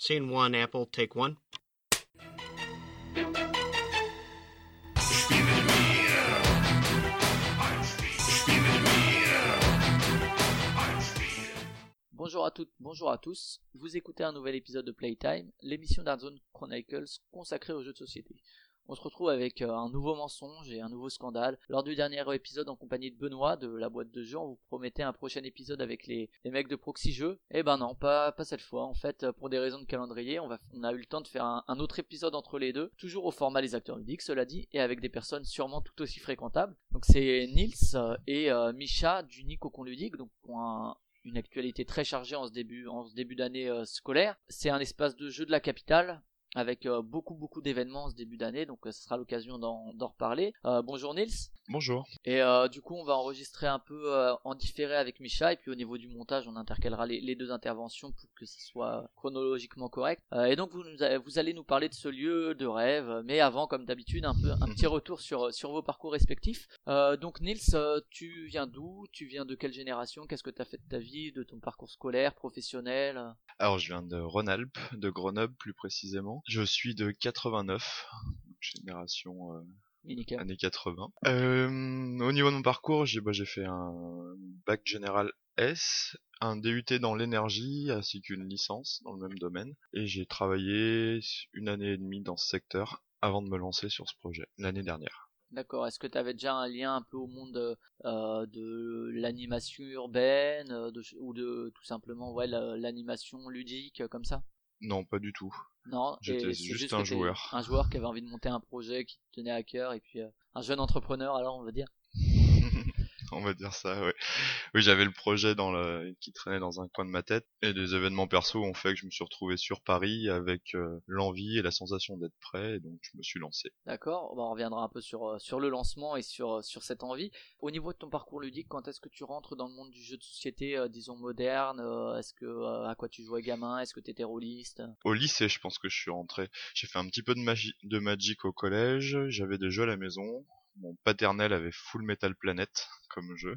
Scene one, Apple, take one. Bonjour à toutes, bonjour à tous. Vous écoutez un nouvel épisode de Playtime, l'émission d'Artzone Chronicles consacrée aux jeux de société. On se retrouve avec euh, un nouveau mensonge et un nouveau scandale. Lors du dernier épisode en compagnie de Benoît de la boîte de jeux, on vous promettait un prochain épisode avec les, mecs de Proxy Jeux. Eh ben non, pas, cette fois. En fait, euh, pour des raisons de calendrier, on, a eu le temps de faire un, autre épisode entre les deux, toujours au format les acteurs ludiques, cela dit, et avec des personnes sûrement tout aussi fréquentables. Donc c'est Nils euh, et euh, Misha du Nico ludique, donc un, une actualité très chargée en ce début, d'année scolaire. C'est un espace de jeu de la capitale avec euh, beaucoup beaucoup d'événements en ce début d'année, donc euh, ce sera l'occasion d'en reparler. Euh, bonjour Nils. Bonjour. Et du coup, on va enregistrer un peu en différé avec Micha, et puis au niveau du montage, on intercalera les, les deux interventions pour que ce soit chronologiquement correct. Et donc, vous, vous allez nous parler de ce lieu de rêve, mais avant, comme d'habitude, un peu un petit retour sur sur vos parcours respectifs. Donc, Nils, tu viens d'où? Tu viens de quelle génération? Qu'est-ce que tu as fait de ta vie, de ton parcours scolaire, professionnel? Alors, je viens de Rhône-Alpes, de Grenoble plus précisément. Je suis de 89, génération euh, Nickel. années 80. Euh, au niveau de mon parcours, j'ai bah, j'ai fait un bac général S, un DUT dans l'énergie, ainsi qu'une licence dans le même domaine. Et j'ai travaillé une année et demie dans ce secteur avant de me lancer sur ce projet, l'année dernière. D'accord. Est-ce que tu avais déjà un lien un peu au monde euh, de l'animation urbaine euh, de, ou de tout simplement ouais la- l'animation ludique euh, comme ça? Non, pas du tout. Non. J'étais juste un joueur. Un joueur qui avait envie de monter un projet qui te tenait à cœur et puis euh, un jeune entrepreneur alors on va dire. On va dire ça, ouais. Oui, j'avais le projet dans le... qui traînait dans un coin de ma tête, et des événements perso ont fait que je me suis retrouvé sur Paris avec euh, l'envie et la sensation d'être prêt, et donc je me suis lancé. D'accord. On reviendra un peu sur euh, sur le lancement et sur euh, sur cette envie. Au niveau de ton parcours ludique, quand est-ce que tu rentres dans le monde du jeu de société, euh, disons moderne euh, Est-ce que à quoi tu jouais gamin? Est-ce que tu étais rôliste? Au lycée, je pense que je suis rentré. J'ai fait un petit peu de magie, de Magic au collège, j'avais des jeux à la maison. Mon paternel avait Full Metal Planet comme jeu,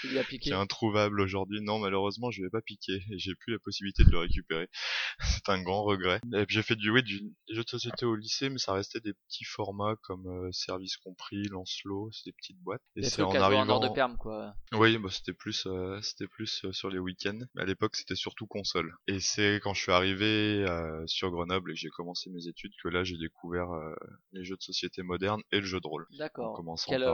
Tu lui as qui piqué est introuvable aujourd'hui. Non, malheureusement, je l'ai pas piqué et j'ai plus la possibilité de le récupérer. C'est un grand regret. Et puis j'ai fait du, oui, du jeux de société au lycée, mais ça restait des petits formats comme euh, Service Compris, Lancelot, c'est des petites boîtes. Et c'est en en arrivant. hors de perme quoi. Oui, bah, c'était plus, euh, c'était plus euh, sur les week-ends. Mais à l'époque, c'était surtout console. Et c'est quand je suis arrivé sur Grenoble et que j'ai commencé mes études que là, j'ai découvert les jeux de société modernes et le jeu de rôle. En D'accord. Quel,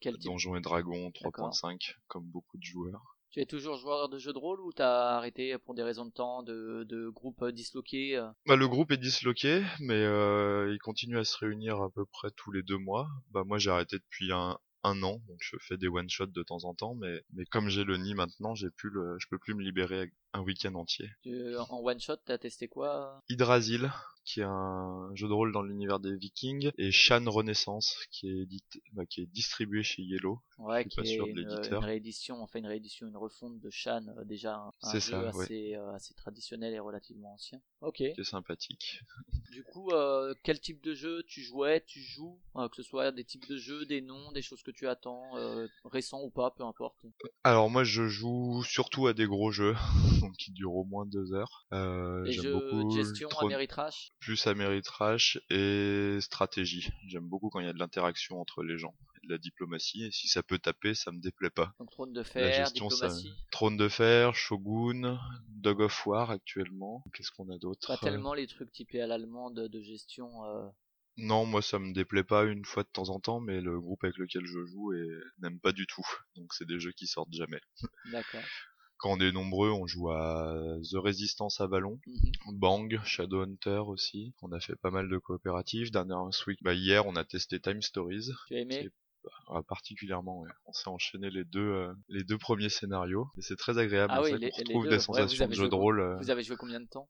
quel type Donjons et Dragons D'accord. 3.5, comme beaucoup de joueurs. Tu es toujours joueur de jeux de rôle ou t'as arrêté pour des raisons de temps, de, de groupe disloqué euh? Bah, le groupe est disloqué, mais euh, il continue à se réunir à peu près tous les deux mois. Bah, moi, j'ai arrêté depuis un, un an, donc je fais des one-shots de temps en temps, mais, mais comme j'ai le nid maintenant, j'ai plus le, je peux plus me libérer un week-end entier. En one shot, t'as testé quoi? Hydrasil, qui est un jeu de rôle dans l'univers des Vikings, et Shan Renaissance, qui est, édité- bah, qui est distribué chez Yellow. Ouais, qui pas est sûr de une, l'éditeur. une réédition, enfin une réédition, une refonte de Shan, euh, déjà un, un C'est jeu ça, ouais. assez, euh, assez traditionnel et relativement ancien. Ok. qui est sympathique. Du coup, euh, quel type de jeu tu jouais, tu joues, euh, que ce soit des types de jeux, des noms, des choses que tu attends, euh, récents ou pas, peu importe? Alors moi je joue surtout à des gros jeux, donc qui durent au moins deux heures. Euh, Les jeux beaucoup de gestion, Ameritrash? Plus Ameritrash et stratégie. J'aime beaucoup quand il y a de l'interaction entre les gens, et de la diplomatie, et si ça peut taper, ça me déplaît pas. Donc trône de La fer, ça... diplomatie. Trône de fer, Shogun, Dog of War actuellement. Qu'est-ce qu'on a d'autre Pas tellement les trucs typés à l'allemande de gestion. euh, Non, moi ça me déplaît pas une fois de temps en temps, mais le groupe avec lequel je joue n'aime pas du tout. Donc c'est des jeux qui sortent jamais. D'accord. Quand on est nombreux, on joue à The Resistance à Ballon. Mhm. Bang, Shadowhunter aussi. On a fait pas mal de coopératives. Dernière week, bah hier, on a testé Time Stories. Tu as aimé Ah, particulièrement, ouais. On s'est enchaîné les deux, euh, les deux premiers scénarios. Et c'est très agréable. Ah oui, les- les retrouve deux. des sensations de jeu de rôle. euh, Vous avez joué combien de temps?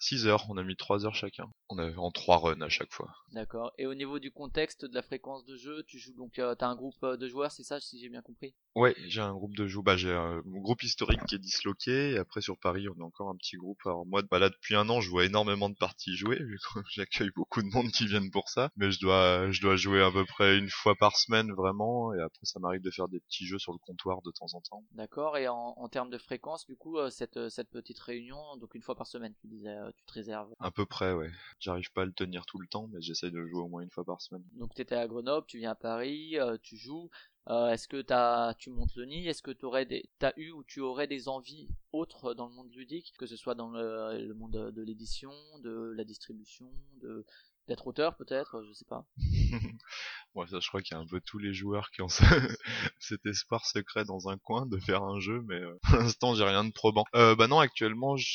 6 heures. On a mis 3 heures chacun. On a en 3 runs à chaque fois. D'accord. Et au niveau du contexte, de la fréquence de jeu, tu joues donc, euh, t'as un groupe euh, de joueurs, c'est ça, si j'ai bien compris? Ouais, j'ai un groupe de joueurs. Bah, j'ai un mon groupe historique qui est disloqué. Et après, sur Paris, on a encore un petit groupe. Alors, moi, bah, là, depuis un an, je vois énormément de parties jouer, vu que j'accueille beaucoup de monde qui viennent pour ça. Mais je dois, je dois jouer à peu près une fois par semaine, vraiment. Et après, ça m'arrive de faire des petits jeux sur le comptoir de temps en temps. D'accord. Et en, en termes de fréquence, du coup, euh, cette, euh, cette petite réunion, donc une fois par semaine, tu disais, euh, tu te réserves. À peu près, ouais. J'arrive pas à le tenir tout le temps, mais j'essaye de jouer au moins une fois par semaine. Donc tu étais à Grenoble, tu viens à Paris, tu joues. Est-ce que as, tu montes le nid? Est-ce que tu des, as eu ou tu aurais des envies autres dans le monde ludique, que ce soit dans le, monde de, l'édition, de la distribution, de d'être auteur peut-être, je sais pas. Moi, ça, je crois qu'il y a un peu tous les joueurs qui ont cet espoir secret dans un coin de faire un jeu, mais euh, pour l'instant, j'ai rien de probant. Euh, bah non, actuellement, je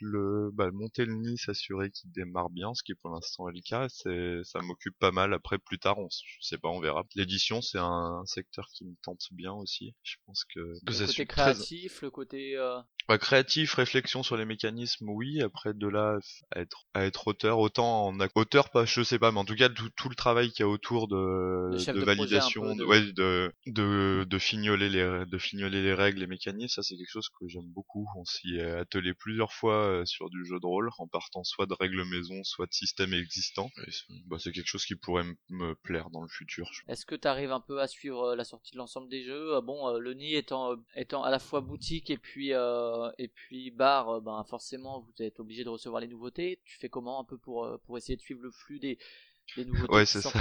le bah, monter le nid, s'assurer qu'il démarre bien, ce qui est pour l'instant le cas, c'est ça m'occupe pas mal. Après plus tard, on je sais pas, on verra. L'édition, c'est un, secteur qui me tente bien aussi. Je pense que, que le côté créatif, le côté euh... bah, créatif, réflexion sur les mécanismes, oui. Après de là à être à être auteur, autant en auteur pas, je sais pas, mais en tout cas tout, tout le travail qu'il y a autour de, de, validation, de... ouais, de, de de fignoler les de fignoler les règles, les mécanismes, ça c'est quelque chose que j'aime beaucoup. On s'y est attelé plusieurs fois euh, sur du jeu de rôle en partant soit de règles maison, soit de systèmes existants. Bah, c'est quelque chose qui pourrait me plaire dans le futur. Est-ce que tu arrives un peu à suivre euh, la sortie de l'ensemble des jeux? Euh, Bon, le nid étant étant à la fois boutique et puis et puis bar, ben forcément vous êtes obligé de recevoir les nouveautés. Tu fais comment un peu pour pour essayer de suivre le flux des ouais, c'est ça.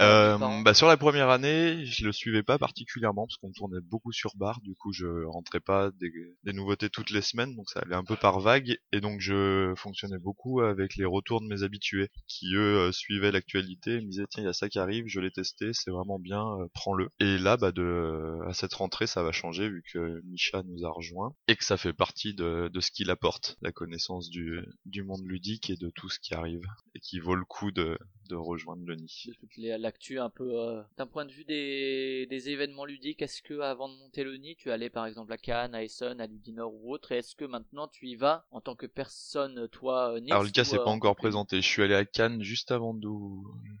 Euh, bah, sur la première année, je le suivais pas particulièrement parce qu'on tournait beaucoup sur bar. Du coup, je rentrais pas des, des, nouveautés toutes les semaines, donc ça allait un peu par vague. Et donc, je fonctionnais beaucoup avec les retours de mes habitués qui eux euh, suivaient l'actualité, me disaient tiens, il y a ça qui arrive, je l'ai testé, c'est vraiment bien, euh, prends-le. Et là, bah de à cette rentrée, ça va changer vu que Misha nous a rejoint et que ça fait partie de, de ce qu'il apporte, la connaissance du, du monde ludique et de tout ce qui arrive et qui vaut le coup de, de rejoindre le nid. L'actu un peu euh, d'un point de vue des, des événements ludiques, est-ce que avant de monter le nid, tu allais par exemple à Cannes, à Essen, à Ludinor ou autre, et est-ce que maintenant tu y vas en tant que personne, toi, euh, Alors le cas c'est pas euh, encore présenté. Je suis allé à Cannes juste avant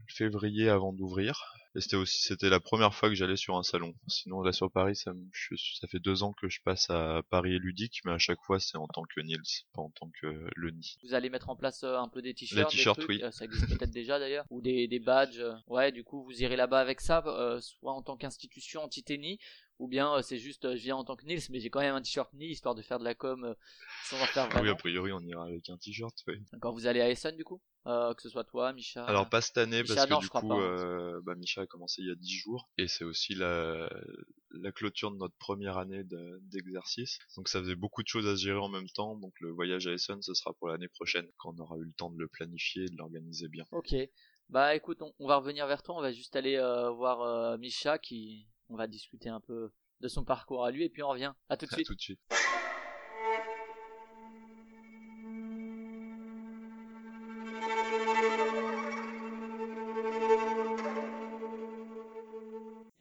février avant d'ouvrir. Et c'était aussi, c'était la première fois que j'allais sur un salon. Sinon, là sur Paris, ça, ça fait deux ans que je passe à Paris et Ludique, mais à chaque fois, c'est en tant que Nils, pas en tant que le nid. Vous allez mettre en place euh, un peu des t-shirts. Les t-shirts, oui. Euh, ça existe peut-être déjà d'ailleurs. Ou des, des badges. Ouais, du coup, vous irez là-bas avec ça, euh, soit en tant qu'institution anti-tennis, ou bien euh, c'est juste euh, je viens en tant que Nils mais j'ai quand même un t-shirt Nils histoire de faire de la com euh, sans en faire vraiment. Oui, a priori on ira avec un t-shirt. Oui. Quand vous allez à Essen du coup? Que ce soit toi, Micha? Alors pas cette année parce que du coup, hein. bah, Micha a commencé il y a 10 jours et c'est aussi la, la clôture de notre première année d'exercice. donc ça faisait beaucoup de choses à gérer en même temps. Donc le voyage à Essen, ce sera pour l'année prochaine quand on aura eu le temps de le planifier et de l'organiser bien. Ok. Bah écoute, on, va revenir vers toi. On va juste aller voir Micha qui on va discuter un peu de son parcours à lui et puis on revient. À tout de suite. tout de suite.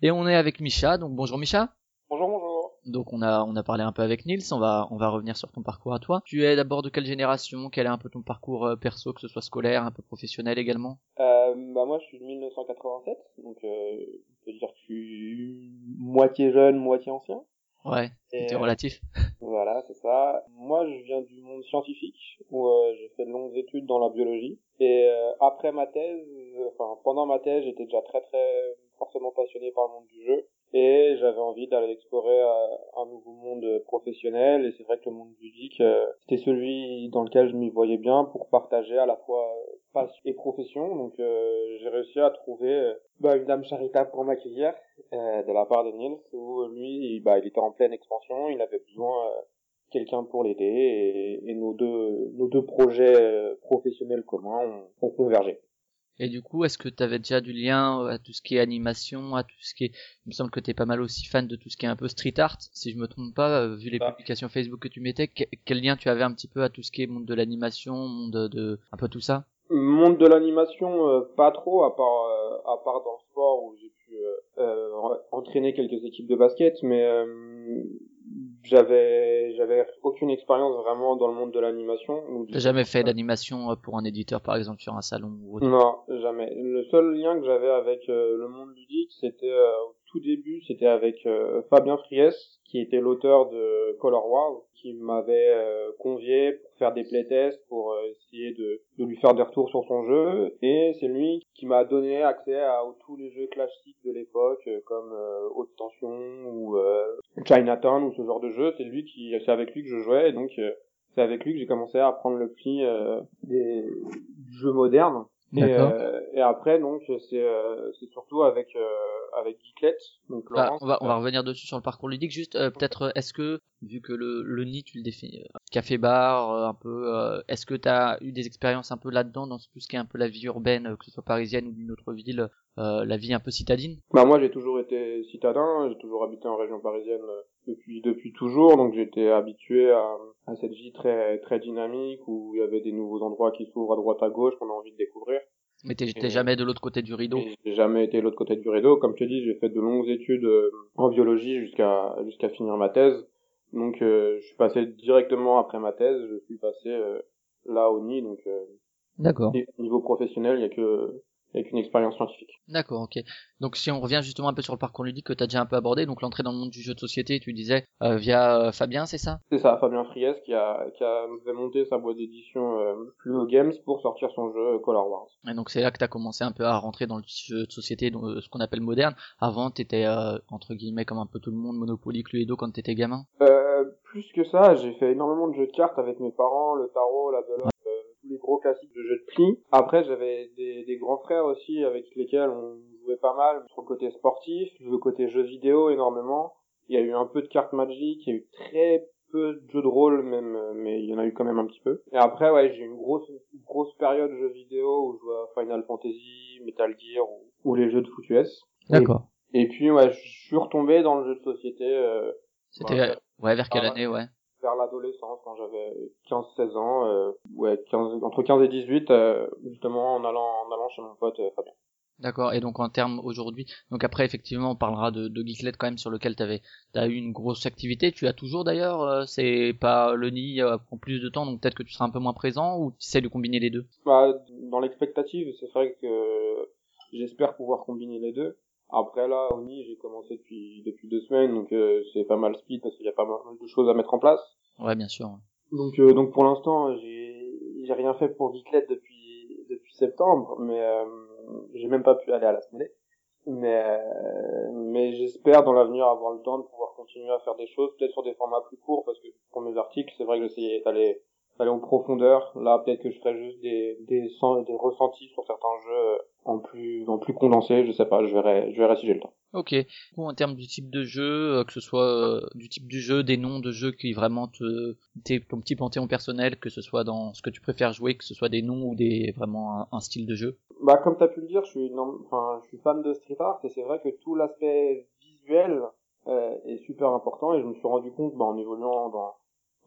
Et on est avec Micha, donc bonjour Micha. Bonjour, bonjour. Donc on a on a parlé un peu avec Nils, on va on va revenir sur ton parcours à toi. Tu es d'abord de quelle génération? Quel est un peu ton parcours euh, perso, que ce soit scolaire, un peu professionnel également? Euh, Bah moi je suis de 1987, donc euh, on peut dire que je suis moitié jeune, moitié ancien. Ouais, c'était relatif. Voilà, c'est ça. Moi, je viens du monde scientifique où euh, j'ai fait de longues études dans la biologie. Et euh, après ma thèse, enfin pendant ma thèse, j'étais déjà très très forcément passionné par le monde du jeu et j'avais envie d'aller explorer euh, un nouveau monde professionnel et c'est vrai que le monde ludique euh, c'était celui dans lequel je m'y voyais bien pour partager à la fois passion et profession donc euh, j'ai réussi à trouver bah, une dame charitable pour m'accueillir de la part de Niels où lui bah, il était en pleine expansion il avait besoin quelqu'un pour l'aider et, et, nos deux nos deux projets professionnels communs ont, ont convergé et du coup, est-ce que tu avais déjà du lien euh, à tout ce qui est animation, à tout ce qui est... Il me semble que tu es pas mal aussi fan de tout ce qui est un peu street art, si je me trompe pas, euh, vu les bah. publications Facebook que tu mettais. Quel lien tu avais un petit peu à tout ce qui est monde de l'animation, monde de... un peu tout ça? Monde de l'animation, euh, pas trop, à part, à part dans le sport où j'ai pu entraîner quelques équipes de basket, mais j'avais j'avais aucune expérience vraiment dans le monde de l'animation. T'as jamais fait d'animation euh, pour un éditeur par exemple sur un salon ou autre? Non, jamais. Le seul lien que j'avais avec euh, le monde ludique, c'était euh, tout début, c'était avec euh, Fabien Fries, qui était l'auteur de Color Wars, qui m'avait euh, convié pour faire des playtests, pour euh, essayer de, lui faire des retours sur son jeu, et c'est lui qui m'a donné accès à, tous les jeux classiques de l'époque, comme Haute Tension ou Chinatown ou ce genre de jeux. C'est lui qui, c'est avec lui que je jouais, et donc c'est avec lui que j'ai commencé à apprendre le pli des jeux modernes. Et, et, après, donc, c'est c'est surtout avec avec Geeklet. Donc bah, on va on va revenir dessus sur le parcours ludique. Juste peut-être, est-ce que vu que le le nid tu le définis café bar un peu, est-ce que tu as eu des expériences un peu là-dedans dans tout ce qui est un peu la vie urbaine, que ce soit parisienne ou d'une autre ville, euh, la vie un peu citadine? Bah moi j'ai toujours été citadin, j'ai toujours habité en région parisienne euh, depuis depuis toujours, donc j'étais habitué à, à cette vie très très dynamique où il y avait des nouveaux endroits qui s'ouvrent à droite à gauche qu'on a envie de découvrir. Mais t'es jamais de l'autre côté du rideau J'ai jamais été de l'autre côté du rideau. Comme je te dis, j'ai fait de longues études euh, en biologie jusqu'à jusqu'à finir ma thèse. Donc je suis passé directement après ma thèse, je suis passé là au nid. Donc D'accord. Niveau professionnel, il y a que avec une expérience scientifique. D'accord, ok. Donc si on revient justement un peu sur le parcours ludique que tu as déjà un peu abordé, donc l'entrée dans le monde du jeu de société, tu disais euh, via euh, Fabien, c'est ça? C'est ça, Fabien Fries qui a, qui a fait monter sa boîte d'édition euh, Games pour sortir son jeu Color Wars. Et donc c'est là que tu as commencé un peu à rentrer dans le jeu de société, donc, euh, ce qu'on appelle moderne. Avant, tu étais entre guillemets comme un peu tout le monde, Monopoly, Cluedo quand tu étais gamin Plus que ça, j'ai fait énormément de jeux de cartes avec mes parents, le tarot, la belote les gros classiques de jeux de pli. Après, j'avais des, des, grands frères aussi avec lesquels on jouait pas mal sur le côté sportif, le côté jeux vidéo énormément. Il y a eu un peu de cartes Magic, il y a eu très peu de jeux de rôle même, mais il y en a eu quand même un petit peu. Et après, ouais, j'ai eu une grosse, grosse période de jeux vidéo où je jouais à Final Fantasy, Metal Gear ou, les jeux de foot US. D'accord. Et, puis, ouais, je suis retombé dans le jeu de société. Euh, C'était, ouais, vers quelle année, ouais? Vers l'adolescence quand j'avais 15-16 ans, euh, ouais, 15, entre 15 et 18, euh, justement en allant en allant chez mon pote euh, Fabien. D'accord. Et donc en termes aujourd'hui, donc après effectivement on parlera de, de Geeklet quand même sur lequel tu as eu une grosse activité. Tu as toujours d'ailleurs, euh, c'est pas le nid euh, prend plus de temps, donc peut-être que tu seras un peu moins présent ou tu essaies de combiner les deux? Bah, dans l'expectative, c'est vrai que j'espère pouvoir combiner les deux. Après là, Oni, j'ai commencé depuis depuis deux semaines, donc euh, c'est pas mal speed parce qu'il y a pas mal de choses à mettre en place. Ouais, bien sûr. Donc euh, donc pour l'instant, j'ai j'ai rien fait pour Geeklet depuis depuis septembre, mais euh, j'ai même pas pu aller à la semaine. Mais mais j'espère dans l'avenir avoir le temps de pouvoir continuer à faire des choses, peut-être sur des formats plus courts, parce que pour mes articles, c'est vrai que j'essayais d'aller aller en profondeur. Là, peut-être que je ferai juste des, des, des ressentis sur certains jeux en plus, en plus condensé. Je sais pas, je verrai, je verrai si j'ai le temps. Ok. En termes du type de jeu, euh, que ce soit euh, du type du jeu, des noms de jeux qui vraiment te, t'es ton petit panthéon personnel, que ce soit dans ce que tu préfères jouer, que ce soit des noms ou des vraiment un, style de jeu. Bah, comme t'as pu le dire, je suis, non, enfin, je suis fan de Street Art et c'est vrai que tout l'aspect visuel euh, est super important et je me suis rendu compte, bah, en évoluant dans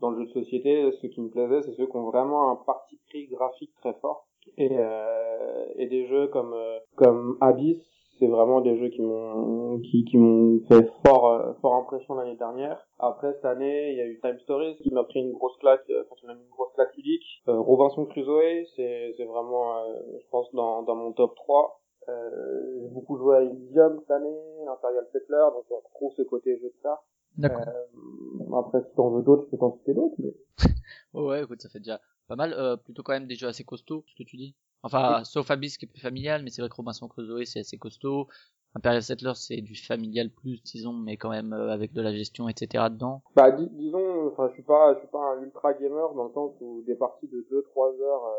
dans le jeu de société, ce qui me plaisait, c'est ceux qui ont vraiment un parti pris graphique très fort. Et, euh, et des jeux comme euh, comme Abyss, c'est vraiment des jeux qui m'ont qui, qui m'ont fait fort euh, fort impression l'année dernière. Après cette année, il y a eu Time Stories qui m'a pris une grosse claque, euh, enfin, m'a mis une grosse claque ludique. Euh, Robinson Crusoe, c'est c'est vraiment, je pense dans dans mon top 3. Euh, j'ai beaucoup joué à Elysium cette année, Imperial Settler, donc on retrouve ce côté jeu de cartes. D'accord. Euh, après, si t'en veux d'autres, je peux t'en citer d'autres, mais... ouais, écoute, ça fait déjà pas mal. Euh, plutôt quand même des jeux assez costauds, ce que tu dis. Enfin, sauf Abyss qui est plus familial, mais c'est vrai que Robinson Crusoe c'est assez costaud. Imperial Settlers c'est du familial plus, disons, mais quand même euh, avec de la gestion, etc. dedans. Bah, disons, enfin, je suis pas, je suis pas un ultra gamer dans le sens où des parties de 2-3 heures, euh,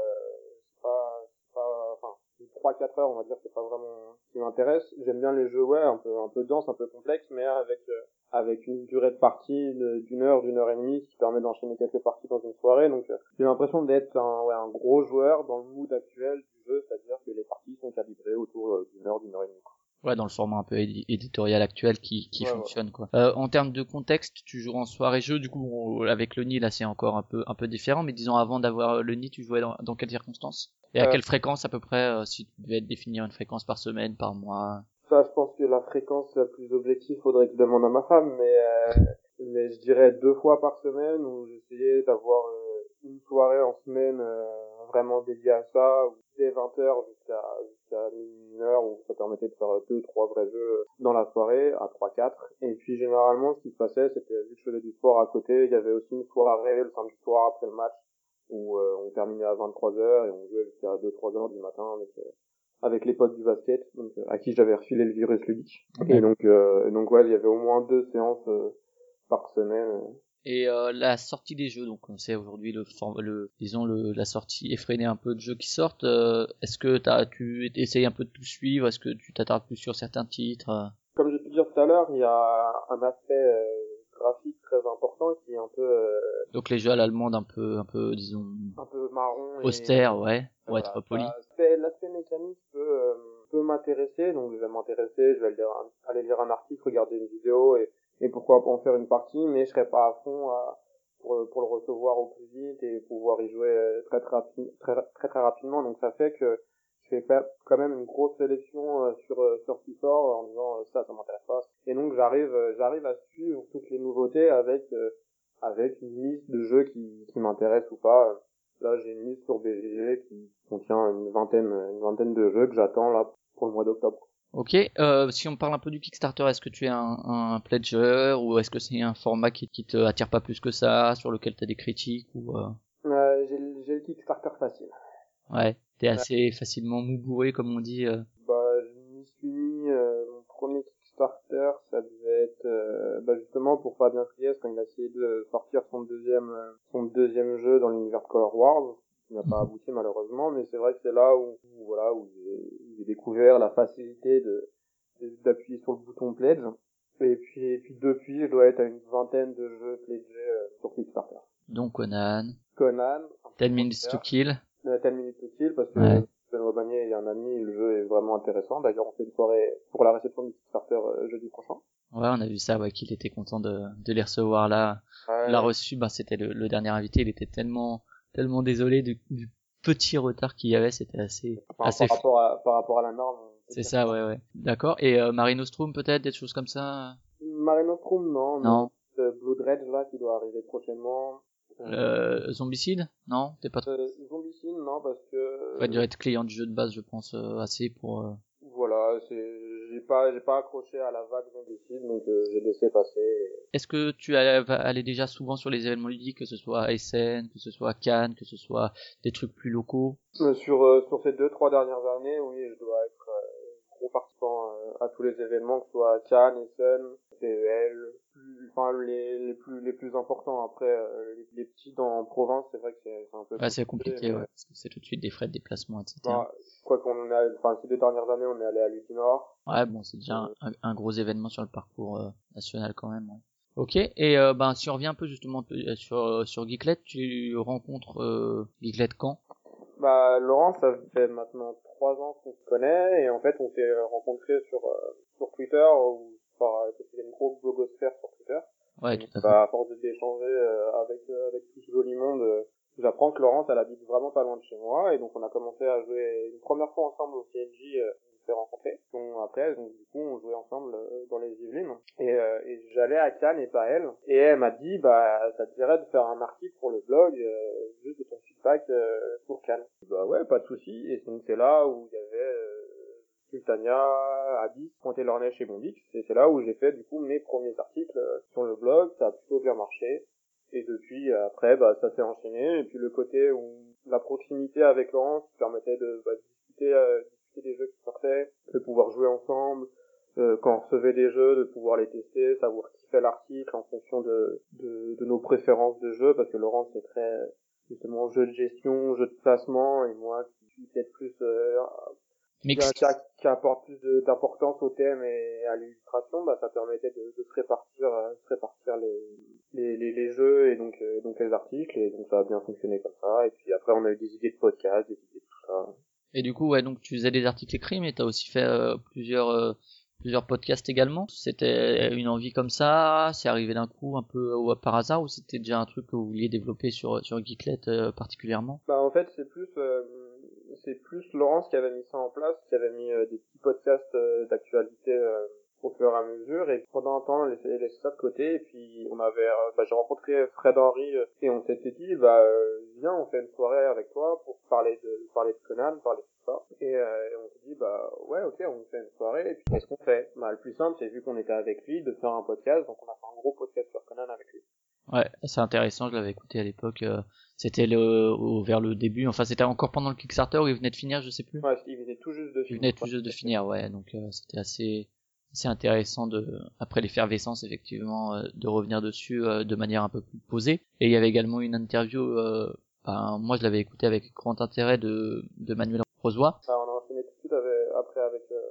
c'est pas, pas, enfin, 3-4 heures, on va dire, c'est pas vraiment ce qui m'intéresse. J'aime bien les jeux, ouais, un peu, un peu dense, un peu complexe, mais avec, euh, avec une durée de partie d'une heure, d'une heure et demie, ce qui permet d'enchaîner quelques parties dans une soirée. Donc, euh, j'ai l'impression d'être un, ouais, un gros joueur dans le mood actuel du jeu, c'est-à-dire que les parties sont calibrées autour euh, d'une heure, d'une heure et demie. Ouais, dans le format un peu éditorial actuel qui, qui fonctionne quoi. Euh, en termes de contexte, tu joues en soirée jeu, du coup avec le nid là c'est encore un peu un peu différent, mais disons avant d'avoir le nid, tu jouais dans, dans quelles circonstances? Et à quelle fréquence à peu près, si tu devais définir une fréquence par semaine, par mois? Ça, je pense que la fréquence la plus objective, faudrait que je demande à ma femme, mais, euh, mais je dirais deux fois par semaine où j'essayais d'avoir euh, une soirée en semaine euh, vraiment dédiée à ça, ou dès 20h jusqu'à jusqu'à une heure où ça permettait de faire deux, trois vrais jeux dans la soirée, à 3-4. Et puis généralement, ce qui se passait, c'était, vu que je faisais du sport à côté, il y avait aussi une soirée le samedi soir après le match, où on terminait à 23h et on jouait jusqu'à 2-3 heures du matin avec avec les potes du basket, donc, euh, à qui j'avais refilé le virus ludique. Et donc, euh, donc ouais, il y avait au moins deux séances euh, par semaine Et euh, la sortie des jeux, donc on sait aujourd'hui le, le, disons le, la sortie effrénée un peu de jeux qui sortent. Euh, est-ce que as, tu essayes un peu de tout suivre? Est-ce que tu t'attardes plus sur certains titres Comme j'ai pu dire tout à l'heure, il y a un aspect euh, graphique très important qui est un peu. Euh, donc les jeux à l'allemande un peu, un peu disons. Un peu marron. Austère, ouais, pour être poli. L'aspect mécanique peut peut m'intéresser, donc je vais m'intéresser, je vais aller lire un article, regarder une vidéo et et pourquoi pas en faire une partie, mais je serais pas à fond pour, pour le recevoir au plus vite et pouvoir y jouer euh, très très, très, très, très rapidement. Donc ça fait que je fais quand même une grosse sélection euh, sur euh, sur qui sort en disant ça ça m'intéresse pas. Et donc j'arrive j'arrive à suivre toutes les nouveautés avec avec une liste de jeux qui qui m'intéressent ou pas. Là j'ai une liste sur BGG qui contient une vingtaine une vingtaine de jeux que j'attends là pour le mois d'octobre. Ok, euh, si on parle un peu du Kickstarter, est-ce que tu es un, un pledger ou est-ce que c'est un format qui, qui te attire pas plus que ça, sur lequel tu as des critiques ou euh... euh j'ai le Kickstarter facile. Ouais, t'es assez facilement moubouré comme on dit. Euh. Bah, je m'y suis mis, euh, mon premier Kickstarter, ça devait être euh, bah, justement pour Fabien Friès quand il a essayé de sortir son deuxième, son deuxième jeu dans l'univers Color Wars qui n'a pas abouti malheureusement, mais c'est vrai que c'est là où, voilà où j'ai découvert la facilité de d'appuyer sur le bouton pledge. Et puis, et puis depuis, je dois être à une vingtaine de jeux pledgés euh, sur Kickstarter. Donc Conan. Conan. 10 minutes to kill. 10 euh, minutes to kill parce que ouais. Bagné et un ami, le jeu est vraiment intéressant. D'ailleurs, on fait une soirée pour la réception du Kickstarter euh, jeudi prochain. Ouais, on a vu ça, ouais, qu'il était content de, de les recevoir là. Ouais. L'a reçu, bah, c'était le, le, dernier invité, il était tellement tellement désolé du, du petit retard qu'il y avait, c'était assez, par, assez par rapport à, par rapport à la norme. C'est ça, ouais, ouais. D'accord. Et euh, Marino Strom peut-être, des choses comme ça? Marino Strom, non. Non. Euh, Blue Dredge, là, qui doit arriver prochainement. Euh, Zombicide Non T'es pas trop... Euh, Zombicide, non, parce que... Ouais, tu dois être client du jeu de base, je pense, euh, assez pour... Euh... Voilà, c'est j'ai pas j'ai pas accroché à la vague zombicide donc euh, j'ai laissé passer. Est-ce que tu allais déjà souvent sur les événements ludiques que ce soit à SN, que ce soit à Cannes, que ce soit des trucs plus locaux? Euh, Sur euh, sur ces deux trois dernières années, oui, je dois être gros participant à tous les événements que ce soit Cannes, Essen, PEL, enfin les, les plus les plus importants. Après euh, les, les, petits dans en province c'est vrai que c'est un peu ouais, c'est compliqué ouais, parce que c'est tout de suite des frais de déplacement etc bah, quoi qu'on a enfin ces deux dernières années on est allé à Lutinor ouais bon c'est déjà euh, un, un, gros événement sur le parcours euh, national quand même ouais. Ok, et euh, ben si on revient un peu justement sur sur Geeklet, tu rencontres euh, Geeklet quand? Bah Laurent, ça fait maintenant trois ans qu'on se connaît et en fait on s'est rencontrés sur sur Twitter par parce qu'il y a une grosse blogosphère sur Twitter. Ouais, tout à, bah, à force d'échanger euh, avec euh, avec tout ce joli monde, euh, j'apprends que Laurence elle habite vraiment pas loin de chez moi et donc on a commencé à jouer une première fois ensemble au CNJ. Euh, s'est après, donc du coup, on jouait ensemble dans les Yvelines et, et j'allais à Cannes et pas elle. Et elle m'a dit, bah ça te dirait de faire un article pour le blog juste de ton feedback pour Cannes. Bah ouais, pas de souci. Et donc c'est là où il y avait Sultania, Abyss, Pointé-Lornèche chez Bombix. Et c'est là où j'ai fait du coup mes premiers articles euh, sur le blog. Ça a plutôt bien marché. Et depuis, euh, après, bah, ça s'est enchaîné. Et puis le côté où la proximité avec Laurence permettait de bah, discuter, euh, discuter des jeux qui sortaient, de pouvoir jouer ensemble, euh, quand on recevait des jeux, de pouvoir les tester, savoir qui fait l'article en fonction de, de, de, nos préférences de jeu, parce que Laurence c'est très justement jeu de gestion, jeu de placement, et moi qui suis peut-être plus euh, qui, qui, apporte plus d'importance au thème et à l'illustration, bah, ça permettait de, de se répartir, euh, se répartir les, les, les, les, jeux et donc, euh, donc les articles, et donc ça a bien fonctionné comme ça. Et puis après, on a eu des idées de podcast, des idées de tout ça. Et du coup, ouais, donc tu faisais des articles écrits, mais t'as aussi fait euh, plusieurs euh, plusieurs podcasts également. C'était une envie comme ça, c'est arrivé d'un coup un peu par hasard, ou c'était déjà un truc que vous vouliez développer sur sur Geeklet particulièrement? Bah en fait, c'est plus c'est plus Laurence qui avait mis ça en place, qui avait mis euh, des petits podcasts euh, d'actualité euh, au fur et à mesure et pendant un temps on laissait, ça de côté et puis on avait bah, j'ai rencontré Fred Henry et on s'était dit bah viens on fait une soirée avec toi pour parler de parler de Conan parler de tout ça et, et on s'est dit bah ouais ok on fait une soirée et puis qu'est-ce qu'on fait? Bah le plus simple c'est vu qu'on était avec lui de faire un podcast donc on a fait un gros podcast sur Conan avec lui Ouais, c'est intéressant, je l'avais écouté à l'époque. Euh, c'était le, vers le début, enfin c'était encore pendant le Kickstarter où il venait de finir, je sais plus. Ouais, il venait tout juste de finir. Il venait tout juste de finir, ouais, donc euh, c'était assez c'est intéressant de après l'effervescence effectivement euh, de revenir dessus euh, de manière un peu plus posée. Et il y avait également une interview euh, ben, moi je l'avais écouté avec grand intérêt de, de Manuel Rosoy on a suite après avec quelques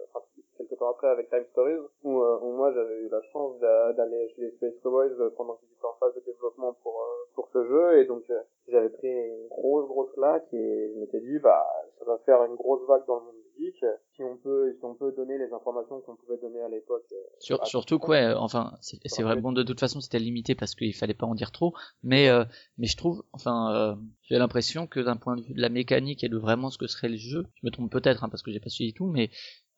temps après avec Time Stories où, où moi j'avais eu la chance d'aller chez les Space Cowboys pendant qu'ils étaient en phase de développement pour pour ce jeu. Et donc j'avais pris une grosse grosse claque et je m'étais dit bah ça va faire une grosse vague dans le monde si on peut si on peut donner les informations qu'on pouvait donner à l'époque euh, Sur, surtout quoi ouais, enfin c'est vrai bon de toute façon c'était limité parce qu'il fallait pas en dire trop. Mais euh, mais je trouve enfin euh, j'ai l'impression que d'un point de vue de la mécanique et de vraiment ce que serait le jeu je me trompe peut-être hein, parce que j'ai pas suivi tout mais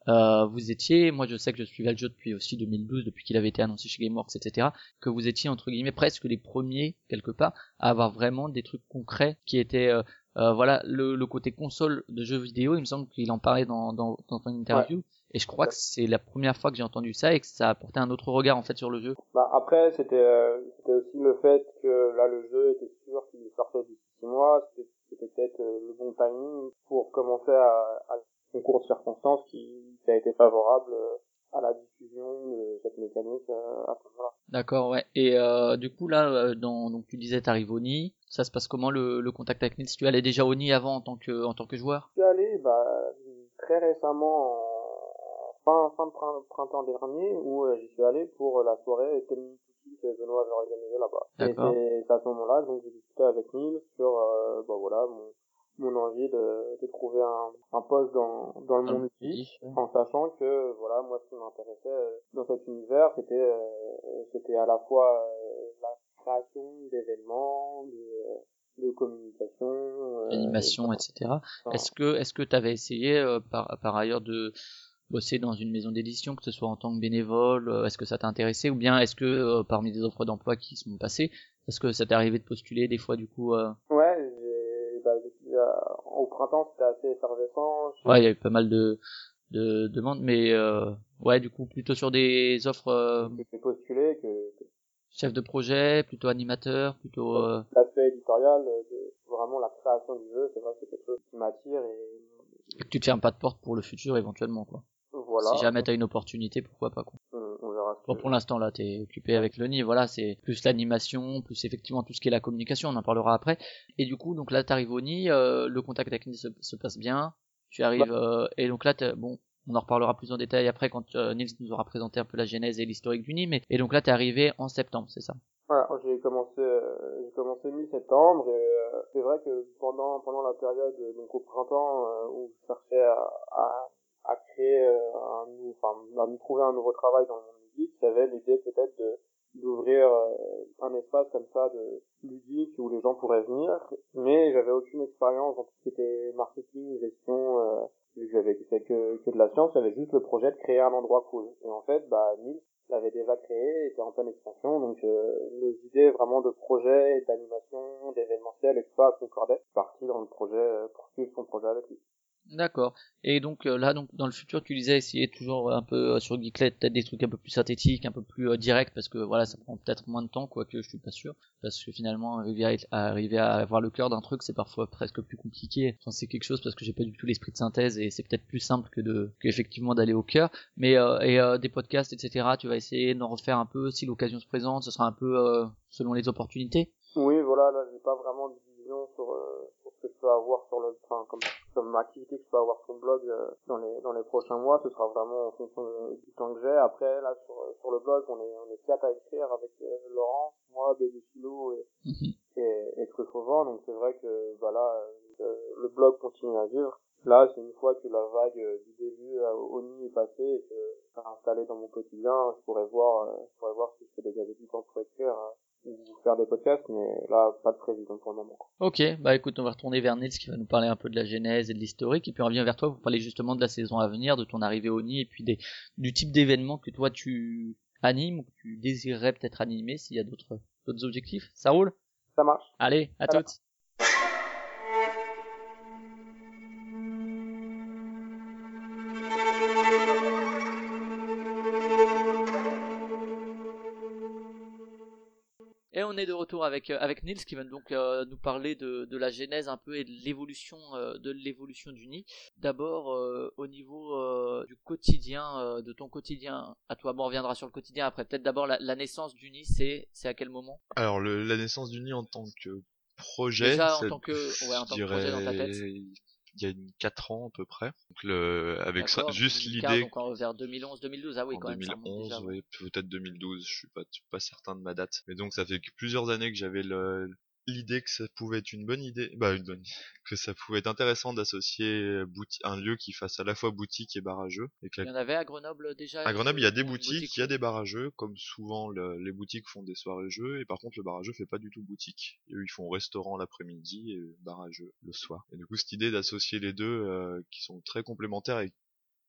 euh, vous étiez, moi je sais que je suivais le jeu depuis aussi 2012, depuis qu'il avait été annoncé chez GameWorks, etc., que vous étiez entre guillemets presque les premiers quelque part à avoir vraiment des trucs concrets qui étaient euh, euh, voilà le, le, côté console de jeux vidéo. Il me semble qu'il en parlait dans dans, dans une interview. Et je crois que c'est la première fois que j'ai entendu ça et que ça a apporté un autre regard en fait sur le jeu. Bah après c'était euh, c'était aussi le fait que là le jeu était sûr qu'il sortait d'ici six mois. C'était peut-être le bon timing pour commencer à, à concours de circonstances qui, qui a été favorable euh, à la diffusion de cette mécanique euh, à ce moment-là. D'accord, ouais. Et euh, du coup là, euh, dans, donc tu disais t'arrives au Nid, ça se passe comment le, le contact avec Nils Tu allais déjà au Nid avant en tant que en tant que joueur? Je suis allé bah, très récemment en fin fin de printemps dernier où j'y suis allé pour la soirée Tennis que Benoît avait organisé là-bas. Et c'est à ce moment-là donc j'ai discuté avec Nils sur bah voilà mon mon envie de, de trouver un, un poste dans, dans le monde geek, en sachant que voilà moi ce qui m'intéressait euh, dans cet univers c'était euh, c'était à la fois euh, la création d'événements de, de communication animation etc est-ce que est-ce que tu avais essayé par par ailleurs de bosser dans une maison d'édition, que ce soit en tant que bénévole, est-ce que ça t'a intéressé ou bien est-ce que parmi des offres d'emploi qui sont passées, est-ce que ça t'est arrivé de postuler des fois du coup Ouais, bah, au printemps c'était assez effervescent. Ouais, il y a eu pas mal de, de demandes, mais euh, ouais, du coup plutôt sur des offres. Euh, postulé que, Chef de projet, plutôt animateur, plutôt. Euh... L'aspect éditorial, euh, de, vraiment la création du jeu, c'est vrai que c'est quelque chose qui m'attire et... et. que tu te fermes pas de porte pour le futur éventuellement, quoi. Voilà. Si jamais t'as une opportunité, pourquoi pas, quoi. On, verra. Bon, pour l'instant, là, t'es occupé avec le nid, voilà, c'est plus l'animation, plus effectivement tout ce qui est la communication, on en parlera après. Et du coup, donc là, t'arrives au nid, euh, le contact avec Nid se, se, passe bien, tu arrives, bah. euh, et donc là, bon, on en reparlera plus en détail après quand euh, Nils nous aura présenté un peu la genèse et l'historique du nid, mais, et donc là, t'es arrivé en septembre, c'est ça? Voilà, j'ai commencé, euh, j'ai commencé mi-septembre et euh, c'est vrai que pendant pendant la période donc au printemps euh, où je cherchais à, à à créer euh, un, enfin, à nous trouver un nouveau travail dans il y avait l'idée peut-être de d'ouvrir euh, un espace comme ça de ludique où les gens pourraient venir, mais j'avais aucune expérience dans tout ce qui était marketing, gestion, euh, j'avais fait que, que de la science, j'avais juste le projet de créer un endroit cool. Et en fait, bah, Nils l'avait déjà créé, était en pleine expansion, donc euh, nos idées vraiment de projet, d'animation, d'événementiel, etc. concordaient. Parti dans le projet, poursuivre son projet avec lui. D'accord. Et donc euh, là, donc dans le futur, tu disais essayer toujours un peu euh, sur Geeklet, peut-être des trucs un peu plus synthétiques, un peu plus euh, directs, parce que voilà, ça prend peut-être moins de temps, quoique je suis pas sûr, parce que finalement arriver à, arriver à avoir le cœur d'un truc, c'est parfois presque plus compliqué. J'en sais quelque chose parce que j'ai pas du tout l'esprit de synthèse et c'est peut-être plus simple que de qu'effectivement d'aller au cœur. Mais et des podcasts, etc. Tu vas essayer d'en refaire un peu si l'occasion se présente. Ce sera un peu selon les opportunités. Oui, voilà, là j'ai pas vraiment de vision sur que je peux avoir sur le, enfin, comme, comme activité que je peux avoir sur le blog euh, dans les dans les prochains mois, ce sera vraiment en fonction du temps que j'ai. Après, là, sur sur le blog, on est on est quatre à écrire avec euh, Laurent, moi, et, mhm. et et Truffovant. Donc c'est vrai que voilà, euh, le blog continue à vivre. Là, c'est une fois que la vague du début au nid est passée et que ça a installé dans mon quotidien, je pourrais voir, je pourrais voir si je peux dégager du temps pour écrire faire des podcasts, mais là, pas de prévision pour le moment. Ok, bah écoute, on va retourner vers Nils qui va nous parler un peu de la genèse et de l'historique, et puis on revient vers toi pour parler justement de la saison à venir, de ton arrivée au nid, et puis des, du type d'événement que toi tu animes ou que tu désirerais peut-être animer s'il y a d'autres d'autres objectifs. Ça roule? Ça marche. Allez, à toutes. Retour avec avec Nils qui va donc nous parler de, de la genèse un peu et de l'évolution de l'évolution du nid. D'abord au niveau du quotidien, de ton quotidien à toi. Bon, on reviendra sur le quotidien après. Peut-être d'abord la, la, naissance du nid, c'est c'est à quel moment? Alors le, la naissance du nid en tant que projet. Déjà en tant que ouais, en tant que projet dans ta tête il y a une 4 ans à peu près. Donc le, avec ça, juste l'idée. Donc vers 2011, 2012, ah oui, quand 2011, même. oui, peut-être 2012, je suis pas, pas certain de ma date. Mais donc ça fait plusieurs années que j'avais le, l'idée que ça pouvait être une bonne idée, bah une bonne, que ça pouvait être intéressant d'associer un lieu qui fasse à la fois boutique et barrageux. Et Il y en avait à Grenoble déjà. À Grenoble, il y a des boutiques, il y a des barrageux, comme souvent les boutiques font des soirées jeux, et par contre le barrageux fait pas du tout boutique. eux, ils font restaurant l'après-midi et barrageux le soir. Et du coup, cette idée d'associer les deux, euh, qui sont très complémentaires et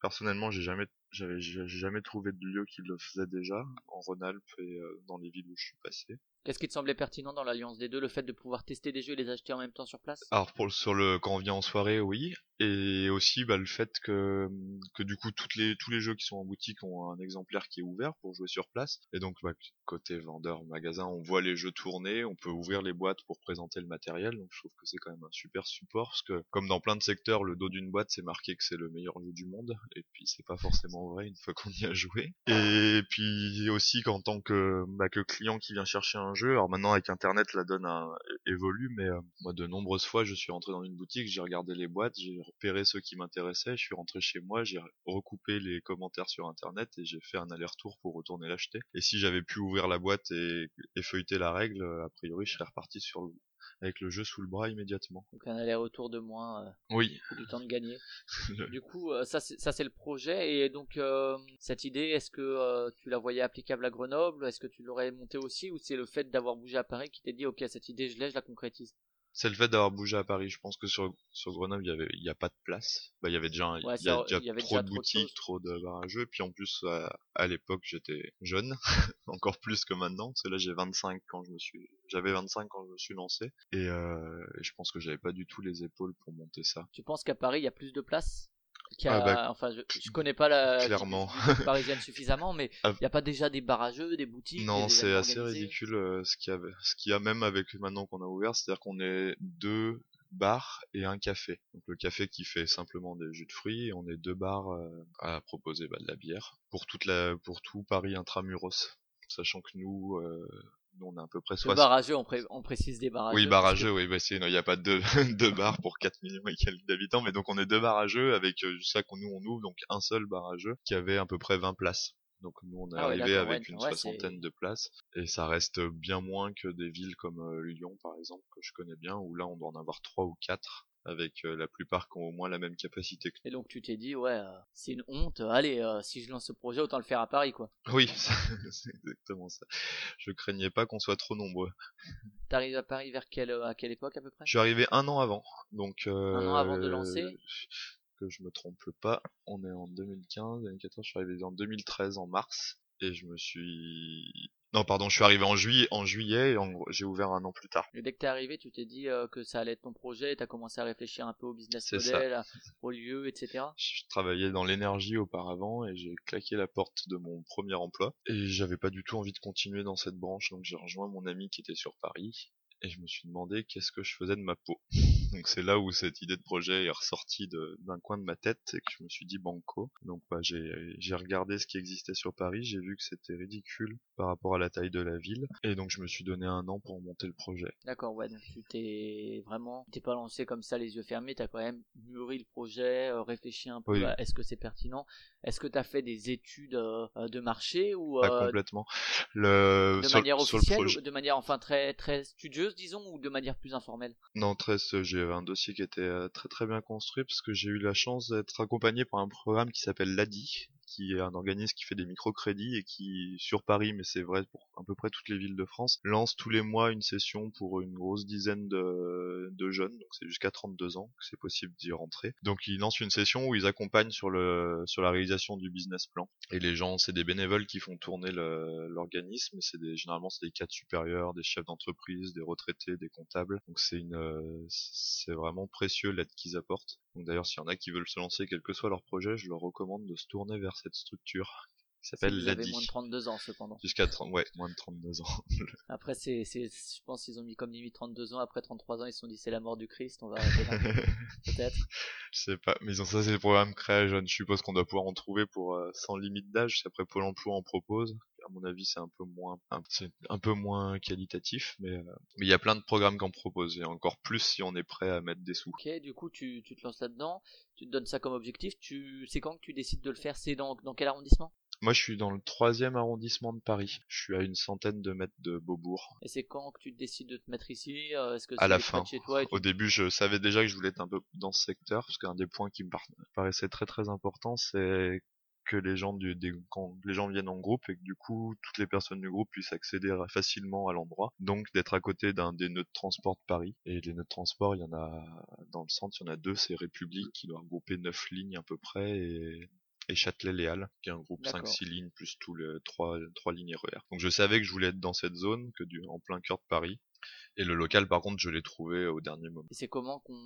personnellement, j'ai jamais j'avais jamais trouvé de lieu qui le faisait déjà en Rhône-Alpes et euh, dans les villes où je suis passé. Qu'est-ce qui te semblait pertinent dans l'alliance des deux, le fait de pouvoir tester des jeux et les acheter en même temps sur place? Alors pour sur le quand on vient en soirée, oui, et aussi bah, le fait que que du coup toutes les tous les jeux qui sont en boutique ont un exemplaire qui est ouvert pour jouer sur place, et donc bah, côté vendeur magasin, on voit les jeux tourner, on peut ouvrir les boîtes pour présenter le matériel, donc je trouve que c'est quand même un super support parce que comme dans plein de secteurs, le dos d'une boîte c'est marqué que c'est le meilleur jeu du monde, et puis c'est pas forcément vrai une fois qu'on y a joué. Et puis aussi qu'en tant que bah, que client qui vient chercher un jeu. Alors maintenant avec internet la donne a évolue, mais euh, moi de nombreuses fois je suis rentré dans une boutique, j'ai regardé les boîtes, j'ai repéré ceux qui m'intéressaient, je suis rentré chez moi, j'ai recoupé les commentaires sur internet et j'ai fait un aller-retour pour retourner l'acheter. Et si j'avais pu ouvrir la boîte et, et feuilleter la règle, a priori je serais reparti sur le, avec le jeu sous le bras immédiatement. Donc un aller-retour de moins. Euh, oui. Du temps de gagner. Du coup, euh, ça c'est le projet et donc euh, cette idée, est-ce que tu la voyais applicable à Grenoble, est-ce que tu l'aurais monté aussi? Ou c'est le fait d'avoir bougé à Paris qui t'a dit ok cette idée je l'ai, je la concrétise? C'est le fait d'avoir bougé à Paris. Je pense que sur, sur Grenoble, il y avait, il y a pas de place. Bah, il y avait déjà, il, y a, déjà trop de boutiques, trop de, barrageux. Puis en plus, à, l'époque, j'étais jeune, encore plus que maintenant. Parce que là, j'ai 25 quand je me suis, j'avais 25 quand je me suis lancé. Et, euh, et je pense que j'avais pas du tout les épaules pour monter ça. Tu penses qu'à Paris, il y a plus de place? Ah bah, enfin, je, je, connais pas la clairement. parisienne suffisamment, mais ah. il n'y a pas déjà des barrageux, des boutiques. Non, c'est assez ridicule euh, ce qu'il y a, ce qu'il y a même avec maintenant qu'on a ouvert, c'est-à-dire qu'on est deux bars et un café. Donc le café qui fait simplement des jus de fruits, et on est deux bars euh, à proposer bah, de la bière pour toute la, pour tout Paris intramuros, sachant que nous, euh, nous, on a à peu près 60. Barrageux, on, précise des barrageux. Oui, barrageux, oui, bah, il n'y a pas deux, deux bars pour 4 millions et quelques d'habitants, mais donc on est deux barrageux avec euh, ça qu'on nous on ouvre, donc un seul barrageux qui avait à peu près 20 places. Donc nous on est ah arrivé avec une soixantaine de places et ça reste bien moins que des villes comme euh, Lyon par exemple que je connais bien où là on doit en avoir trois ou quatre avec euh, la plupart qui ont au moins la même capacité. Et donc tu t'es dit ouais euh, c'est une honte, allez si je lance ce projet autant le faire à Paris quoi. Oui c'est exactement ça. Je craignais pas qu'on soit trop nombreux. T'arrives à Paris vers quelle à quelle époque à peu près? Je suis arrivé un an avant donc. un an avant de lancer? Que je me trompe pas, on est en 2015, 2014, je suis arrivé en 2013 en mars et je me suis non, pardon, je suis arrivé en juillet, en juillet et j'ai ouvert un an plus tard. Et dès que t'es arrivé, tu t'es dit euh, que ça allait être ton projet, t'as commencé à réfléchir un peu au business model, au lieu, etc. Je travaillais dans l'énergie auparavant et j'ai claqué la porte de mon premier emploi et j'avais pas du tout envie de continuer dans cette branche, donc j'ai rejoint mon ami qui était sur Paris et je me suis demandé qu'est-ce que je faisais de ma peau. Donc c'est là où cette idée de projet est ressortie d'un coin de ma tête et que je me suis dit banco. Donc bah, j'ai regardé ce qui existait sur Paris, j'ai vu que c'était ridicule par rapport à la taille de la ville. Et donc je me suis donné un an pour monter le projet. D'accord, ouais, donc tu t'es vraiment, t'es pas lancé comme ça les yeux fermés, t'as quand même mûri le projet, euh, réfléchi un peu à est-ce que c'est pertinent, est-ce que t'as fait des études euh, de marché ou euh, complètement. Le de manière officielle, ou de manière enfin très très studieuse disons, ou de manière plus informelle? Non, très, j'ai un dossier qui était euh, très très bien construit parce que j'ai eu la chance d'être accompagné par un programme qui s'appelle l'ADI, qui est un organisme qui fait des microcrédits et qui, sur Paris, mais c'est vrai pour à peu près toutes les villes de France, lance tous les mois une session pour une grosse dizaine de, de jeunes, donc c'est jusqu'à 32 ans que c'est possible d'y rentrer. Donc ils lancent une session où ils accompagnent sur le sur la réalisation du business plan. Et les gens, c'est des bénévoles qui font tourner l'organisme, c'est des généralement c'est des cadres supérieurs, des chefs d'entreprise, des retraités, des comptables. Donc c'est une c'est vraiment précieux l'aide qu'ils apportent. Donc d'ailleurs, s'il y en a qui veulent se lancer, quel que soit leur projet, je leur recommande de se tourner vers cette structure qui s'appelle Lady. moins de 32 ans cependant. Jusqu'à 30, ouais, moins de 32 ans. Après, c'est, c'est, je pense qu'ils ont mis comme limite 32 ans. Après 33 ans, ils se sont dit c'est la mort du Christ, on va arrêter là. Peut-être. Je sais pas, mais ils ont ça, c'est le programme Créa Jeune. Je suppose qu'on doit pouvoir en trouver pour euh, sans limite d'âge. Après, Pôle Emploi en propose. À mon avis, c'est un peu moins, un, c'est un peu moins qualitatif, mais euh, mais il y a plein de programmes qu'on propose et encore plus si on est prêt à mettre des sous. Ok, du coup, tu, tu te lances là-dedans. Tu te donnes ça comme objectif. Tu, c'est quand que tu décides de le faire? C'est dans, dans quel arrondissement? Moi, je suis dans le troisième arrondissement de Paris. Je suis à une centaine de mètres de Beaubourg. Et c'est quand que tu décides de te mettre ici Euh, Est-ce que À c'est la fin. chez toi et tu- Au début, je savais déjà que je voulais être un peu dans ce secteur, parce qu'un des points qui me par- paraissait très très important, c'est que les gens du, des, quand les gens viennent en groupe et que du coup toutes les personnes du groupe puissent accéder facilement à l'endroit. Donc d'être à côté d'un des nœuds de transport de Paris. Et les nœuds de transport, il y en a dans le centre, il y en a deux, c'est République qui doit regrouper neuf lignes à peu près et et Châtelet-Léal, qui est un groupe D'accord. 5-6 lignes plus tous les trois, trois lignes RER. Donc je savais que je voulais être dans cette zone, que du, en plein cœur de Paris. Et le local, par contre, je l'ai trouvé au dernier moment. Et c'est comment qu'on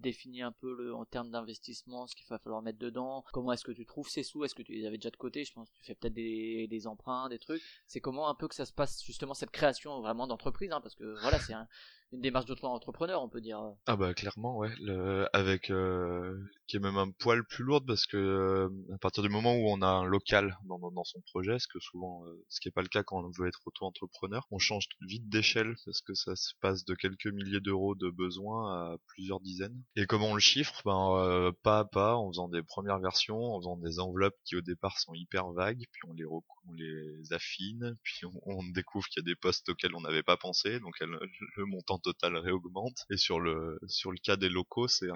définit un peu le, en termes d'investissement ce qu'il va falloir mettre dedans? Comment est-ce que tu trouves? Ces sous? Est-ce que tu les avais déjà de côté? Je pense que tu fais peut-être des, des emprunts, des trucs. C'est comment un peu que ça se passe justement cette création vraiment d'entreprise hein, Parce que voilà, c'est un- une démarche d'auto-entrepreneur, on peut dire. Ah bah clairement ouais, le, avec euh, qui est même un poil plus lourde parce que euh, à partir du moment où on a un local dans, dans son projet, ce que souvent euh, ce qui est pas le cas quand on veut être auto-entrepreneur, on change vite d'échelle parce que ça se passe de quelques milliers d'euros de besoins à plusieurs dizaines. Et comment on le chiffre Ben euh, pas à pas, en faisant des premières versions, en faisant des enveloppes qui au départ sont hyper vagues, puis on les on les affine, puis on, découvre qu'il y a des postes auxquels on n'avait pas pensé, donc le montant total réaugmente. Et sur le sur le cas des locaux, c'est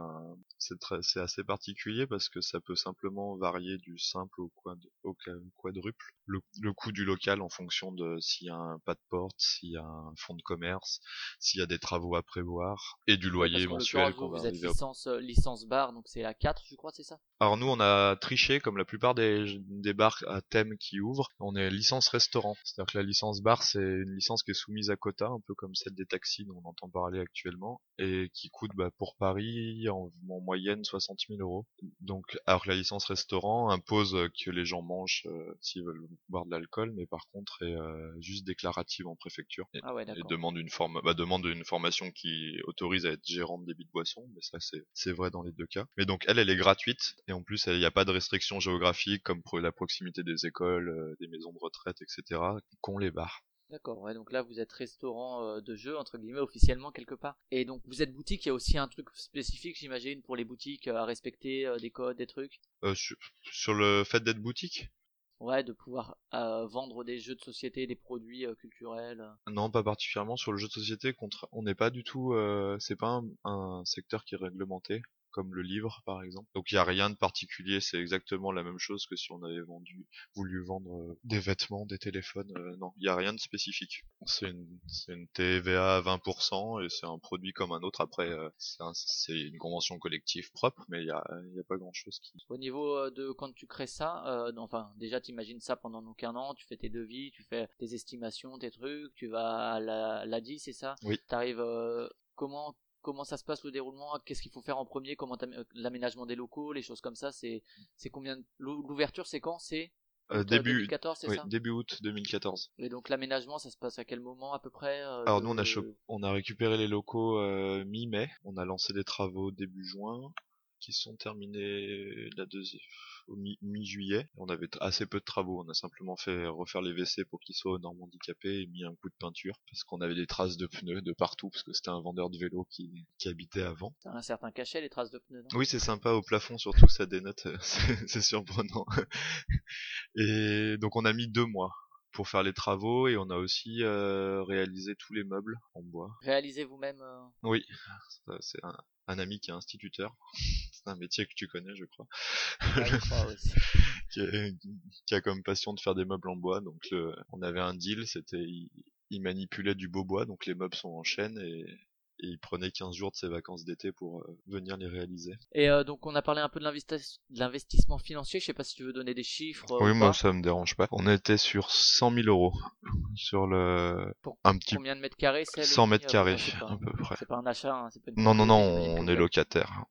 c'est assez particulier parce que ça peut simplement varier du simple au, quad, quadruple. Le, le coût du local en fonction de s'il y a un pas de porte, s'il y a un fonds de commerce, s'il y a des travaux à prévoir et du loyer mensuel vous, vous êtes licence, euh, licence bar, donc c'est à 4, je crois, c'est ça? Alors nous, on a triché comme la plupart des, des bars à thème qui ouvrent. On est licence restaurant. C'est-à-dire que la licence bar, c'est une licence qui est soumise à quota, un peu comme celle des taxis dont on entend parler actuellement, et qui coûte bah, pour Paris en, en moyenne 60 000 euros. Donc, alors que la licence restaurant impose que les gens mangent euh, s'ils veulent boire de l'alcool, mais par contre est euh, juste déclarative en préfecture. Et, Ah ouais, et demande une forme, bah, demande une formation qui autorise à être gérant de débit de boisson, mais ça c'est vrai dans les deux cas. Mais donc elle, elle est gratuite et en plus il n'y a pas de restrictions géographiques comme pour la proximité des écoles, euh, des maisons de retraite, etc. qu'ont les bars. D'accord, ouais, donc là vous êtes restaurant euh, de jeu, entre guillemets, officiellement quelque part. Et donc vous êtes boutique, il y a aussi un truc spécifique, j'imagine, pour les boutiques euh, à respecter, euh, des codes, des trucs? Euh, sur, sur le fait d'être boutique? Ouais, de pouvoir euh, vendre des jeux de société, des produits euh, culturels. Non, pas particulièrement sur le jeu de société. Contre, on n'est pas du tout. Euh, c'est pas un secteur qui est réglementé comme le livre par exemple. Donc il y a rien de particulier. C'est exactement la même chose que si on avait vendu, voulu vendre euh, des vêtements, des téléphones. euh, non, il y a rien de spécifique. C'est une, c'est une TVA à 20% et c'est un produit comme un autre. Après, euh, c'est un- c'est une convention collective propre, mais il y a, y a pas grand chose qui. Au niveau euh, de quand tu crées ça, euh, enfin déjà t'imagines ça pendant donc un an, tu fais tes devis, tu fais tes estimations, tes trucs, tu vas à la, l'ADI, c'est ça? Oui. T'arrives euh, comment comment ça se passe le déroulement Qu'est-ce qu'il faut faire en premier Comment euh, l'aménagement des locaux, les choses comme ça C'est c'est combien de- L'ouverture c'est quand? C'est Euh, début, 2014, c'est oui, ça? début août 2014. Et donc l'aménagement, ça se passe à quel moment à peu près euh, Alors nous on a chop- on a récupéré les locaux euh, mi-mai, on a lancé des travaux début juin qui sont terminés la deuxième au mi- mi-juillet. on avait assez peu de travaux, on a simplement fait refaire les WC pour qu'ils soient aux normes handicapés et mis un coup de peinture parce qu'on avait des traces de pneus de partout parce que c'était un vendeur de vélos qui, qui habitait avant. A un certain cachet les traces de pneus, non? Oui, c'est sympa au plafond, surtout ça dénote, euh, c'est surprenant. et donc on a mis deux mois pour faire les travaux et on a aussi euh, réalisé tous les meubles en bois. Réalisez vous-même. euh, Oui, c'est un, un ami qui est instituteur. C'est un métier que tu connais, je crois. ah, je crois aussi. qui, est- qui a comme passion de faire des meubles en bois. Donc le, on avait un deal, c'était il, il manipulait du beau bois, donc les meubles sont en chaîne et, et il prenait 15 jours de ses vacances d'été pour euh, venir les réaliser. Et euh, donc on a parlé un peu de l'investis- de l'investissement financier. Je sais pas si tu veux donner des chiffres. euh, oui, ou moi pas. ça me dérange pas. On était sur 100 000 euros sur le Pour un petit Combien de mètres carrés c'est le 100 mètres euh, carrés à peu près. C'est pas un achat, hein, c'est pas une Non, non, non, on est locataire.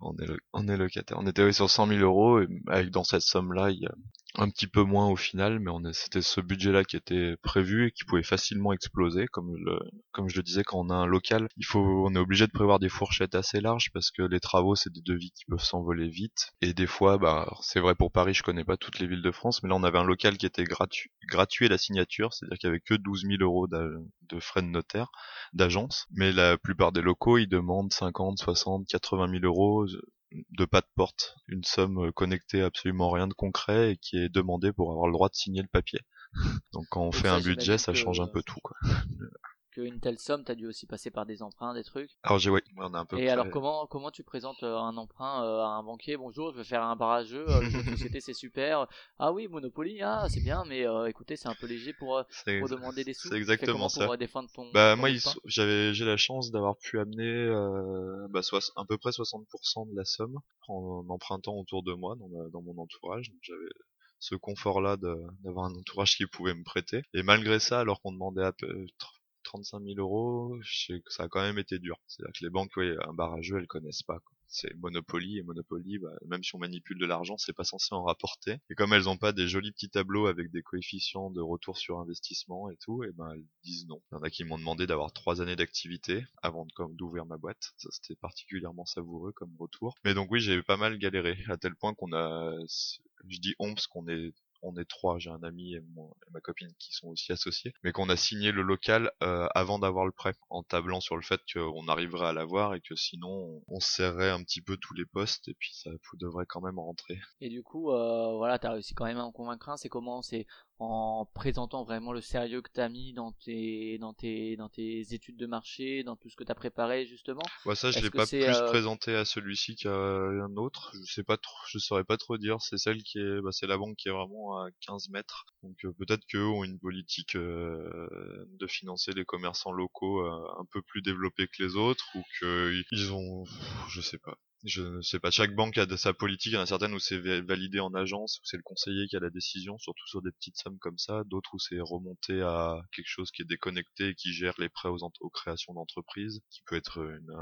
On est, lo- on est locataire. On était oui, sur 100 000 euros et avec dans cette somme-là, il y a, un petit peu moins au final, mais on c'était ce budget-là qui était prévu et qui pouvait facilement exploser, comme le, comme je le disais, quand on a un local, il faut, on est obligé de prévoir des fourchettes assez larges parce que les travaux c'est des devis qui peuvent s'envoler vite. Et des fois, bah, c'est vrai pour Paris, je connais pas toutes les villes de France, mais là on avait un local qui était gratuit, gratuit à la signature, c'est-à-dire qu'il y avait que 12 000 euros de frais de notaire, d'agence, mais la plupart des locaux ils demandent 50, 60, 80 000 euros de pas de porte, une somme connectée à absolument rien de concret et qui est demandée pour avoir le droit de signer le papier. Donc quand on fait un budget, ça change un peu tout. Quoi qu'une telle somme, t'as dû aussi passer par des emprunts, des trucs. Alors j'ai, ouais, on a un peu. Et alors comment comment tu présentes euh, un emprunt euh, à un banquier? Bonjour, je veux faire un barrageux. Euh, le société c'est super. Ah oui, Monopoly, ah c'est bien, mais écoutez c'est un peu léger pour, pour demander des sous. C'est exactement ça. Pour défendre ton. Bah moi j'avais j'ai la chance d'avoir pu amener bah, soit, à peu près 60% de la somme en, empruntant autour de moi dans, dans mon entourage. J'avais ce confort-là d'avoir un entourage qui pouvait me prêter. Et malgré ça, alors qu'on demandait à peu, 35 000 euros, ça a quand même été dur. C'est-à-dire que les banques, oui, un barrageux, elles connaissent pas. C'est Monopoly et Monopoly, bah, même si on manipule de l'argent, c'est pas censé en rapporter. Et comme elles ont pas des jolis petits tableaux avec des coefficients de retour sur investissement et tout, et ben elles disent non. Il y en a qui m'ont demandé d'avoir trois années d'activité avant d'ouvrir ma boîte. Ça c'était particulièrement savoureux comme retour. Mais donc oui, j'ai pas mal galéré à tel point qu'on a, je dis on parce qu'on est on est trois, j'ai un ami et, ma copine qui sont aussi associés, mais qu'on a signé le local euh, avant d'avoir le prêt, en tablant sur le fait qu'on arriverait à l'avoir et que sinon on, serrerait un petit peu tous les postes et puis ça devrait quand même rentrer. Et du coup, euh, voilà, t'as réussi quand même à en convaincre un. C'est comment? C'est en présentant vraiment le sérieux que t'as mis dans tes dans tes dans tes études de marché, dans tout ce que t'as préparé justement. Ouais, ça je l'ai pas plus euh, présenté à celui-ci qu'à un autre. Je sais pas trop, je saurais pas trop dire. C'est celle qui est, bah, c'est la banque qui est vraiment à 15 mètres. Donc euh, peut-être qu'eux ont une politique euh, de financer les commerçants locaux un peu plus développée que les autres ou qu'ils ont, je sais pas je ne sais pas, chaque banque a de sa politique, il y en a certaines où c'est validé en agence, où c'est le conseiller qui a la décision, surtout sur des petites sommes comme ça, d'autres où c'est remonté à quelque chose qui est déconnecté et qui gère les prêts aux, aux créations d'entreprises, qui peut être une,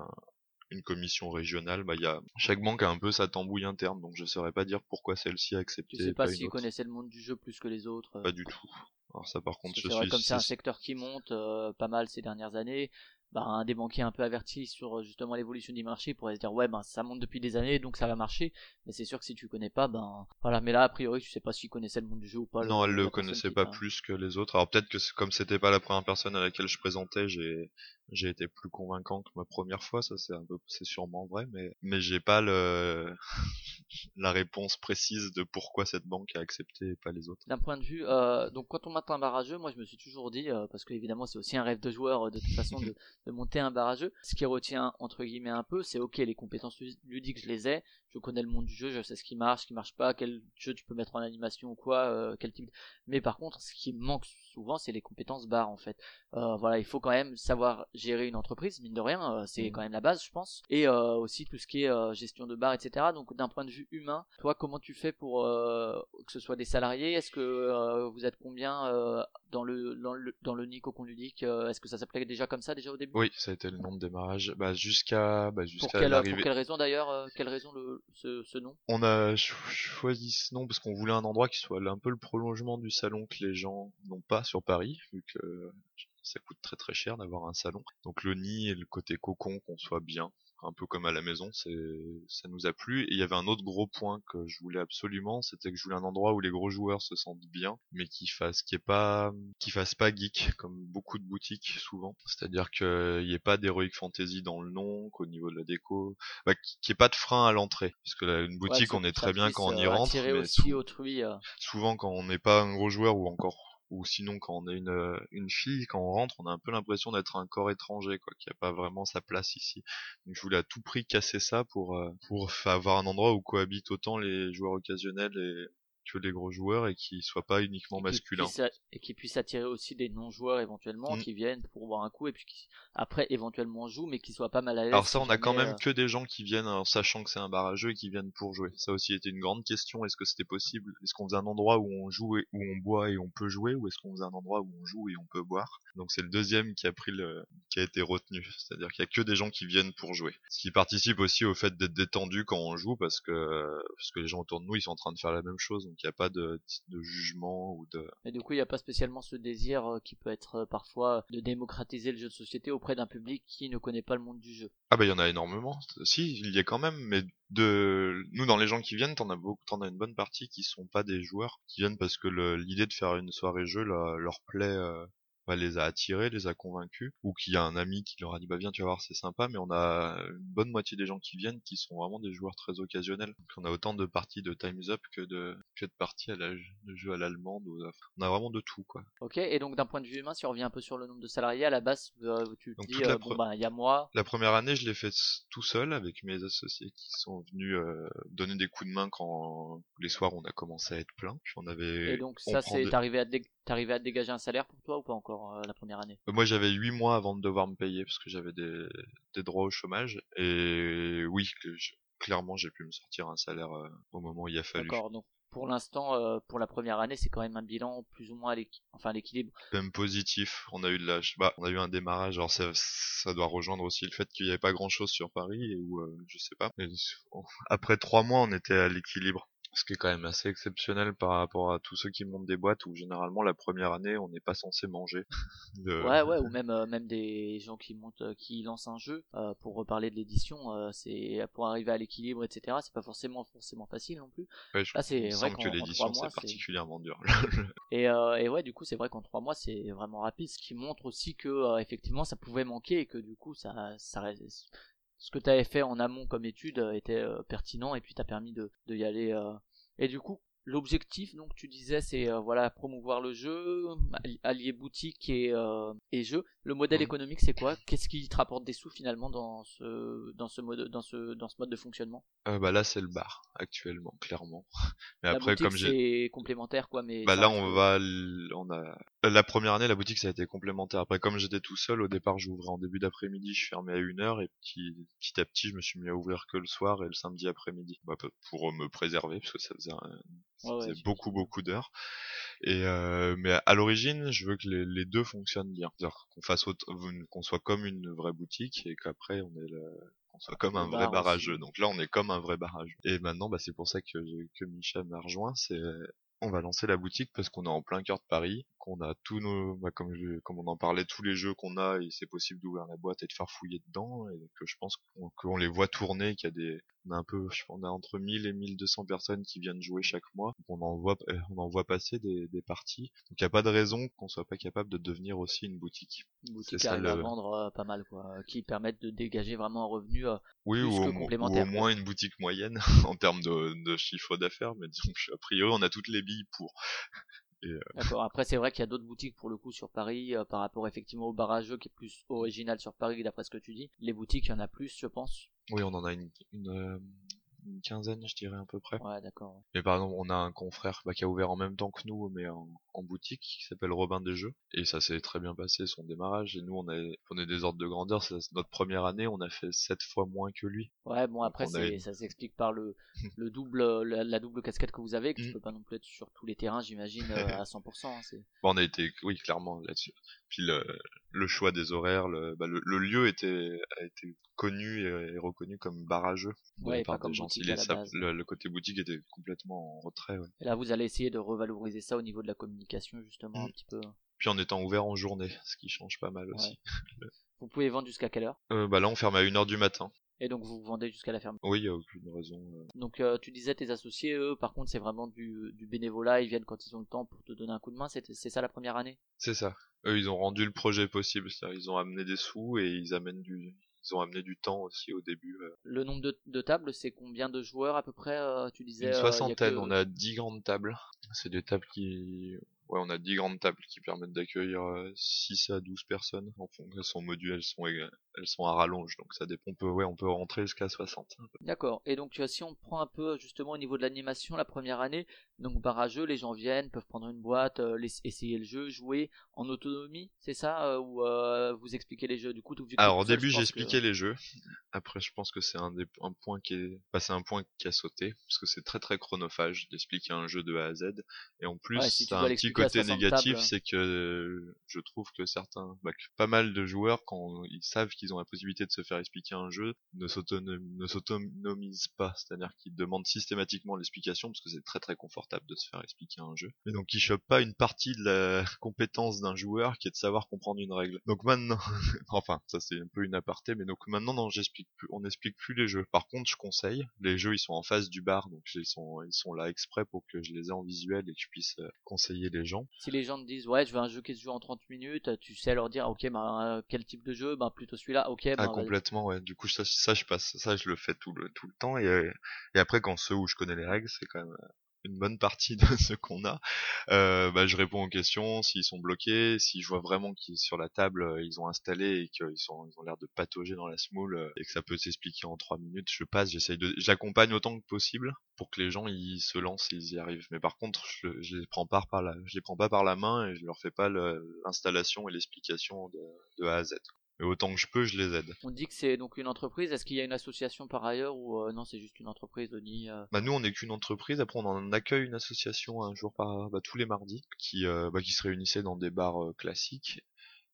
une commission régionale, bah, y a, chaque banque a un peu sa tambouille interne, donc je saurais pas dire pourquoi celle-ci a accepté. Tu sais pas, s'ils connaissaient le monde du jeu plus que les autres. Pas du tout. Alors ça par contre, je suis... comme c'est un secteur qui monte euh, pas mal ces dernières années, bah, un des banquiers un peu avertis sur euh, justement l'évolution du marché pourrait se dire ouais ben ça monte depuis des années donc ça va marcher. Mais c'est sûr que si tu connais pas ben voilà. Mais là a priori tu sais pas s'il connaissait le monde du jeu ou pas non elle le connaissait pas plus que les autres. Alors peut-être que comme c'était pas la première personne à laquelle je présentais j'ai j'ai été plus convaincant que ma première fois ça c'est un peu c'est sûrement vrai mais mais j'ai pas le la réponse précise de pourquoi cette banque a accepté et pas les autres d'un point de vue euh, donc quand on m'attend un barrageux moi je me suis toujours dit euh, parce que évidemment c'est aussi un rêve de joueur de toute façon de monter un barrageux. Ce qui retient entre guillemets un peu, c'est ok, les compétences ludiques, je les ai, je connais le monde du jeu, je sais ce qui marche, ce qui marche pas, quel jeu tu peux mettre en animation ou quoi, euh, quel type. Mais par contre, ce qui manque souvent, c'est les compétences bar en fait. Euh, voilà, il faut quand même savoir gérer une entreprise, mine de rien, euh, c'est mmh. quand même la base, je pense. Et aussi tout ce qui est gestion de bar, etc. Donc d'un point de vue humain, toi, comment tu fais pour que ce soit des salariés? Est-ce que vous êtes combien dans le dans le dans le Nico Est-ce que ça s'appelait déjà comme ça déjà au début? Oui, ça a été le nom de démarrage. Bah jusqu'à bah, jusqu'à pour, quelle, pour quelle raison d'ailleurs Quelle raison le ce, nom? On a choisi ce nom parce qu'on voulait un endroit qui soit un peu le prolongement du salon que les gens n'ont pas sur Paris, vu que ça coûte très très cher d'avoir un salon. Donc le nid et le côté cocon qu'on soit bien, un peu comme à la maison, c'est ça nous a plu. Et il y avait un autre gros point que je voulais absolument, c'était que je voulais un endroit où les gros joueurs se sentent bien, mais qui fasse qui est pas qui fasse pas geek comme beaucoup de boutiques souvent. C'est-à-dire qu'il n'y ait pas d'heroic fantasy dans le nom, qu'au niveau de la déco, bah, qu'il n'y ait pas de frein à l'entrée. Parce que là, une boutique, on est très bien quand on y euh, rentre, mais aussi autrui, euh. souvent quand on n'est pas un gros joueur ou encore ou sinon quand on est une, euh, une fille, quand on rentre, on a un peu l'impression d'être un corps étranger, quoi, qui a pas vraiment sa place ici. Donc je voulais à tout prix casser ça pour euh, pour avoir un endroit où cohabitent autant les joueurs occasionnels et que les gros joueurs et qui soient pas uniquement masculins. et qui puissent attirer aussi des non-joueurs éventuellement mm. qui viennent pour voir un coup et puis qui après éventuellement jouent mais qui soient pas mal à l'aise. Alors ça on a quand même euh, que des gens qui viennent en sachant que c'est un barrageux et qui viennent pour jouer. Ça aussi était une grande question, est-ce que c'était possible? Est-ce qu'on faisait un endroit où on joue et où on boit et on peut jouer ou est-ce qu'on faisait un endroit où on joue et on peut boire? Donc c'est le deuxième qui a pris le qui a été retenu, c'est-à-dire qu'il y a que des gens qui viennent pour jouer. Ce qui participe aussi au fait d'être détendu quand on joue parce que parce que les gens autour de nous ils sont en train de faire la même chose donc il n'y a pas de, de jugement ou de. Et du coup, il n'y a pas spécialement ce désir euh, qui peut être euh, parfois de démocratiser le jeu de société auprès d'un public qui ne connaît pas le monde du jeu. Ah bah il y en a énormément. Si, il y a quand même, mais de nous dans les gens qui viennent, t'en as beaucoup, t'en as une bonne partie qui sont pas des joueurs, qui viennent parce que l'idée de faire une soirée jeu leur plaît euh, bah, les a attirés, les a convaincus, ou qu'il y a un ami qui leur a dit bah viens tu vas voir c'est sympa, mais on a une bonne moitié des gens qui viennent qui sont vraiment des joueurs très occasionnels. Donc on a autant de parties de Time's Up que de, que de parties à la, de jeux à l'allemande, on a vraiment de tout quoi. Ok, et donc d'un point de vue humain, si on revient un peu sur le nombre de salariés, à la base euh, tu te dis euh, bon bah il y a moi. La première année je l'ai fait tout seul avec mes associés qui sont venus euh, donner des coups de main quand les soirs on a commencé à être plein. Puis on avait. Et donc ça c'est arrivé à T'arrivais à dégager un salaire pour toi ou pas encore? Euh, la première année euh, Moi j'avais 8 mois avant de devoir me payer parce que j'avais des, des droits au chômage et oui que clairement j'ai pu me sortir un salaire euh, au moment où il a fallu. D'accord donc pour l'instant pour la première année c'est quand même un bilan plus ou moins à l'équilibre. Enfin l'équilibre. Même positif. On a eu de la bah, on a eu un démarrage alors ça, ça doit rejoindre aussi le fait qu'il n'y avait pas grand chose sur Paris et où je sais pas. Mais, après trois mois on était à l'équilibre ce qui est quand même assez exceptionnel par rapport à tous ceux qui montent des boîtes où généralement la première année on n'est pas censé manger. Ouais ouais ou même euh, même des gens qui montent euh, qui lancent un jeu euh, pour reparler de l'édition c'est pour arriver à l'équilibre etc c'est pas forcément forcément facile non plus. Ouais, je Là c'est vrai que l'édition c'est particulièrement dur. et, et ouais du coup c'est vrai qu'en trois mois c'est vraiment rapide ce qui montre aussi que effectivement ça pouvait manquer et que du coup ça ça ce que tu avais fait en amont comme étude euh, était euh, pertinent et puis t'as permis de, de y aller. Euh. Et du coup, L'objectif, donc tu disais, c'est voilà promouvoir le jeu, allier boutique et, et jeu. Le modèle économique, c'est quoi? Qu'est-ce qui te rapporte des sous finalement dans ce dans ce mode dans ce dans ce mode de fonctionnement? Bah là, c'est le bar actuellement, clairement. Mais après, comme j'ai complémentaire quoi, mais bah là, on va on a la première année, la boutique, ça a été complémentaire. Après, comme j'étais tout seul, au départ, j'ouvrais en début d'après-midi, je fermais à une heure, et petit, petit à petit, je me suis mis à ouvrir que le soir et le samedi après-midi. Bah, pour me préserver, parce que ça faisait, beaucoup, beaucoup d'heures. Et euh, mais à l'origine, je veux que les, deux fonctionnent bien. qu'on fasse qu'on soit comme une vraie boutique et qu'après on est qu'on soit comme un vrai barrageux. Donc là, on est comme un vrai barrage. Et maintenant, bah, c'est pour ça que, que Micha m'a rejoint. C'est on va lancer la boutique parce qu'on est en plein cœur de Paris, qu'on a tous nos, bah, comme, comme on en parlait, tous les jeux qu'on a, et c'est possible d'ouvrir la boîte et de faire fouiller dedans, et que je pense qu'on les voit tourner, qu'il y a des, on a un peu, on a entre 1000 et 1200 personnes qui viennent jouer chaque mois, on en voit, euh, on en voit passer des, des parties, donc il n'y a pas de raison qu'on soit pas capable de devenir aussi une boutique. Une boutique à vendre euh, pas mal, quoi, euh, qui permettent de dégager vraiment un revenu oui, plus ou, que complémentaire, ou au moins une boutique moyenne en termes de, de chiffre d'affaires, mais disons a priori on a toutes les billes pour. Euh, D'accord. Après, c'est vrai qu'il y a d'autres boutiques pour le coup sur Paris euh, par rapport effectivement au barrageux qui est plus original sur Paris d'après ce que tu dis. Les boutiques, il y en a plus, je pense. Oui, on en a une, une, euh, une quinzaine, je dirais à peu près. Ouais, d'accord. Mais par exemple, on a un confrère bah, qui a ouvert en même temps que nous, mais en, en boutique, qui s'appelle Robin des Jeux, et ça s'est très bien passé son démarrage. Et nous, on est, on est des ordres de grandeur. C'est notre première année, on a fait sept fois moins que lui. Ouais, bon après, ça s'explique par le, le double, la, double casquette que vous avez, que tu mm. peux pas non plus être sur tous les terrains, j'imagine, euh, à 100%. Hein, bon, on a été, oui, clairement là-dessus. Puis le, le choix des horaires, le, bah, le, lieu était, a été connu et, reconnu comme barrageux ouais, par des gens. le, côté boutique était complètement en retrait. Ouais. Et là, vous allez essayer de revaloriser ça au niveau de la communication, justement, un mm. petit peu. Puis en étant ouvert en journée, ce qui change pas mal aussi. vous pouvez vendre jusqu'à quelle heure? Euh, Bah là, on ferme à 1h du matin. Et donc vous vendez jusqu'à la ferme? Oui, il n'y a aucune raison. Euh. Donc euh, tu disais tes associés, eux, par contre, c'est vraiment du, du, bénévolat, ils viennent quand ils ont le temps pour te donner un coup de main, c'est ça la première année? C'est ça. Eux, ils ont rendu le projet possible, ils ont amené des sous et ils amènent du, ils ont amené du temps aussi au début. Euh. Le nombre de, de tables, c'est combien de joueurs à peu près Tu disais Une soixantaine, on a 10 grandes tables. C'est des tables qui Ouais, on a 10 grandes tables qui permettent d'accueillir 6 euh, à 12 personnes. En fond, elles sont modules, elles sont, elles sont à rallonge, donc ça dépend. On peut, ouais, on peut rentrer jusqu'à 60. D'accord. Et donc, si on prend un peu justement au niveau de l'animation la première année, donc barrageux, les gens viennent, peuvent prendre une boîte, euh, essayer le jeu, jouer en autonomie, c'est ça euh, Ou vous expliquez les jeux du coup Alors au début, j'expliquais les jeux. Après, je pense que c'est un, des, un point qui est, bah, c'est un point qui a sauté parce que c'est très très chronophage d'expliquer un jeu de A à Z. Et en plus, c'est un petit côté négatif, c'est que je trouve que certains, bah, pas mal de joueurs, quand ils savent qu'ils ont la possibilité de se faire expliquer un jeu ne s'autonomisent pas, c'est-à-dire qu'ils demandent systématiquement l'explication parce que c'est très très confortable de se faire expliquer un jeu. Et donc ils chopent pas une partie de la compétence d'un joueur qui est de savoir comprendre une règle. Donc maintenant, enfin ça c'est un peu une aparté, mais donc maintenant non, j'explique plus, on n'explique plus les jeux. Par contre, je conseille, les jeux ils sont en face du bar, donc ils sont là exprès pour que je les ai en visuel et que je puisse euh, conseiller les gens. Si les gens te disent ouais je veux un jeu qui se joue en 30 minutes, tu sais leur dire ok bah euh, quel type de jeu, bah plutôt celui-là, ok. Ah complètement ouais. Du coup ça, ça je passe, ça je le fais tout le tout le temps et et après quand ceux où je connais les règles c'est quand même une bonne partie de ce qu'on a, euh, bah, je réponds aux questions, s'ils sont bloqués, si je vois vraiment qu'ils sur la table euh, ils ont installé et qu'ils sont ils ont l'air de patauger dans la smoule euh, et que ça peut s'expliquer en trois minutes, je passe, j'essaye de j'accompagne autant que possible pour que les gens ils se lancent et ils y arrivent. Mais par contre, je, je les prends pas par la je les prends pas par la main et je leur fais pas l'installation et l'explication de, de A à Z autant que je peux, je les aide. On dit que c'est donc une entreprise. Est-ce qu'il y a une association par ailleurs ou euh, non, c'est juste une entreprise, Denis euh? Bah nous, on n'est qu'une entreprise. Après, on en accueille une association un jour par, bah, tous les mardis, qui euh, bah, qui se réunissait dans des bars classiques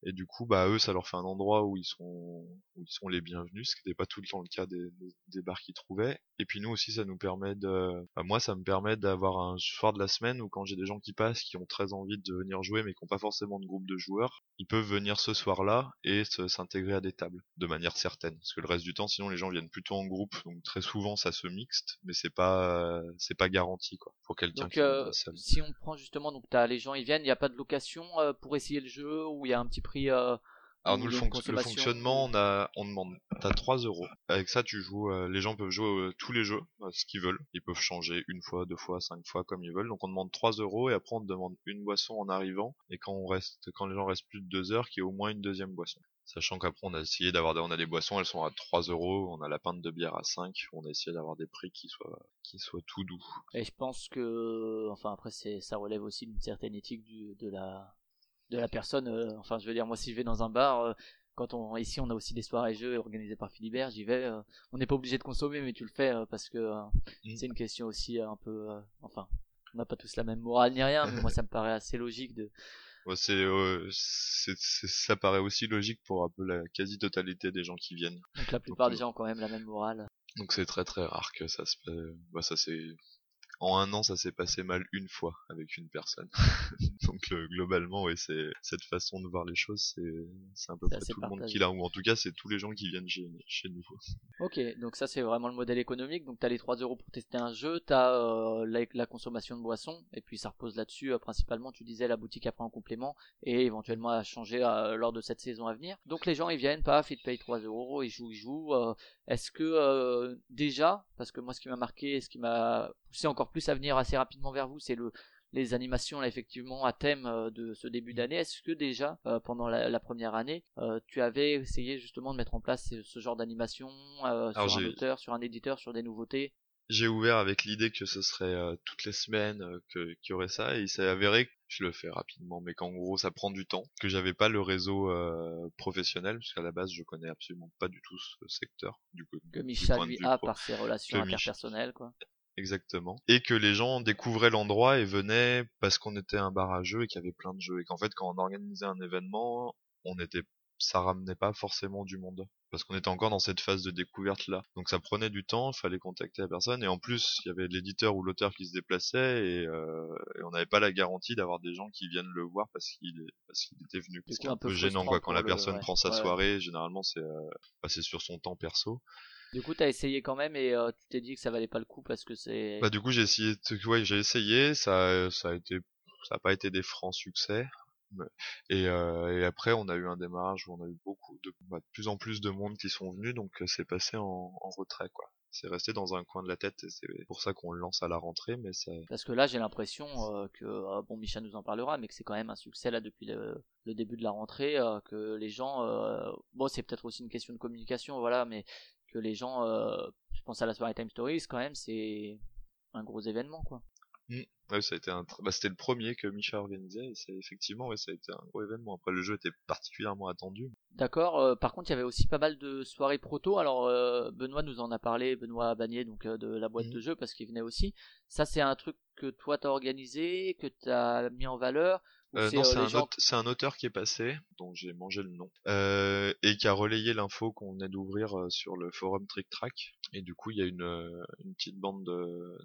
et du coup, bah eux, ça leur fait un endroit où ils sont où ils sont les bienvenus, ce qui n'était pas tout le temps le cas des, des, bars qu'ils trouvaient. Et puis nous aussi, ça nous permet de, bah, moi, ça me permet d'avoir un soir de la semaine où quand j'ai des gens qui passent, qui ont très envie de venir jouer, mais qui n'ont pas forcément de groupe de joueurs, ils peuvent venir ce soir-là et s'intégrer à des tables de manière certaine. Parce que le reste du temps, sinon les gens viennent plutôt en groupe, donc très souvent ça se mixte, mais c'est pas c'est pas garanti quoi pour quelqu'un qui euh, Si on prend justement, donc as les gens ils viennent, il n'y a pas de location euh, pour essayer le jeu ou il y a un petit euh, Alors nous le, fonctionnement, on a, on demande, t'as 3 euros. Avec ça, tu joues, euh, les gens peuvent jouer euh, tous les jeux, ce qu'ils veulent. Ils peuvent changer une fois, deux fois, cinq fois comme ils veulent. Donc on demande 3 euros et après on demande une boisson en arrivant. Et quand on reste, quand les gens restent plus de 2 heures, qu'il y ait au moins une deuxième boisson. Sachant qu'après on a essayé d'avoir, on a des boissons, elles sont à 3 euros, on a la pinte de bière à 5, on a essayé d'avoir des prix qui soient, qui soient tout doux. Et je pense que, enfin après c'est, ça relève aussi d'une certaine éthique du, de la, de la personne. Euh, enfin, je veux dire, moi, si je vais dans un bar, euh, quand on ici on a aussi des soirées jeux organisées par Philibert, j'y vais. Euh, on n'est pas obligé de consommer, mais tu le fais parce que mm. c'est une question aussi un peu. enfin, on n'a pas tous la même morale ni rien, mais moi ça me paraît assez logique de. c'est, ça paraît aussi logique pour un peu la quasi-totalité des gens qui viennent. Donc la plupart des gens ont quand même la même morale. Donc c'est très très rare que ça se, bah, ça c'est en un an, ça s'est passé mal une fois avec une personne. Donc euh, globalement, oui, c'est cette façon de voir les choses, c'est un peu près tout le monde qui l'a, ou en tout cas, c'est tous les gens qui viennent chez, chez nous. Ok, donc ça c'est vraiment le modèle économique. Donc t'as les 3 euros pour tester un jeu, t'as euh, la, la, consommation de boissons, et puis ça repose là-dessus. Euh, principalement, tu disais la boutique après en complément, et éventuellement à changer lors de cette saison à venir. Donc les gens ils viennent, paf, ils te payent 3 euros, ils jouent, ils jouent. Est-ce que déjà, parce que moi ce qui m'a marqué, ce qui m'a poussé encore plus à venir assez rapidement vers vous, c'est le les animations là, effectivement à thème euh, de ce début d'année. Est-ce que déjà euh, pendant la, première année, euh, tu avais essayé justement de mettre en place ce, genre d'animation sur un auteur, sur un éditeur, sur des nouveautés? J'ai ouvert avec l'idée que ce serait toutes les semaines qu'il y aurait ça et il s'est avéré que je le fais rapidement, mais qu'en gros ça prend du temps, que j'avais pas le réseau professionnel, parce qu'à la base je connais absolument pas du tout ce secteur. Du coup, que Michel lui a par ses relations interpersonnelles, quoi. Exactement. Et que les gens découvraient l'endroit et venaient parce qu'on était un bar à jeux et qu'il y avait plein de jeux. Et qu'en fait, quand on organisait un événement, on était, ça ramenait pas forcément du monde. Parce qu'on était encore dans cette phase de découverte là. Donc ça prenait du temps, il fallait contacter la personne. Et en plus, il y avait l'éditeur ou l'auteur qui se déplaçait et, euh, on n'avait pas la garantie d'avoir des gens qui viennent le voir parce qu'il parce qu'il était venu. C'est un, peu gênant quoi. Quand la personne prend sa soirée, généralement c'est euh, bah, c'est sur son temps perso. Du coup, t'as essayé quand même et euh, tu t'es dit que ça valait pas le coup parce que c'est. Bah du coup, j'ai essayé. Ouais, j'ai essayé. Ça, ça a été, ça a pas été des francs succès. Et, euh, et, après, on a eu un démarrage où on a eu beaucoup de, bah, de plus en plus de monde qui sont venus, donc euh, c'est passé en, en, retrait, quoi. C'est resté dans un coin de la tête, et c'est pour ça qu'on le lance à la rentrée, mais ça. Parce que là, j'ai l'impression euh, que euh, bon, Micha nous en parlera, mais que c'est quand même un succès là depuis le, le début de la rentrée, euh, que les gens, bon, c'est peut-être aussi une question de communication, voilà, mais que les gens, euh, je pense à la soirée Time Stories quand même, c'est un gros événement quoi. Mmh. Ouais, ça a été un, bah, c'était le premier que Micha organisait et c'est effectivement, ouais, ça a été un gros événement. Après, le jeu était particulièrement attendu. D'accord. Euh, par contre, il y avait aussi pas mal de soirées proto. Alors, euh, Benoît nous en a parlé, Benoît Bagné, donc de la boîte mmh. de jeu, parce qu'il venait aussi. Ça, c'est un truc que toi t'as organisé, que t'as mis en valeur, Euh, c'est, non, euh, c'est un, gens- un auteur qui est passé, dont j'ai mangé le nom, euh, et qui a relayé l'info qu'on venait d'ouvrir euh, sur le forum Trick Track. Et du coup, il y a une, euh, une petite bande de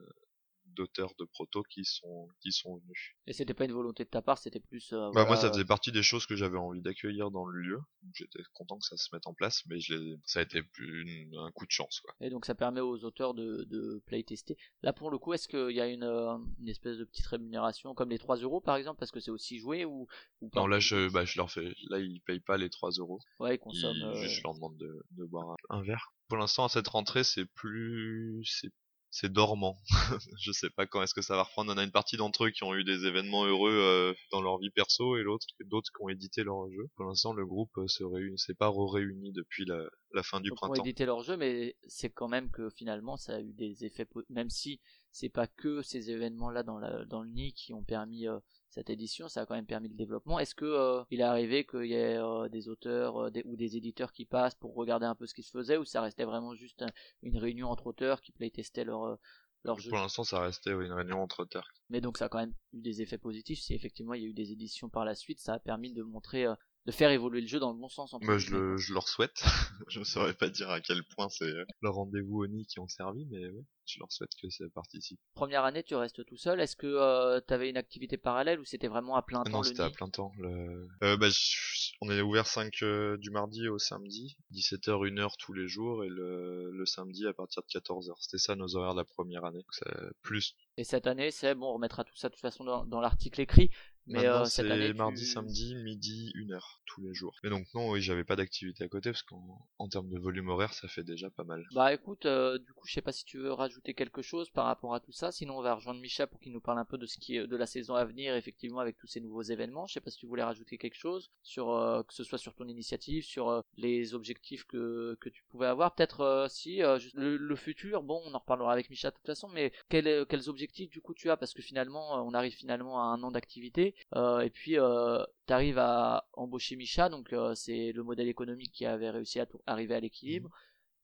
d'auteurs de proto qui sont qui sont venus. Et c'était pas une volonté de ta part, c'était plus. euh, Bah moi ça faisait partie des choses que j'avais envie d'accueillir dans le lieu. J'étais content que ça se mette en place, mais ça a été plus une- un coup de chance quoi. Et donc ça permet aux auteurs de, de playtester. Là pour le coup, est-ce qu'il y a une, euh, une espèce de petite rémunération comme les 3 euros par exemple parce que c'est aussi joué ou, ou pas Non là je bah je leur fais là ils payent pas les 3 euros. Ouais, ils consomment. Ils- euh, je leur demande de, de boire un, un verre. Pour l'instant, à cette rentrée, c'est plus, c'est, c'est dormant. je sais pas quand est-ce que ça va reprendre. On a une partie d'entre eux qui ont eu des événements heureux euh, dans leur vie perso et l'autre, d'autres qui ont édité leur jeu. Pour l'instant, le groupe euh, se réunit, s'est pas réuni depuis la, la fin du donc, ont printemps. édité leur jeu, mais c'est quand même que finalement ça a eu des effets, même si c'est pas que ces événements-là dans, la, dans le nid qui ont permis euh, cette édition, ça a quand même permis le développement. Est-ce que euh, il est arrivé qu'il y ait euh, des auteurs euh, des- ou des éditeurs qui passent pour regarder un peu ce qui se faisait, ou ça restait vraiment juste un- une réunion entre auteurs qui playtestaient leur euh, leur jeu? Pour l'instant, ça restait une réunion entre terres. Mais donc ça a quand même eu des effets positifs. Si effectivement il y a eu des éditions par la suite, ça a permis de montrer, de faire évoluer le jeu dans le bon sens. entre Moi, je, le, je leur souhaite. je ne saurais pas dire à quel point c'est euh, le rendez-vous ONI qui ont servi, mais ouais, je leur souhaite que ça participe. Première année, tu restes tout seul. Est-ce que tu avais une activité parallèle ou c'était vraiment à plein Ah temps non, c'était à plein temps. Le... Euh, bah, je- on est ouvert 5 euh, du mardi au samedi, 17h, 1h tous les jours, et le, le samedi à partir de 14h. C'était ça nos horaires de la première année. Donc, plus. Et cette année, c'est bon, on remettra tout ça de toute façon dans, dans l'article écrit. Mais Maintenant, euh, cette année, tu- mardi, samedi, midi, 1h tous les jours. Mais donc, non, oui, j'avais pas d'activité à côté, parce qu'en en termes de volume horaire, ça fait déjà pas mal. Bah écoute, euh, du coup, je sais pas si tu veux rajouter quelque chose par rapport à tout ça. Sinon, on va rejoindre Micha pour qu'il nous parle un peu de ce qui est de la saison à venir, effectivement, avec tous ces nouveaux événements. Je sais pas si tu voulais rajouter quelque chose sur euh, que ce soit sur ton initiative, sur euh, les objectifs que que tu pouvais avoir. Peut-être si juste le, le futur. Bon, on en reparlera avec Micha de toute façon. Mais quel, quels objectifs du coup tu as? Parce que finalement, on arrive finalement à un an d'activité. Euh, et puis, euh, tu arrives à embaucher Micha, donc euh, c'est le modèle économique qui avait réussi à arriver à l'équilibre.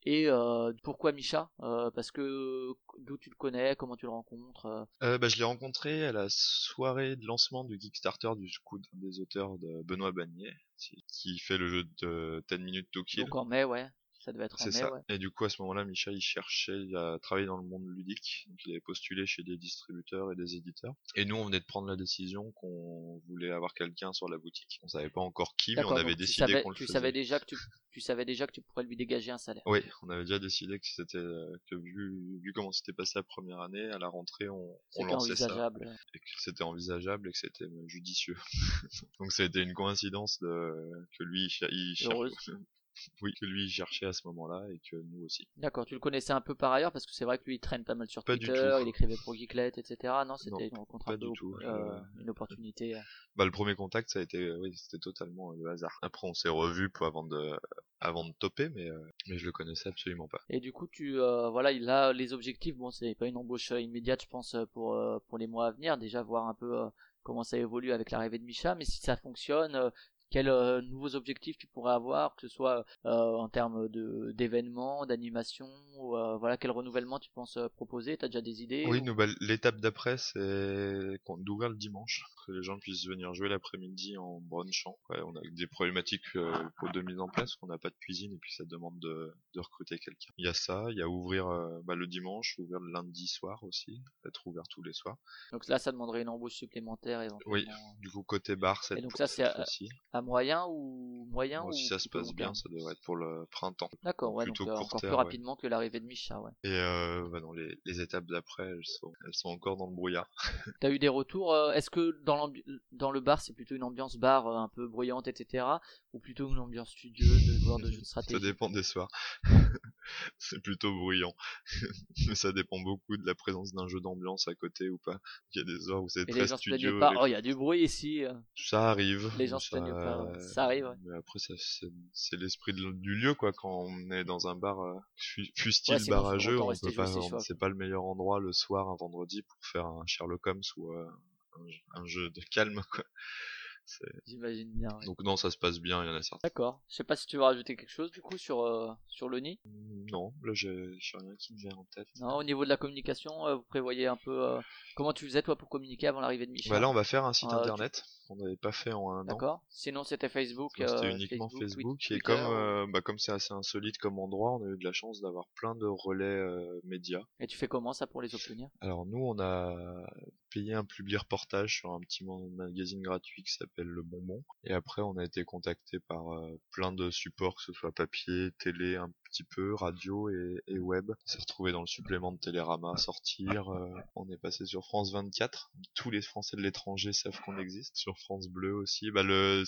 Et euh, pourquoi Micha Euh, Parce que d'où tu le connais, comment tu le rencontres euh, bah, je l'ai rencontré à la soirée de lancement du Kickstarter du coup des auteurs de Benoît Bagnier, qui- qui fait le jeu de 10 minutes to kill. Donc en mai, ouais. Ça devait être en C'est mai, ça. ouais. Et du coup, à ce moment-là, Micha, il cherchait à travailler dans le monde ludique. Donc, il avait postulé chez des distributeurs et des éditeurs. Et nous, on venait de prendre la décision qu'on voulait avoir quelqu'un sur la boutique. On savait pas encore qui, mais on avait décidé qu'on le tu faisait. savais déjà que tu, tu savais déjà que tu pourrais lui dégager un salaire. Oui, on avait déjà décidé que c'était, que vu, vu comment c'était passé la première année, à la rentrée, on, on C'était lançait ça. envisageable. Et que c'était envisageable et que c'était judicieux. Donc, ça a été une coïncidence de, que lui, il il cherche-. Oui, que lui, il cherchait à ce moment-là et que nous aussi. D'accord, tu le connaissais un peu par ailleurs parce que c'est vrai que lui il traîne pas mal sur Pas Twitter, il écrivait pour Geeklet, etc. Non, c'était du tout, euh, une opportunité. euh. Bah, le premier contact, ça a été, euh, oui, c'était totalement euh, le hasard. Après, on s'est revus pour avant de, avant de topper, mais, euh, mais je le connaissais absolument pas. Et du coup, tu, euh, voilà, il a les objectifs. Bon, c'est pas une embauche immédiate, je pense, pour pour les mois à venir. Déjà voir un peu comment ça évolue avec l'arrivée de Micha. Mais si ça fonctionne, quels euh, nouveaux objectifs tu pourrais avoir, que ce soit euh, en termes de d'événements, d'animation, euh, voilà, quel renouvellement tu penses proposer T'as déjà des idées Oui, ou- bah, l'étape d'après, c'est d'ouvrir le dimanche, que les gens puissent venir jouer l'après-midi en brunchant. Ouais, on a des problématiques pour de mise en place, qu'on n'a pas de cuisine et puis ça demande de, de recruter quelqu'un. Il y a ça, il y a ouvrir bah, le dimanche, ouvrir le lundi soir aussi, être ouvert tous les soirs. Donc là, ça demanderait une embauche supplémentaire éventuellement. Oui, du coup côté bar, cette, Et donc ça, c'est à-. À moyen ou moyen Bon, ou si ça se passe bien, ça devrait être pour le printemps. D'accord, ouais, donc plutôt euh, court encore plus ouais. rapidement que l'arrivée de Micha, ouais. Et euh, bah non, les, les étapes d'après, elles sont, elles sont encore dans le brouillard. T'as eu des retours euh, Est-ce que dans, dans le bar, c'est plutôt une ambiance bar euh, un peu bruyante, etc. Ou plutôt une ambiance studieuse de joueurs de jeux de Ça stratégie dépend des soirs. c'est plutôt bruyant. Mais ça dépend beaucoup de la présence d'un jeu d'ambiance à côté ou pas. Il y a des soirs où c'est Et très les gens se studieux. plaignent pas. les- Oh, il y a du bruit ici. euh. Ça arrive. Les gens se ça, plaignent pas. Ça arrive, ouais. Mais après, ça, c'est, l'esprit du lieu, quoi. Quand on est dans un bar, euh, fu- fût-il Ouais, sinon, bar à faut jeu, autant on peut pas, c'est pas le meilleur endroit le soir, un vendredi, pour faire un Sherlock Holmes ou euh, un, jeu- un jeu de calme, quoi. J'imagine bien. Donc non, ça se passe bien, il y en a certains. D'accord. Je sais pas si tu veux rajouter quelque chose du coup sur euh, sur le nid. Mm, non, là j'ai rien qui me vient en tête. Non, au niveau de la communication, euh, vous prévoyez un peu euh, comment tu faisais toi pour communiquer avant l'arrivée de Michel? Bah là, on va faire un site internet qu'on n'avait pas fait en un an. D'accord. Sinon c'était Facebook. C'était euh, uniquement Facebook, Facebook, Twitter, et comme euh, euh, bah, comme c'est assez insolite comme endroit, on a eu de la chance d'avoir plein de relais médias. Et tu fais comment ça pour les obtenir? Alors nous, on a payé un public reportage sur un petit magazine gratuit qui s'appelle Le Bonbon, et après on a été contacté par plein de supports, que ce soit papier, télé, un petit peu, radio et, web. On s'est retrouvé dans le supplément de Télérama sortir. euh, on est passé sur France 24. Tous les Français de l'étranger savent qu'on existe. Sur France Bleu aussi. Bah le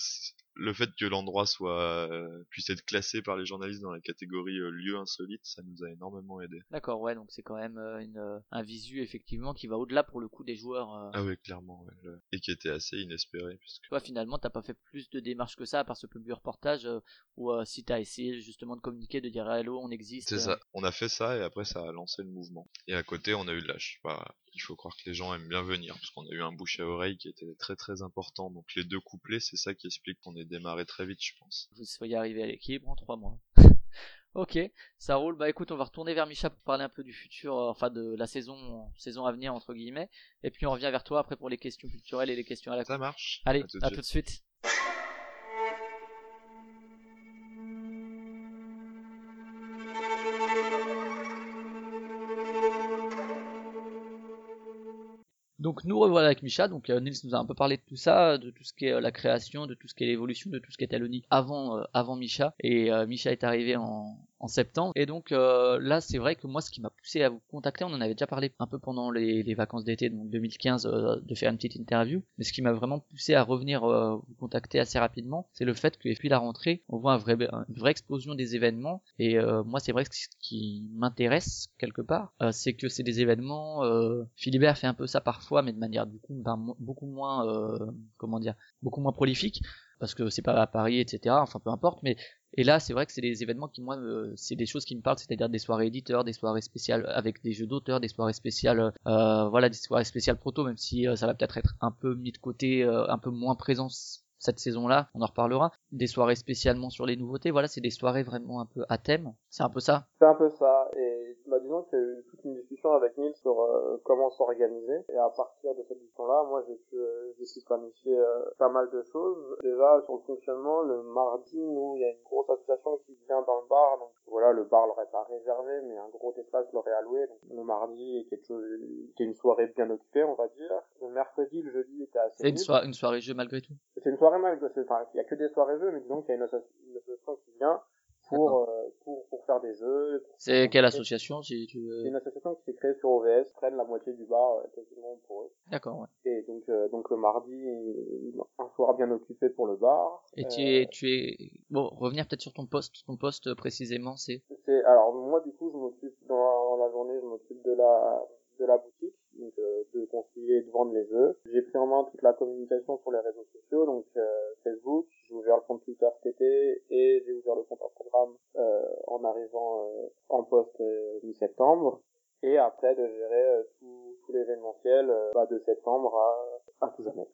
le fait que l'endroit soit euh, puisse être classé par les journalistes dans la catégorie euh, lieu insolite, ça nous a énormément aidé. D'accord, ouais, donc c'est quand même euh, une, euh, un visu effectivement qui va au-delà pour le coup des joueurs. euh. Ah oui, clairement, ouais, le- et qui était assez inespéré puisque Toi finalement t'as pas fait plus de démarches que ça à part ce public reportage euh, euh, si t'as essayé justement de communiquer, de dire hello on existe. c'est ça. On a fait ça et après ça a lancé le mouvement. Et à côté, on a eu de lâche. Bah, il faut croire que les gens aiment bien venir parce qu'on a eu un bouche à oreille qui était très très important. Donc les deux couplets, c'est ça qui explique qu'on est démarré très vite, je pense. vous soyez arrivé à l'équilibre en trois mois. ok, ça roule. Bah écoute, on va retourner vers Micha pour parler un peu du futur, euh, enfin de la saison, saison à venir entre guillemets. Et puis on revient vers toi après pour les questions culturelles et les questions à la Ça marche. Allez, À tout de suite. Donc nous revoilà avec Micha, donc euh, Nils nous a un peu parlé de tout ça, de tout ce qui est euh, la création, de tout ce qui est l'évolution, de tout ce qui était Aloni avant euh, avant Micha et euh, Micha est arrivé en, en septembre. Et donc euh, là c'est vrai que moi ce qui m'a poussé à vous contacter, on en avait déjà parlé un peu pendant les, vacances d'été donc 2015 euh, de faire une petite interview, mais ce qui m'a vraiment poussé à revenir euh, vous contacter assez rapidement, c'est le fait que depuis la rentrée, on voit une vraie explosion des événements. Et euh, moi c'est vrai que ce qui m'intéresse quelque part, euh, c'est que c'est des événements euh, Philibert fait un peu ça parfois mais de manière du coup ben, beaucoup moins comment dire beaucoup moins prolifique parce que c'est pas à Paris etc enfin peu importe mais et là c'est vrai que c'est des événements qui moi me- c'est des choses qui me parlent c'est-à-dire des soirées éditeurs des soirées spéciales avec des jeux d'auteurs des soirées spéciales euh, voilà des soirées spéciales proto même si euh, ça va peut-être être un peu mis de côté euh, un peu moins présent cette saison-là, on en reparlera. Des soirées spécialement sur les nouveautés, voilà, c'est des soirées vraiment un peu à thème. C'est un peu ça. C'est un peu ça. Et bah, disons qu'il y a eu toute une discussion avec Neil sur euh, comment s'organiser. Et à partir de cette discussion-là, moi j'ai pu, euh, j'ai pu planifier euh, pas mal de choses. Déjà sur le fonctionnement, le mardi, nous, il y a une grosse association qui vient dans le bar. Donc voilà, le bar l'aurait pas réservé, mais un gros espace l'aurait alloué. Donc le mardi est quelque chose, était une soirée bien occupée, on va dire. Le mercredi, le jeudi était assez C'est une, soirée une soirée jeu malgré tout. C'est une soirée mal, c'est- enfin, il y a que des soirées jeux, mais disons qu'il y a une association qui vient pour, euh, pour, pour faire des jeux. C'est quelle association si tu C'est veux... une association qui s'est créée sur OVS, prennent la moitié du bar euh, quasiment pour eux. D'accord, ouais. Et donc, euh, donc le mardi, un soir bien occupé pour le bar. Et tu Euh, es, tu es, bon, revenir peut-être sur ton poste. Ton poste précisément, c'est. c'est alors moi du coup je m'occupe dans, dans la journée je m'occupe de la de la boutique donc euh, de conseiller et de vendre les jeux. J'ai pris en main toute la communication sur les réseaux sociaux donc euh, Facebook. J'ai ouvert le compte Twitter cet été et j'ai ouvert le compte Instagram euh, en arrivant euh, en poste euh, mi-septembre. Et après de gérer euh, tout, tout l'événementiel bah, de septembre à, à tout jamais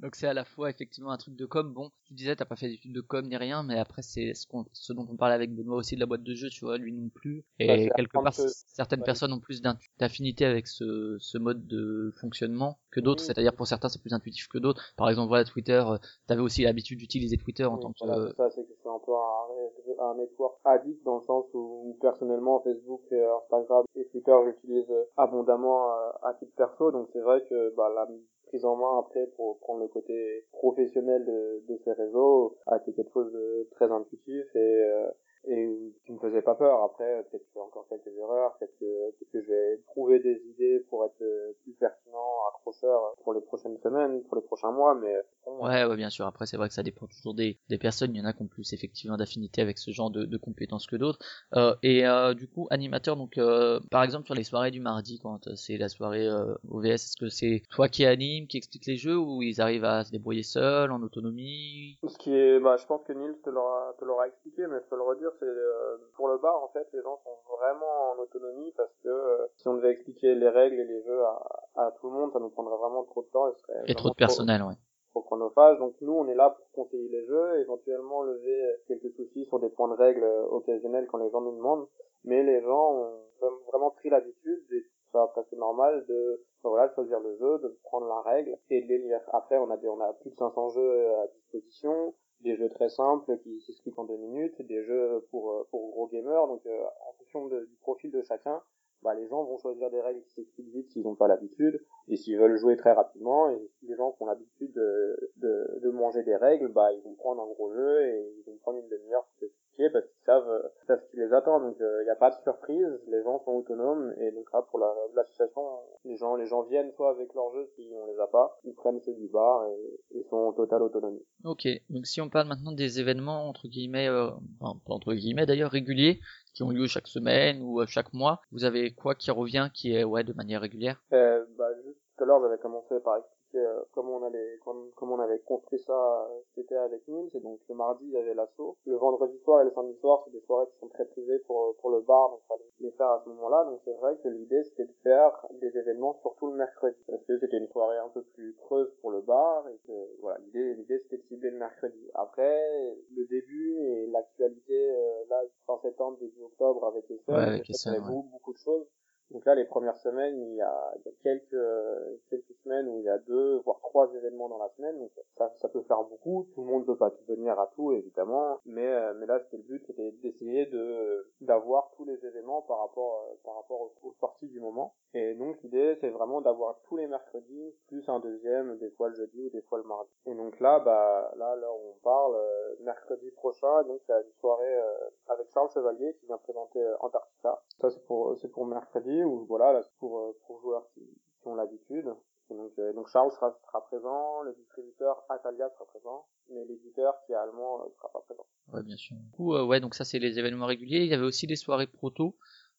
Donc c'est à la fois effectivement un truc de com. Bon, tu disais t'as pas fait d'études de com ni rien, mais après c'est ce, qu'on- ce dont on parlait avec Benoît aussi de la boîte de jeu, tu vois, lui non plus. Et Bah, quelque part, que- certaines ouais. personnes ont plus d'affinité avec ce, ce mode de fonctionnement que d'autres. C'est-à-dire pour certains c'est plus intuitif que d'autres. Par exemple, voilà Twitter, euh, t'avais aussi l'habitude d'utiliser Twitter en Oui, tant que. voilà, ça, c'est que c'est un peu un, un network addict dans le sens où personnellement Facebook, et Instagram et Twitter j'utilise euh, abondamment euh, à titre perso, donc c'est vrai que bah, la prise en main après pour prendre le côté professionnel de, de ces réseaux a été quelque chose de très intuitif et euh, et qui me faisait pas peur. Après, peut-être que je fais encore quelques erreurs, peut-être que, peut-être que je vais trouver des idées pour être euh, plus pertinent, accrocheur pour les prochaines semaines, pour les prochains mois, mais Ouais, ouais, bien sûr. Après, c'est vrai que ça dépend toujours des, des personnes. Il y en a qui ont plus effectivement d'affinité avec ce genre de, de compétences que d'autres. Euh, et euh, du coup, animateur, donc euh, par exemple sur les soirées du mardi, quand c'est la soirée euh, OVS, est-ce que c'est toi qui anime, qui explique les jeux, ou ils arrivent à se débrouiller seuls, en autonomie? Ce qui est, bah, je pense que Nils te l'aura, te l'aura expliqué, mais je peux le redire, c'est euh, pour le bar en fait, les gens sont vraiment en autonomie parce que euh, si on devait expliquer les règles et les jeux à, à tout le monde, ça nous prendrait vraiment trop de temps et serait Et trop de personnel, ouais. trop chronophage. Donc nous, on est là pour conseiller les jeux, éventuellement lever quelques soucis sur des points de règle occasionnels quand les gens nous demandent. Mais les gens ont vraiment pris l'habitude, et ça presque normal, de voilà, de choisir le jeu, de prendre la règle et de les lire. Après, on a, des, on a plus de 500 jeux à disposition, des jeux très simples qui s'expliquent en deux minutes, des jeux pour, pour gros gamers. Donc, en fonction du profil de chacun, bah, les gens vont choisir des règles qui s'expliquent vite s'ils n'ont pas l'habitude, et s'ils veulent jouer très rapidement, et les gens qui ont l'habitude de, de, de, manger des règles, bah, ils vont prendre un gros jeu et ils vont prendre une demi-heure s'expliquer parce qu'ils savent, savent ce qui les attend. Donc il n'y a pas de surprise, les gens sont autonomes, et donc là pour l'association, les gens les gens viennent soit avec leurs jeux si on les a pas, ils prennent ceux du bar et, ils sont en totale autonomie. Ok, donc si on parle maintenant des événements entre guillemets, euh, enfin, entre guillemets d'ailleurs réguliers, qui ont lieu chaque semaine ou chaque mois. Vous avez quoi qui revient qui est ouais de manière régulière? Euh, bah, Juste tout à l'heure, j'avais commencé par euh, comment on allait comment, on avait construit ça euh, été avec Nils et donc le mardi il y avait l'assaut. Le vendredi soir et le samedi soir c'est des soirées qui sont très privées pour pour le bar donc fallait les faire à ce moment-là. Donc c'est vrai que l'idée c'était de faire des événements surtout le mercredi. Parce que c'était une soirée un peu plus creuse pour le bar et que voilà l'idée l'idée c'était de cibler le mercredi. Après le début et l'actualité euh, là fin septembre début octobre avec les seuls ouais, beaucoup, beaucoup de choses donc là, les premières semaines, il y a, il y a quelques, quelques semaines où il y a deux, voire trois événements dans la semaine. Donc ça, ça peut faire beaucoup. Tout le monde peut pas venir à tout, évidemment. Mais, euh, mais là, c'était le but, c'était d'essayer de, d'avoir tous les événements par rapport, euh, par rapport aux, aux, sorties du moment. Et donc l'idée, c'est vraiment d'avoir tous les mercredis, plus un deuxième, des fois le jeudi ou des fois le mardi. Et donc là, bah, là, là on parle, euh, mercredi prochain, donc il y a une soirée avec Charles Chevalier qui vient présenter Antarctica. Ça, c'est pour, c'est pour mercredi ou voilà, là, pour, euh, pour joueurs qui ont l'habitude. Donc, euh, donc Charles sera, sera présent, le distributeur Atalia sera présent, mais l'éditeur qui est allemand euh, sera pas présent. Ouais, bien sûr. Du coup, ouais, donc ça c'est les événements réguliers. Il y avait aussi des soirées proto.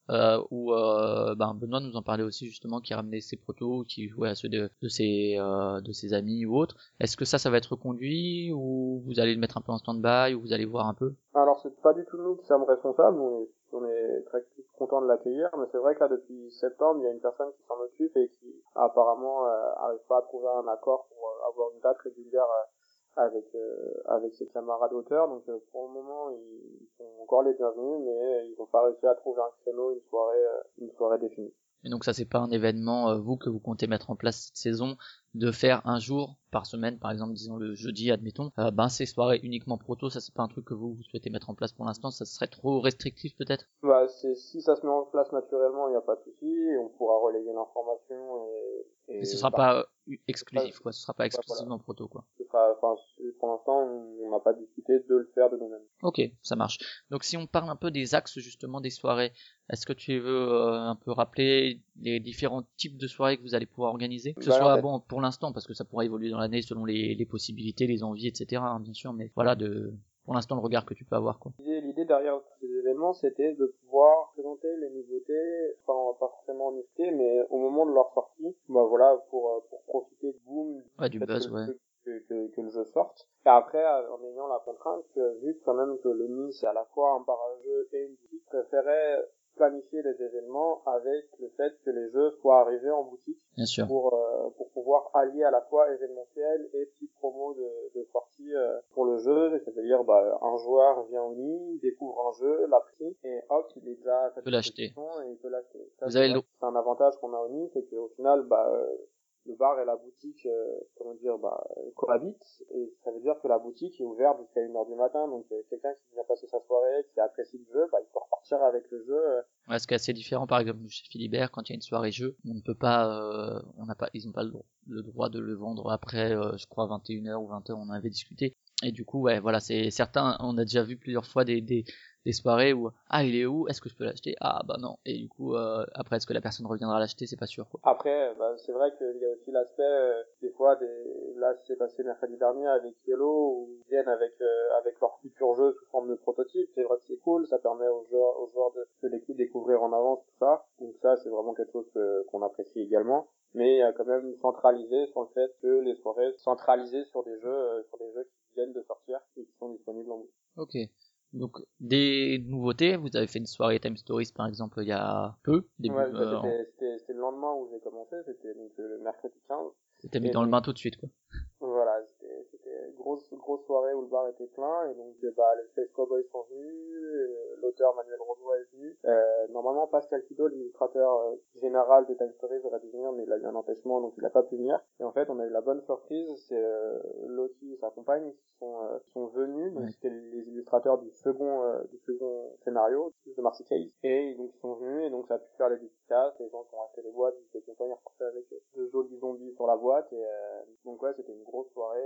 Euh, où euh, ben Benoît nous en parlait aussi justement qui ramenait ses protos qui jouait à ceux de, de ses euh, de ses amis ou autres est-ce que ça ça va être reconduit ou vous allez le mettre un peu en stand-by ou vous allez voir un peu? Alors c'est pas du tout nous qui sommes responsables on est on est très content de l'accueillir, mais c'est vrai que là depuis septembre, il y a une personne qui s'en occupe et qui apparemment euh, arrive pas à trouver un accord pour euh, avoir une date régulière euh, avec euh, avec ses camarades auteurs. Donc pour le moment, ils sont encore les bienvenus, mais ils n'ont pas réussi à trouver un créneau, une soirée, une soirée définie. Et donc ça c'est pas un événement vous que vous comptez mettre en place cette saison de faire un jour par semaine, par exemple, disons le jeudi, admettons, euh, ben ces soirées uniquement proto, ça c'est pas un truc que vous, vous souhaitez mettre en place pour l'instant, ça serait trop restrictif peut-être? Bah c'est si ça se met en place naturellement, il n'y a pas de souci, on pourra relayer l'information et, et Mais ce sera bah, pas euh, exclusif quoi, ce sera pas exclusivement proto quoi. Ce sera, enfin, pour l'instant, on n'a pas discuté de le faire de nous-mêmes. Ok, ça marche. Donc si on parle un peu des axes justement des soirées, est-ce que tu veux euh, un peu rappeler les différents types de soirées que vous allez pouvoir organiser Que ce bah, soit bon pour l'instant parce que ça pourra évoluer dans l'année selon les, les, possibilités, les envies, etc. Hein, bien sûr, mais voilà de pour l'instant le regard que tu peux avoir quoi. L'idée derrière ces événements c'était de pouvoir présenter les nouveautés, enfin pas forcément en été, mais au moment de leur sortie, bah voilà pour pour profiter du boom, ouais, du buzz, que, ouais. Que, que, que, le jeu sorte. Et après, en ayant la contrainte que vu quand même que le NIS c'est à la fois un parageux et une boutique, préférait planifier les événements avec le fait que les jeux soient arrivés en boutique Bien sûr. pour euh, pour pouvoir allier à la fois événementiel et petites promos de, de sortie euh, pour le jeu. C'est-à-dire bah, un joueur vient au nid découvre un jeu l'a pris et hop il est déjà peut l'acheter. et il peut l'acheter. Vous avez le c'est un avantage qu'on a au nid c'est qu'au final bah euh, le bar et la boutique, euh, comment dire, bah, cohabitent, et ça veut dire que la boutique est ouverte jusqu'à 1h du matin, donc euh, quelqu'un qui vient passer sa soirée, qui apprécie le jeu, bah, il peut repartir avec le jeu. Euh. Ouais, assez différent, par exemple, chez Philibert, quand il y a une soirée jeu, on ne peut pas, euh, on n'a pas, ils n'ont pas le droit, de le vendre après, je crois, 21h ou 20h, on en avait discuté. Et du coup, ouais, voilà, c'est certain, on a déjà vu plusieurs fois des, des soirées où ah il est où? Est-ce que je peux l'acheter? Ah bah non. Et du coup euh, après est-ce que la personne reviendra l'acheter? C'est pas sûr quoi. après bah, c'est vrai qu'il y a aussi l'aspect euh, des fois des là c'est passé mercredi dernier avec Yellow où ils viennent avec euh, avec leur futur jeu sous forme de prototype. C'est vrai que c'est cool ça permet aux joueurs aux joueurs de, de les découvrir en avance tout ça. Donc ça c'est vraiment quelque chose qu'on apprécie également. Mais a quand même centralisé sur le fait que les soirées centralisées sur des jeux sur des jeux qui viennent de sortir et qui sont disponibles en boutique. Ok. Donc des nouveautés, vous avez fait une soirée Time Stories par exemple il y a peu. Début, ouais, euh, c'était le lendemain où j'ai commencé, c'était donc le mercredi 15. C'était mis dans le bain tout de suite quoi. Voilà, grosse grosse soirée où le bar était plein et donc bah les Space Cowboys sont venus, l'auteur Manuel Euh, normalement Pascal Kido, l'illustrateur général de Time Stories aurait dû venir mais il a eu un empêchement donc il n'a pas pu venir. Et en fait on a eu la bonne surprise, c'est Loki et sa compagne qui sont qui sont venus, donc c'était les illustrateurs du second du second scénario de Marcy Case. Et donc ils sont venus et donc ça a pu faire les dédicaces, les gens qui ont acheté les boîtes, ils étaient contents, ils repartaient avec deux jolis zombies sur la boîte. Et donc ouais c'était une grosse soirée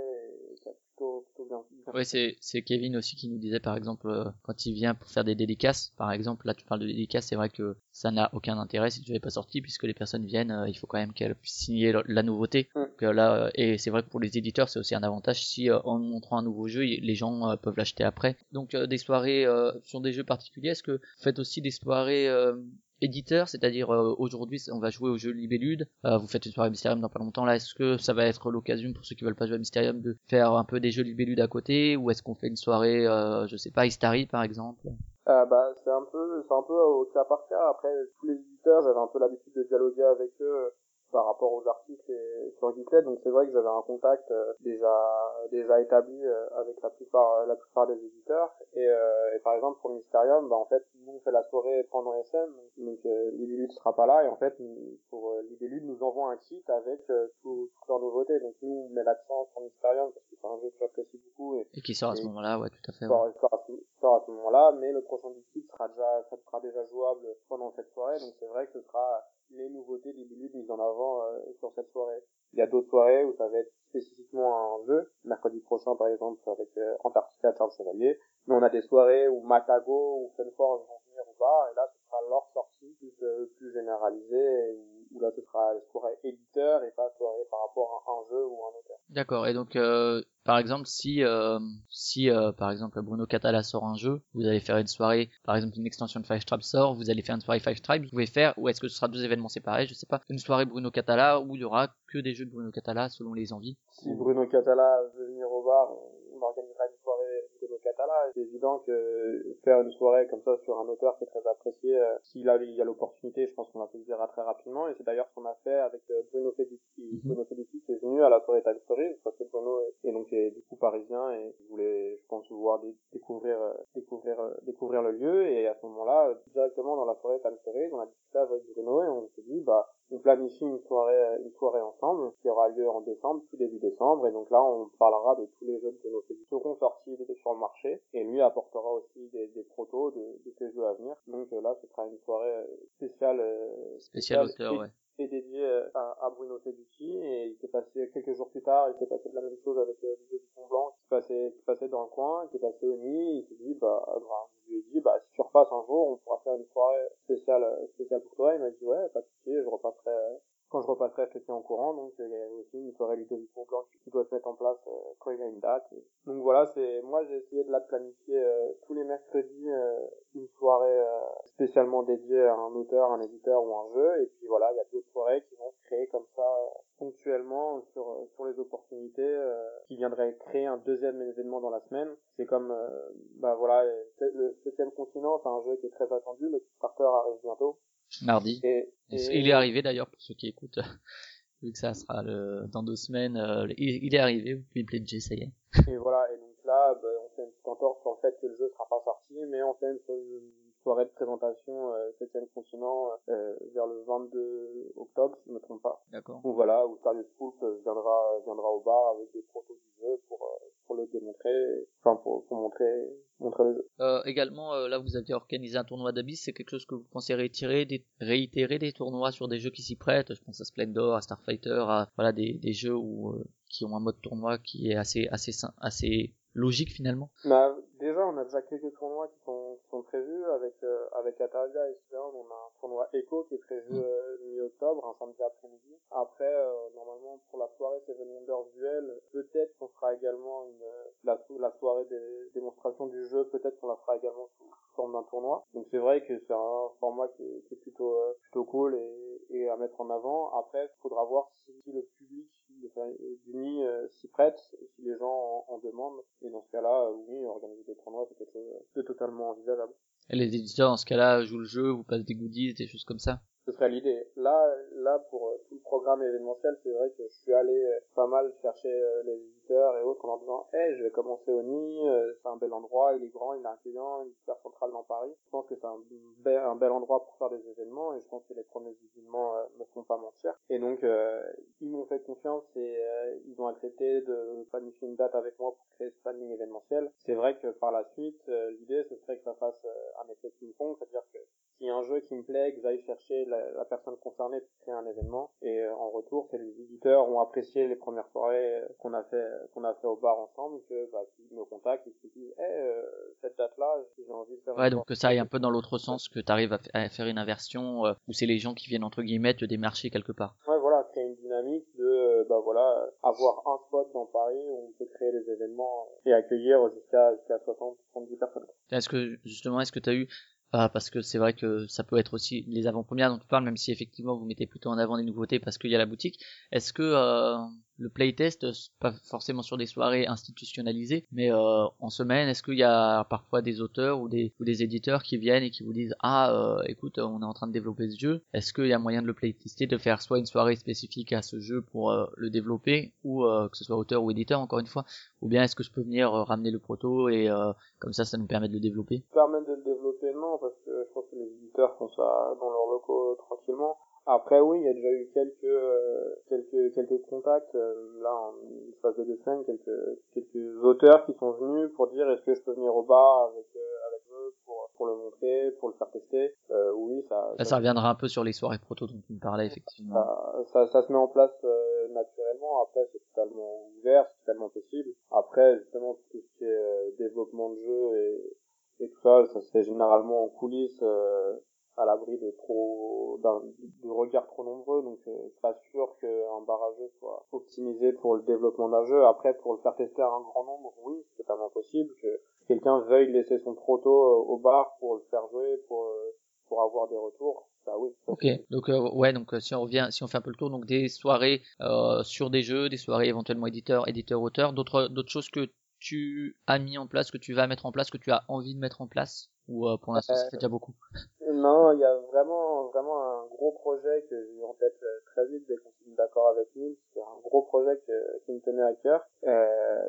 et ça a plutôt, plutôt bien. Oui, c'est, c'est Kevin aussi qui nous disait par exemple euh, quand il vient pour faire des dédicaces, par exemple là tu parles de dédicaces, c'est vrai que ça n'a aucun intérêt si tu n'avais pas sorti puisque les personnes viennent, euh, il faut quand même qu'elles puissent signer la nouveauté. Mm. Donc, là, euh, et c'est vrai que pour les éditeurs c'est aussi un avantage si en montrant un nouveau jeu les gens peuvent l'acheter après. Donc des soirées sur des jeux particuliers, est-ce que vous faites aussi des soirées éditeur, c'est-à-dire euh, aujourd'hui on va jouer au jeu Libellude, euh, vous faites une soirée Mysterium dans pas longtemps là, est-ce que ça va être l'occasion pour ceux qui veulent pas jouer à Mysterium de faire un peu des jeux Libellude à côté? Ou est-ce qu'on fait une soirée, euh, je sais pas, Istari par exemple? Bah c'est un peu c'est un peu au cas par cas. Après tous les éditeurs j'avais un peu l'habitude de dialoguer avec eux par rapport aux articles et sur Geeklet donc c'est vrai que j'avais un contact euh, déjà déjà établi euh, avec la plupart la plupart des éditeurs. Et, euh, et par exemple pour Mysterium bah en fait nous on fait la soirée pendant SM donc euh, ne sera pas là. Et en fait pour euh, nous envoie un kit avec tout, toutes leurs nouveautés. Donc nous on met l'accent sur Mysterium parce que c'est un jeu que j'apprécie beaucoup et, et qui sort à ce moment-là ouais tout à fait sort, sort, à ce, sort à ce moment-là. Mais le prochain kit sera déjà ça sera déjà jouable pendant cette soirée. Donc c'est vrai que ce sera les nouveautés des minutes mises en avant euh, sur cette soirée. Il y a d'autres soirées où ça va être spécifiquement un jeu. Mercredi prochain, par exemple, avec euh, Antarctica Charles Chevalier. Mais on a des soirées où Matago ou Funforce vont venir ou pas. Et là, ce sera leur sortie plus, euh, plus généralisée. Où, là, ce sera soirée éditeur et pas soirée par rapport à un jeu ou un auteur. D'accord. Et donc, euh, par exemple, si euh, si euh, par exemple Bruno Catala sort un jeu, vous allez faire une soirée, par exemple une extension de Five Tribes sort, vous allez faire une soirée Five Tribes, vous pouvez faire, ou est-ce que ce sera deux événements séparés, je sais pas, une soirée Bruno Catala où il y aura que des jeux de Bruno Catala selon les envies? Si Bruno Catala veut venir au bar, on organisera une soirée Bruno Catala. C'est évident que faire une soirée comme ça sur un auteur qui est très apprécié, euh, s'il a, il y a l'opportunité, je pense qu'on la saisira très rapidement. Et c'est d'ailleurs ce qu'on a fait avec euh, Bruno Feduti. Mhm. Bruno Feduti qui est venu à la soirée Time Stories parce que Bruno est, donc est du coup parisien et voulait, je pense, pouvoir découvrir, euh, découvrir, découvrir le lieu. Et à ce moment-là, directement dans la soirée Time Stories, on a discuté avec Bruno et on s'est dit, bah, on planifie une soirée, une soirée ensemble qui aura lieu en décembre, tout début décembre. Et donc là, on parlera de tous les jeux que nos qui seront sortis sur le marché. Et lui apportera aussi des, des protos de, de ces jeux à venir. Donc euh, là, ce sera une soirée euh, spéciale, euh, spéciale, auteur, ouais. Et dédiée à, à Bruno Feducci. Et il s'est passé quelques jours plus tard, il s'est passé de la même chose avec le jeu du Pont Blanc qui passait, qui passait dans le coin, qui est passé au nid. Il s'est dit, bah, bah je lui ai dit, bah, si tu repasses un jour, on pourra faire une soirée spéciale, spéciale pour toi. Il m'a dit, ouais, pas de souci, je repasserai quand je repasserai, je te tiens au courant. Donc il y a aussi une soirée Ludovic Blanc qui doit se mettre en place euh, quand il y a une date. Donc voilà, c'est moi j'ai essayé de la planifier euh, tous les mercredis euh, une soirée spécialement dédiée à un auteur, un éditeur ou un jeu. Et puis voilà, il y a d'autres soirées qui vont se créer comme ça ponctuellement sur sur les opportunités qui viendraient créer un deuxième événement dans la semaine. C'est comme bah voilà, le septième continent, c'est un jeu qui est très attendu. Le Kickstarter arrive bientôt mardi. Et, Il est arrivé d'ailleurs pour ceux qui écoutent, vu que ça sera le, dans deux semaines. Euh, il, est arrivé, vous pouvez pledger, ça y est. Et voilà, et donc là, bah, on fait une petite entorse sur le fait que le jeu sera pas sorti, mais on fait une, soirée de présentation euh, 7 continent euh, vers le 22 octobre, si je ne me trompe pas. D'accord. Donc voilà, où Serious Poulp viendra, viendra au bar avec des protos du jeu pour, euh, pour le démontrer, enfin pour, pour montrer euh, également, euh, là, vous avez organisé un tournoi d'Abyss. C'est quelque chose que vous pensez réitérer des, réitérer des tournois sur des jeux qui s'y prêtent. Je pense à Splendor, à Starfighter, à voilà des, des jeux où, euh, qui ont un mode tournoi qui est assez assez assez logique finalement. Bah, déjà, on a déjà quelques tournois qui sont, qui sont prévus avec euh, avec Atalia et Stern. On a un tournoi Echo qui est prévu mm. euh, mi-octobre, un samedi après-midi. Après, euh, normalement, pour la soirée Seven Wonders Duel, peut-être qu'on fera également une la, la soirée des démonstrations du jeu. Peut-être qu'on la fera également sous forme d'un tournoi. Donc c'est vrai que c'est un format qui est, qui est plutôt plutôt cool et, et, à mettre en avant. Après, il faudra voir si, si le public du nid s'y prête, si les gens en, en demandent. Et dans ce cas-là, oui, organiser des tournois, c'est quelque chose de totalement envisageable. Et les éditeurs, dans ce cas-là, jouent le jeu, vous passent des goodies, des choses comme ça? Ce serait l'idée. Là, là pour euh, tout le programme événementiel, c'est vrai que je suis allé euh, pas mal chercher euh, les éditeurs et autres en leur disant, hey, je vais commencer au Nid, c'est un bel endroit, il est grand, il est accueillant, il est super central dans Paris. Je pense que c'est un, bel, endroit pour faire des événements et je pense que les premiers événements ne font pas mentir. Et donc, ils m'ont fait confiance et ils ont accepté de planifier une date avec moi pour créer ce planning événementiel. C'est vrai que par la suite, l'idée, ce serait que ça fasse un effet ping-pong, c'est-à-dire que a un jeu qui me plaît, que j'aille chercher la, personne concernée pour créer un événement, et euh, en retour, c'est les éditeurs ont apprécié les premières soirées euh, qu'on a fait qu'on a fait au bar ensemble, que bah, qu'ils me contactent et qu'ils disent, hey, euh, cette date-là, j'ai envie de faire. Ouais, donc que ça aille un peu dans l'autre sens, que tu arrives à, faire une inversion où c'est les gens qui viennent entre guillemets te démarcher quelque part. Ouais, voilà, créer une dynamique de bah voilà avoir un spot dans Paris où on peut créer des événements et accueillir jusqu'à jusqu'à 60 70 personnes. Est-ce que justement est-ce que tu as eu parce que c'est vrai que ça peut être aussi les avant-premières dont tu parles, même si effectivement vous mettez plutôt en avant des nouveautés parce qu'il y a la boutique. Est-ce que euh, le playtest, pas forcément sur des soirées institutionnalisées, mais euh, en semaine, est-ce qu'il y a parfois des auteurs ou des, ou des éditeurs qui viennent et qui vous disent ah euh, écoute on est en train de développer ce jeu, est-ce qu'il y a moyen de le playtester, de faire soit une soirée spécifique à ce jeu pour le développer ou que ce soit auteur ou éditeur encore une fois, ou bien est-ce que je peux venir ramener le proto et comme ça ça nous permet de le développer? Permet de le développer non parce que je pense que les éditeurs font ça dans leurs locaux tranquillement. Après oui, il y a déjà eu quelques euh, quelques quelques contacts euh, là en phase de deux semaines, quelques quelques auteurs qui sont venus pour dire est-ce que je peux venir au bar avec euh, avec eux pour pour le montrer, pour le faire tester. oui, ça, ça, ça reviendra un peu sur les soirées proto dont tu me parlais effectivement. Ça, ça, ça se met en place naturellement. Après c'est totalement ouvert, c'est totalement possible. Après justement tout ce qui est développement de jeu et et tout ça, ça se fait généralement en coulisses, euh, à l'abri de trop d'un de regards trop nombreux donc euh, pas sûr qu'un barrageux soit optimisé pour le développement d'un jeu. Après pour le faire tester à un grand nombre oui c'est totalement possible que quelqu'un veuille laisser son proto euh, au bar pour le faire jouer pour euh, pour avoir des retours bah oui ok donc ouais donc si on revient si on fait un peu le tour donc des soirées sur des jeux des soirées éventuellement éditeurs éditeurs auteurs d'autres d'autres choses que tu as mis en place, que tu vas mettre en place, que tu as envie de mettre en place Ou euh, pour l'instant, ça fait déjà beaucoup? Non, il y a vraiment, vraiment un gros projet que j'ai eu en tête euh, très vite dès qu'on mis d'accord avec Nils. C'est un gros projet qui me tenait à cœur. Euh,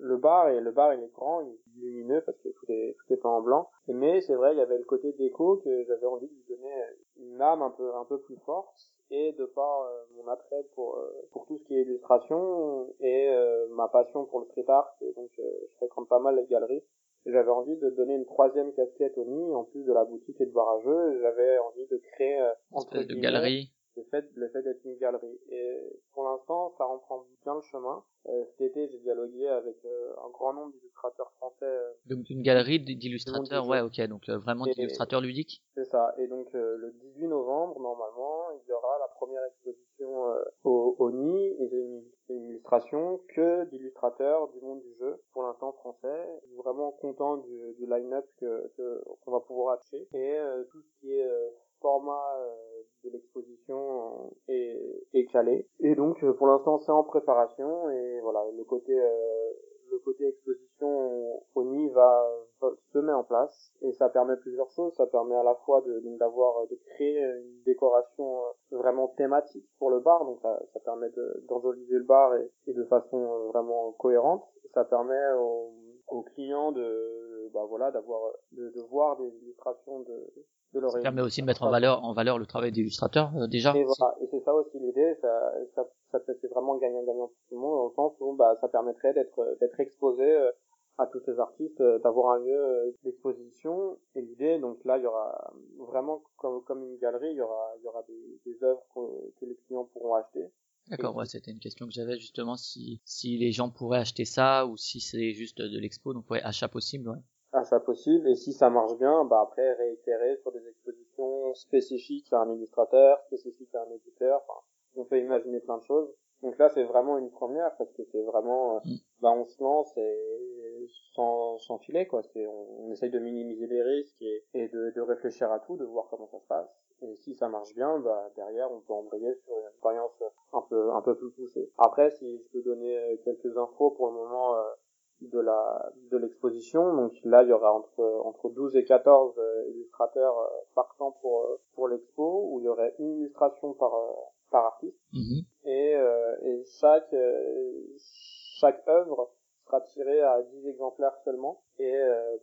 le bar, et le bar, il est grand, il est lumineux parce que tout est, tout est peint en blanc. Mais c'est vrai, il y avait le côté déco que j'avais envie de lui donner une âme un peu, un peu plus forte et de par euh, mon attrait pour euh, pour tout ce qui est illustration et euh, ma passion pour le street art. Et donc je fréquente pas mal les galeries. J'avais envie de donner une troisième casquette au nid en plus de la boutique et de barrageux j'avais envie de créer entre de galerie le fait, le fait d'être une galerie. Et pour l'instant, ça reprend bien le chemin. Euh, cet été, j'ai dialogué avec euh, un grand nombre d'illustrateurs français. Euh, donc une galerie d'illustrateurs, ouais, ok, donc vraiment d'illustrateurs ludiques. C'est ça. Et donc le 18 novembre, normalement, il y aura la première exposition au, au NI et une, une, illustration que d'illustrateurs du monde du jeu, pour l'instant français. Je suis vraiment content du, du line-up que qu'on va pouvoir acheter et tout ce qui est format euh, de l'exposition est, calé. Et donc euh, pour l'instant c'est en préparation et voilà le côté euh, le côté exposition ONI va, va, se met en place et ça permet plusieurs choses. Ça permet à la fois de d'avoir de, créer une décoration vraiment thématique pour le bar, donc ça, ça permet d'enjoliver le bar et, et, de façon vraiment cohérente. Ça permet aux, aux clients de bah voilà d'avoir de, de voir des illustrations de ça permet aussi de mettre en valeur, en valeur le travail d'illustrateur euh, déjà. Et voilà, et c'est ça aussi l'idée, ça, ça, ça c'est vraiment gagnant-gagnant pour tout le monde, dans le sens où bah, ça permettrait d'être d'être exposé euh, à tous ces artistes, euh, d'avoir un lieu d'exposition. Et l'idée, donc là, il y aura vraiment comme, comme une galerie, il y aura, il y aura des, des œuvres que, les clients pourront acheter. D'accord, ouais, c'était une question que j'avais justement si si les gens pourraient acheter ça ou si c'est juste de l'expo, donc ouais, achat possible, ouais ça possible. Et si ça marche bien, bah après réitérer sur des expositions spécifiques à un illustrateur, spécifiques à un éditeur. Enfin, on peut imaginer plein de choses. Donc là, c'est vraiment une première parce que c'est vraiment, mm. bah on se lance et sans, sans filet quoi. C'est on, essaye de minimiser les risques et, et de, de, réfléchir à tout, de voir comment ça se passe. Et si ça marche bien, bah derrière, on peut embrayer sur une expérience un peu un peu plus poussée. Après, si je peux donner euh, quelques infos pour le moment. Euh, de la de l'exposition. Donc là, il y aura entre entre 12 et 14 illustrateurs partants pour pour l'expo où il y aurait une illustration par par artiste. Mhm. Et et chaque chaque œuvre sera tirée à 10 exemplaires seulement et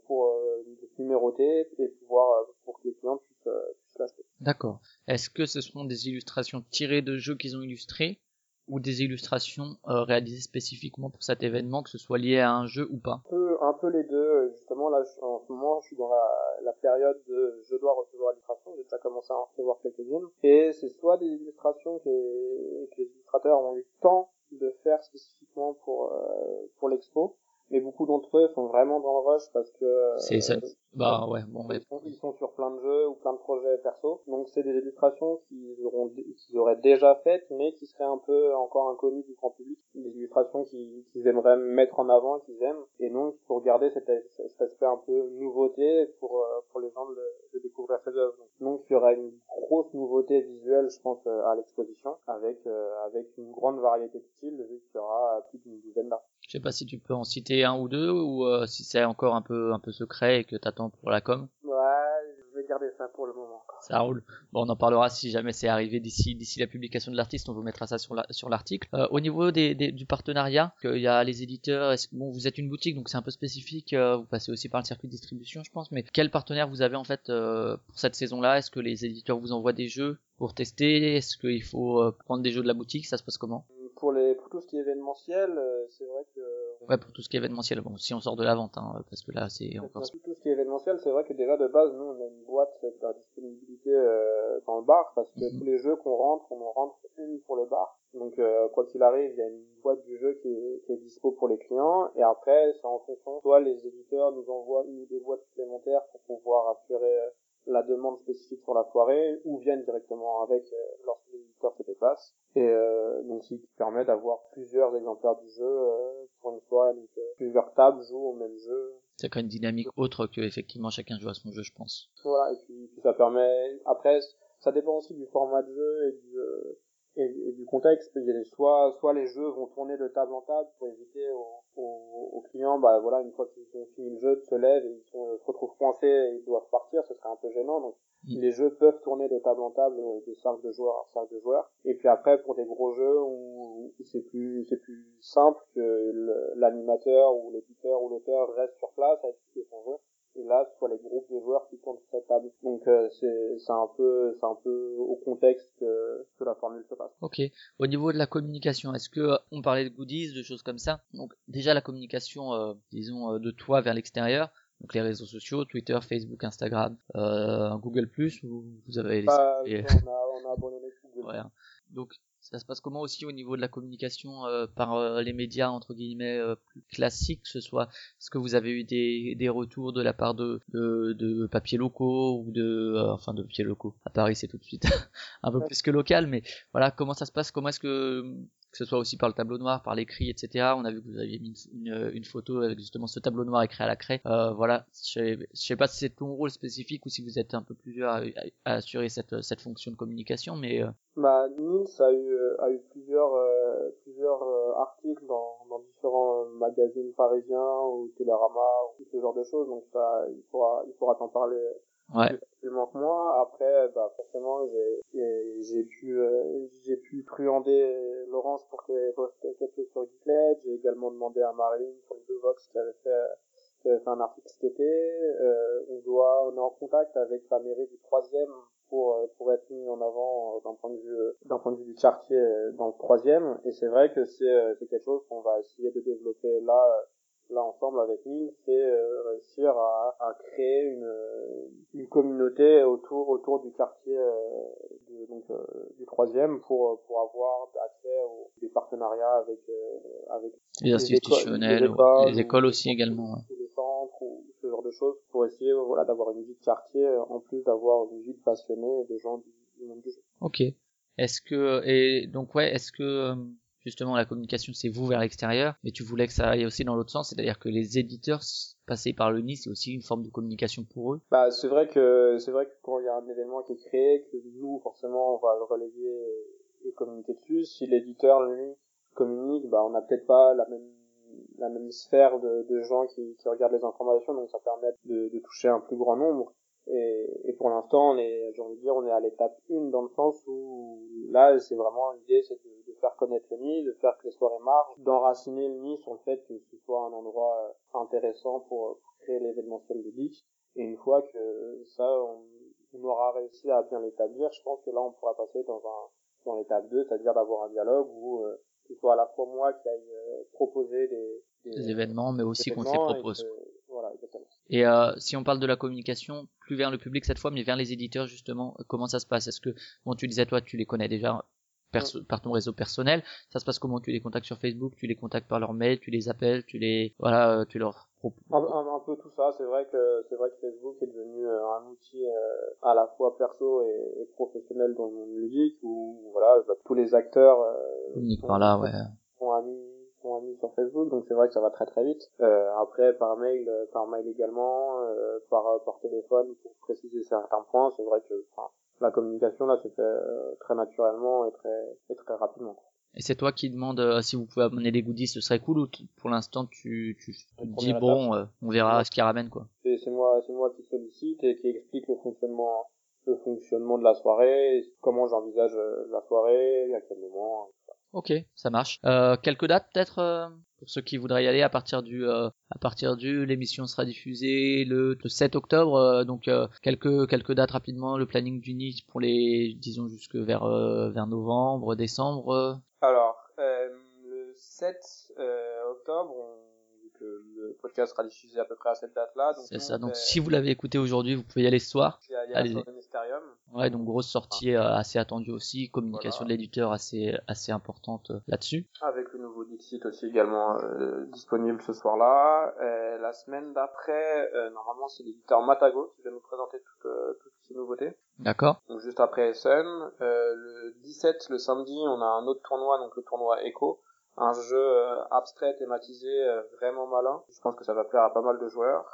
pour euh, numéroter et pouvoir pour que les clients puissent, puissent l'acheter. D'accord. Est-ce que ce seront des illustrations tirées de jeux qu'ils ont illustrés ou des illustrations euh, réalisées spécifiquement pour cet événement, que ce soit lié à un jeu ou pas? Un peu, un peu les deux. Justement, là, en ce moment, je suis dans la, la période de je dois recevoir l'illustration. J'ai déjà commencé à en recevoir quelques-unes. Et c'est soit des illustrations que les, que les illustrateurs ont eu le temps de faire spécifiquement pour, euh, pour l'expo, mais beaucoup d'entre eux sont vraiment dans le rush parce que c'est ça. euh, Bah ouais, bon, ils, sont, ils sont sur plein de jeux ou plein de projets perso. Donc c'est des illustrations qu'ils auront qu'ils auraient déjà faites mais qui seraient un peu encore inconnues du grand public. Des illustrations qu'ils aimeraient mettre en avant, qu'ils aiment. Et donc pour garder cet, cet aspect un peu nouveauté pour euh, pour les gens de, de découvrir ces œuvres. Donc il y aura une grosse nouveauté visuelle, je pense, euh, à l'exposition avec avec une grande variété de styles vu qu'il y aura plus d'une douzaine d'artistes. Je sais pas si tu peux en citer un ou deux ou euh, si c'est encore un peu un peu secret et que t'attends pour la com? Ouais, je vais garder ça pour le moment. Quoi. Ça roule. Bon, on en parlera si jamais c'est arrivé d'ici d'ici la publication de l'artiste. On vous mettra ça sur la, sur l'article. Euh, au niveau des, des, du partenariat, il y a les éditeurs. Bon, vous êtes une boutique, donc c'est un peu spécifique. euh, vous passez aussi par le circuit de distribution, je pense. Mais quel partenaire vous avez en fait pour cette saison-là? Est-ce que les éditeurs vous envoient des jeux pour tester? Est-ce qu'il faut prendre des jeux de la boutique? Ça se passe comment? Pour les pour tout ce qui est événementiel, euh, c'est vrai que Ouais, pour tout ce qui est événementiel. Bon, si on sort de la vente, hein, parce que là, c'est encore. Pour tout ce qui est événementiel, c'est vrai que déjà de base, nous, on a une boîte de disponibilité euh, dans le bar, parce que Mhm. tous les jeux qu'on rentre, on en rentre une pour le bar. Donc, euh, quoi qu'il arrive, il y a une boîte du jeu qui est, qui est dispo pour les clients, et après, c'est en fonction. Soit les éditeurs nous envoient une ou deux boîtes supplémentaires pour pouvoir assurer euh, la demande spécifique sur la soirée, ou viennent directement avec euh, lorsque les éditeurs se déplacent. Et euh, donc, ce qui permet d'avoir plusieurs exemplaires du jeu euh, pour une soirée. Donc, euh, plusieurs tables jouent au même jeu. Ça crée une dynamique autre que effectivement chacun joue à son jeu, je pense. Voilà, et puis, puis ça permet. Après, ça dépend aussi du format de jeu et du euh, et, et du contexte. Il y a des, soit soit les jeux vont tourner de table en table pour éviter aux, aux, aux clients, bah voilà, une fois qu'ils ont fini le jeu, de se lèvent et ils sont, se retrouvent coincés et ils doivent partir, ce serait un peu gênant. Donc Mm. les jeux peuvent tourner de table en table, euh, de cercle de joueurs à cercle de joueurs. Et puis après, pour des gros jeux où, où c'est plus c'est plus simple que l'animateur ou l'éditeur ou l'auteur reste sur place à expliquer son jeu et là ce soit les groupes de joueurs qui tournent sur cette table donc euh, c'est c'est un peu c'est un peu au contexte que, que la formule se passe Ok. Au niveau de la communication, est-ce que on parlait de goodies, de choses comme ça Donc déjà la communication, euh, disons, euh, de toi vers l'extérieur. Donc les réseaux sociaux, Twitter, Facebook, Instagram, euh, Google ou vous avez les... Bah, on a on a abandonné Google Ouais. Donc ça se passe comment aussi au niveau de la communication euh, par euh, les médias entre guillemets euh, plus classiques, que ce soit est-ce que vous avez eu des, des retours de la part de, de, de papiers locaux ou de euh, enfin de papiers locaux? À Paris c'est tout de suite un peu Ouais. plus que local mais voilà comment ça se passe? Comment est-ce que que ce soit aussi par le tableau noir, par l'écrit, etc. On a vu que vous aviez mis une, une, photo avec justement ce tableau noir écrit à la craie. Euh, voilà, je je sais pas si c'est ton rôle spécifique ou si vous êtes un peu plusieurs à, à assurer cette, cette fonction de communication, mais euh, Bah, Nils a eu, a eu plusieurs, euh, plusieurs euh, articles dans, dans différents euh, magazines parisiens ou Télérama ou ce genre de choses, donc ça, il faudra, il faudra t'en parler ouais. plus que moi. Après, bah, forcément, j'ai, pu, euh, j'ai pu truander Laurence pour qu'elle poste quelque chose sur Geeklet. J'ai également demandé à Marine sur les deux Vox qui avait fait, un article cet été. Euh, on doit, on est en contact avec la mairie du troisième pour euh, pour être mis en avant euh, d'un point de vue euh, d'un point de vue du quartier euh, dans le troisième et c'est vrai que c'est euh, c'est quelque chose qu'on va essayer de développer là euh, là ensemble avec Nils c'est euh, réussir à, à créer une euh, une communauté autour autour du quartier euh, de, donc euh, du troisième pour pour avoir accès aux des partenariats avec euh, avec les les institutionnels, ouais. les écoles ou- aussi également. ouais. ou les centres ou ce genre de choses pour essayer euh, voilà d'avoir une vie de quartier euh, en plus d'avoir une vie de passionnés et de gens du, du monde du jeu. Ok. Est-ce que et donc ouais, est-ce que euh, justement la communication c'est vous vers l'extérieur, mais tu voulais que ça aille aussi dans l'autre sens, c'est-à-dire que les éditeurs s- passer par le nid, c'est aussi une forme de communication pour eux. Bah c'est vrai que c'est vrai que quand il y a un événement qui est créé, que nous forcément on va le relayer et, communiquer dessus. Si l'éditeur lui communique, bah on n'a peut-être pas la même la même sphère de, de gens qui, qui regardent les informations, donc ça permet de toucher un plus grand nombre. Et, et pour l'instant, on est, j'ai envie de dire, on est à l'étape 1 dans le sens où là, c'est vraiment l'idée, c'est de, de, faire connaître le nid, de faire que les soirées marchent, d'enraciner le nid sur le fait que ce soit un endroit intéressant pour, pour créer l'événementiel ludique. Et une fois que ça, on, on aura réussi à bien l'établir, je pense que là, on pourra passer dans un dans l'étape 2, c'est-à-dire d'avoir un dialogue où euh, ce soit à la fois moi qui aille euh, proposer des, des, des, événements, mais aussi qu'on les propose. Que, voilà, exactement. Et euh, si on parle de la communication, plus vers le public cette fois, mais vers les éditeurs justement, comment ça se passe? Est-ce que, bon, tu disais toi, tu les connais déjà perso par ton réseau personnel, ça se passe comment? Tu les contactes sur Facebook, tu les contactes par leur mail, tu les appelles, tu les, voilà, tu leur un, un, un, peu tout ça. C'est vrai que c'est vrai que Facebook est devenu euh, un outil euh, à la fois perso et, et, professionnel dans le monde ludique où voilà bah, tous les acteurs euh, sont, par là, ouais. sont amis sont amis sur Facebook donc c'est vrai que ça va très très vite. Euh, après par mail par mail également euh, par par téléphone pour préciser certains points. C'est vrai que enfin, la communication là se fait très naturellement et très et très rapidement. Et c'est toi qui demande euh, si vous pouvez amener des goodies, ce serait cool ou pour l'instant tu, tu, tu te dis bon, euh, on verra ouais. ce qu'il ramène quoi. C'est moi, c'est moi qui sollicite et qui explique le fonctionnement, le fonctionnement de la soirée, comment j'envisage euh, la soirée, à quel moment. Ok, ça marche. Euh, quelques dates peut-être euh, pour ceux qui voudraient y aller à partir du euh, à partir du l'émission sera diffusée le, le 7 octobre euh, donc quelques quelques dates rapidement le planning du NIT pour les disons jusque vers vers novembre décembre. Alors le 7 octobre le podcast sera diffusé à peu près à cette date-là. C'est ça. Donc, si vous l'avez écouté aujourd'hui, vous pouvez y aller ce soir. Allez. Ouais, donc grosse sortie ah. assez attendue aussi, communication voilà. de l'éditeur assez assez importante euh, là-dessus. Avec le nouveau Dixit aussi également euh, disponible ce soir-là. Euh, la semaine d'après, euh, normalement c'est l'éditeur Matago qui va nous présenter toutes, euh, toutes ces nouveautés. D'accord. Donc juste après SN, le 17, le samedi, on a un autre tournoi, donc le tournoi Echo un jeu euh, abstrait, thématisé, euh, vraiment malin. Je pense que ça va plaire à pas mal de joueurs.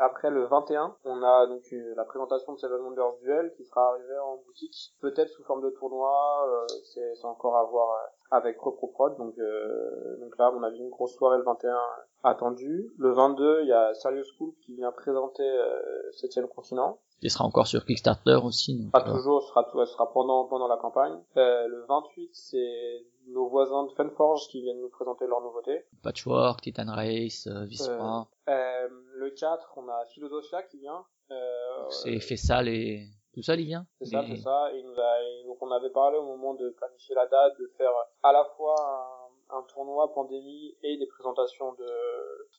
Après le 21, on a donc la présentation de Seven Wonders Duel qui sera arrivé en boutique, peut-être sous forme de tournoi, euh, c'est encore à voir avec ReproProd. Donc, euh, donc là, on a vu une grosse soirée le 21 attendue. Le 22, il y a Serious School qui vient présenter euh, 7 continent. Il sera encore sur Kickstarter aussi. Donc, pas euh... toujours, ce sera, pendant, pendant la campagne. Euh, le 28, c'est nos voisins de Funforge qui viennent nous présenter leurs nouveautés. Patchwork, Titan Race, euh. Euh, le 4, on a Philosophia qui vient. c'est Fessal et tout ça, il vient. C'est ça, c'est ça. Et nous a, et donc on avait parlé au moment de planifier la date de faire à la fois un, un tournoi pandémie et des présentations de,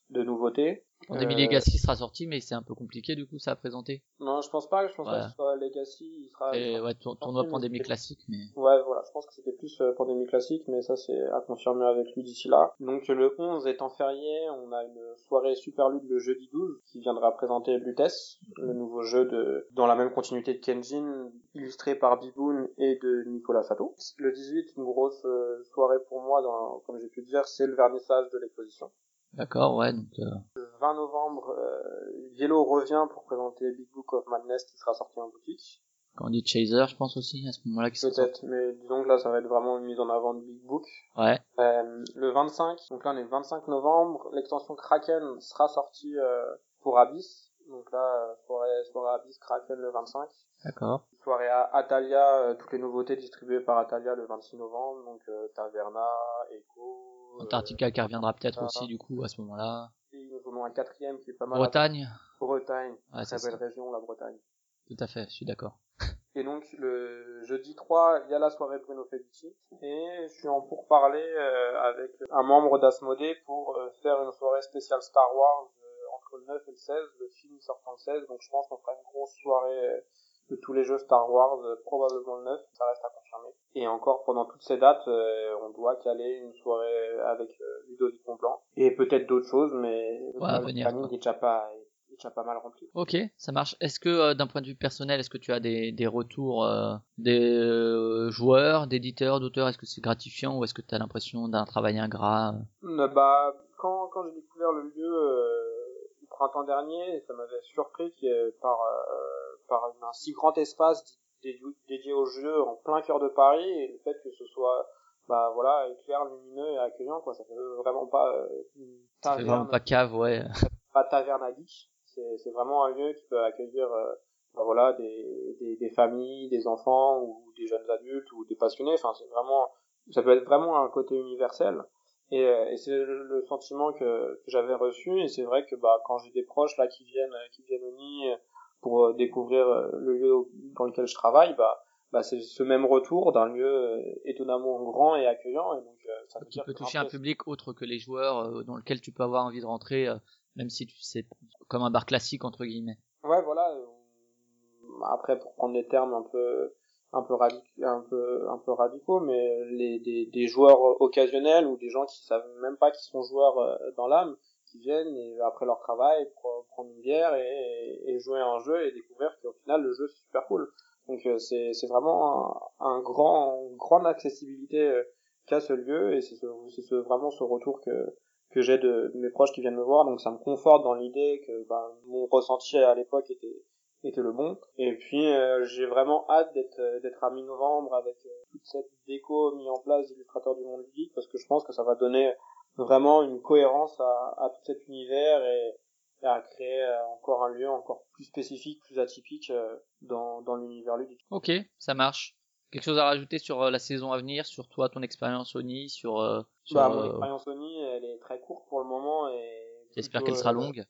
de nouveautés. Pandémie euh... Legacy sera sorti, mais c'est un peu compliqué du coup ça à présenter. Non, je pense pas. Je pense ouais. pas que ce soit Legacy. Il sera. Et, ouais, tournoi pandémie classique, mais. Ouais, voilà. Je pense que c'était plus euh, pandémie classique, mais ça c'est à confirmer avec lui d'ici là. Donc le 11 étant férié, on a une soirée super lutte le jeudi 12 qui viendra présenter Lutes, le nouveau jeu de dans la même continuité de Kenjin, illustré par Biboon et de Nicolas Sato. Le 18, une grosse euh, soirée pour moi, dans, comme j'ai pu dire, c'est le vernissage de l'exposition. D'accord, ouais. Donc, euh... Le 20 novembre, euh, Yellow revient pour présenter Big Book of Madness qui sera sorti en boutique. Quand on dit Chaser, je pense aussi à ce moment-là. Peut-être, mais disons que là, ça va être vraiment une mise en avant de Big Book. Ouais. Euh, le 25, donc là on est le 25 novembre, l'extension Kraken sera sortie euh, pour Abyss. Donc là, soirée, soirée Abyss Kraken le 25. D'accord. Soirée à Atalia, euh, toutes les nouveautés distribuées par Atalia le 26 novembre, donc euh, Taverna, Echo. Antarctica qui reviendra peut-être aussi du coup à ce moment-là. Et nous en avons un quatrième qui est pas mal. Bretagne. Bretagne. Ouais, très belle ça. région, la Bretagne. Tout à fait, je suis d'accord. Et donc le jeudi 3, il y a la soirée Bruno Felici et je suis en pourparler euh, avec un membre d'Asmodée pour euh, faire une soirée spéciale Star Wars euh, entre le 9 et le 16, le film sortant le 16, donc je pense qu'on fera une grosse soirée de tous les jeux Star Wars, probablement le 9, ça reste à confirmer. Et encore pendant toutes ces dates, on doit caler une soirée avec Ludovic Montblanc et peut-être d'autres choses, mais ouais, le planning n'est déjà pas déjà pas mal rempli. Ok, ça marche. Est-ce que euh, d'un point de vue personnel, est-ce que tu as des, des retours euh, des euh, joueurs, d'éditeurs, d'auteurs? Est-ce que c'est gratifiant ou est-ce que tu as l'impression d'un travail ingrat? Bah, quand, quand j'ai découvert le lieu le printemps dernier, ça m'avait surpris qu'il par, par un si grand espace dédié au jeu en plein cœur de Paris et le fait que ce soit bah voilà, clair, lumineux et accueillant, quoi. Ça fait vraiment pas euh, une Ça fait vraiment pas cave, ouais. Pas taverne à geek. C'est, c'est vraiment un lieu qui peut accueillir, euh, bah voilà, des, des, des familles, des enfants ou des jeunes adultes ou des passionnés. Enfin, c'est vraiment, ça peut être vraiment un côté universel. Et, euh, et c'est le, le sentiment que, que j'avais reçu. Et c'est vrai que bah quand j'ai des proches là qui viennent, qui viennent au nid pour découvrir le lieu dans lequel je travaille, bah bah, c'est ce même retour d'un lieu euh, étonnamment grand et accueillant. Et donc, euh, ça tu peux toucher un public autre que les joueurs euh, dans lequel tu peux avoir envie de rentrer, même si tu sais comme un bar classique entre guillemets. Ouais, voilà. Après, pour prendre des termes un peu un peu un peu un peu radicaux, mais les des, des joueurs occasionnels ou des gens qui savent même pas qu'ils sont joueurs dans l'âme, viennent et après leur travail prendre une bière et, jouer à un jeu et découvrir qu'au final le jeu c'est super cool. Donc euh, c'est c'est vraiment un, un, grand grande accessibilité euh, qu'a ce lieu et c'est ce, vraiment ce retour que que j'ai de, mes proches qui viennent me voir donc ça me conforte dans l'idée que ben, mon ressenti à l'époque était était le bon et puis euh, j'ai vraiment hâte d'être d'être à mi-novembre avec toute cette déco mise en place d'illustrateurs du monde ludique parce que je pense que ça va donner vraiment une cohérence à, à tout cet univers et, à créer euh, encore un lieu encore plus spécifique, plus atypique euh, dans, dans l'univers ludique. Ok, ça marche. Quelque chose à rajouter sur euh, la saison à venir, sur toi, ton expérience Sony, sur, sur bah, mon expérience Sony, elle est très courte pour le moment et j'espère qu'elle sera longue.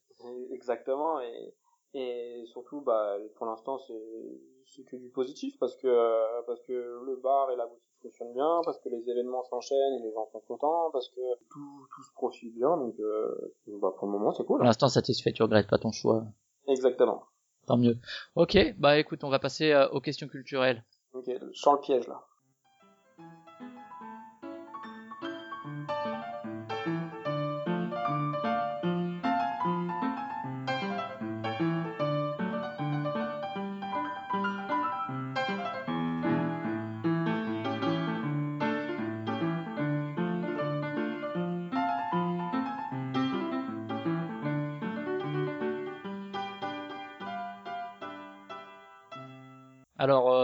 Exactement et et surtout bah pour l'instant c'est c'est que du positif parce que parce que le bar et la boutique fonctionnent bien, parce que les événements s'enchaînent et les gens sont contents, parce que tout, tout se profite bien, donc euh, bah, pour le moment c'est cool. Pour l'instant satisfait, tu regrettes pas ton choix. Exactement. Tant mieux. Ok, bah écoute, on va passer euh, aux questions culturelles. Ok, je le piège là.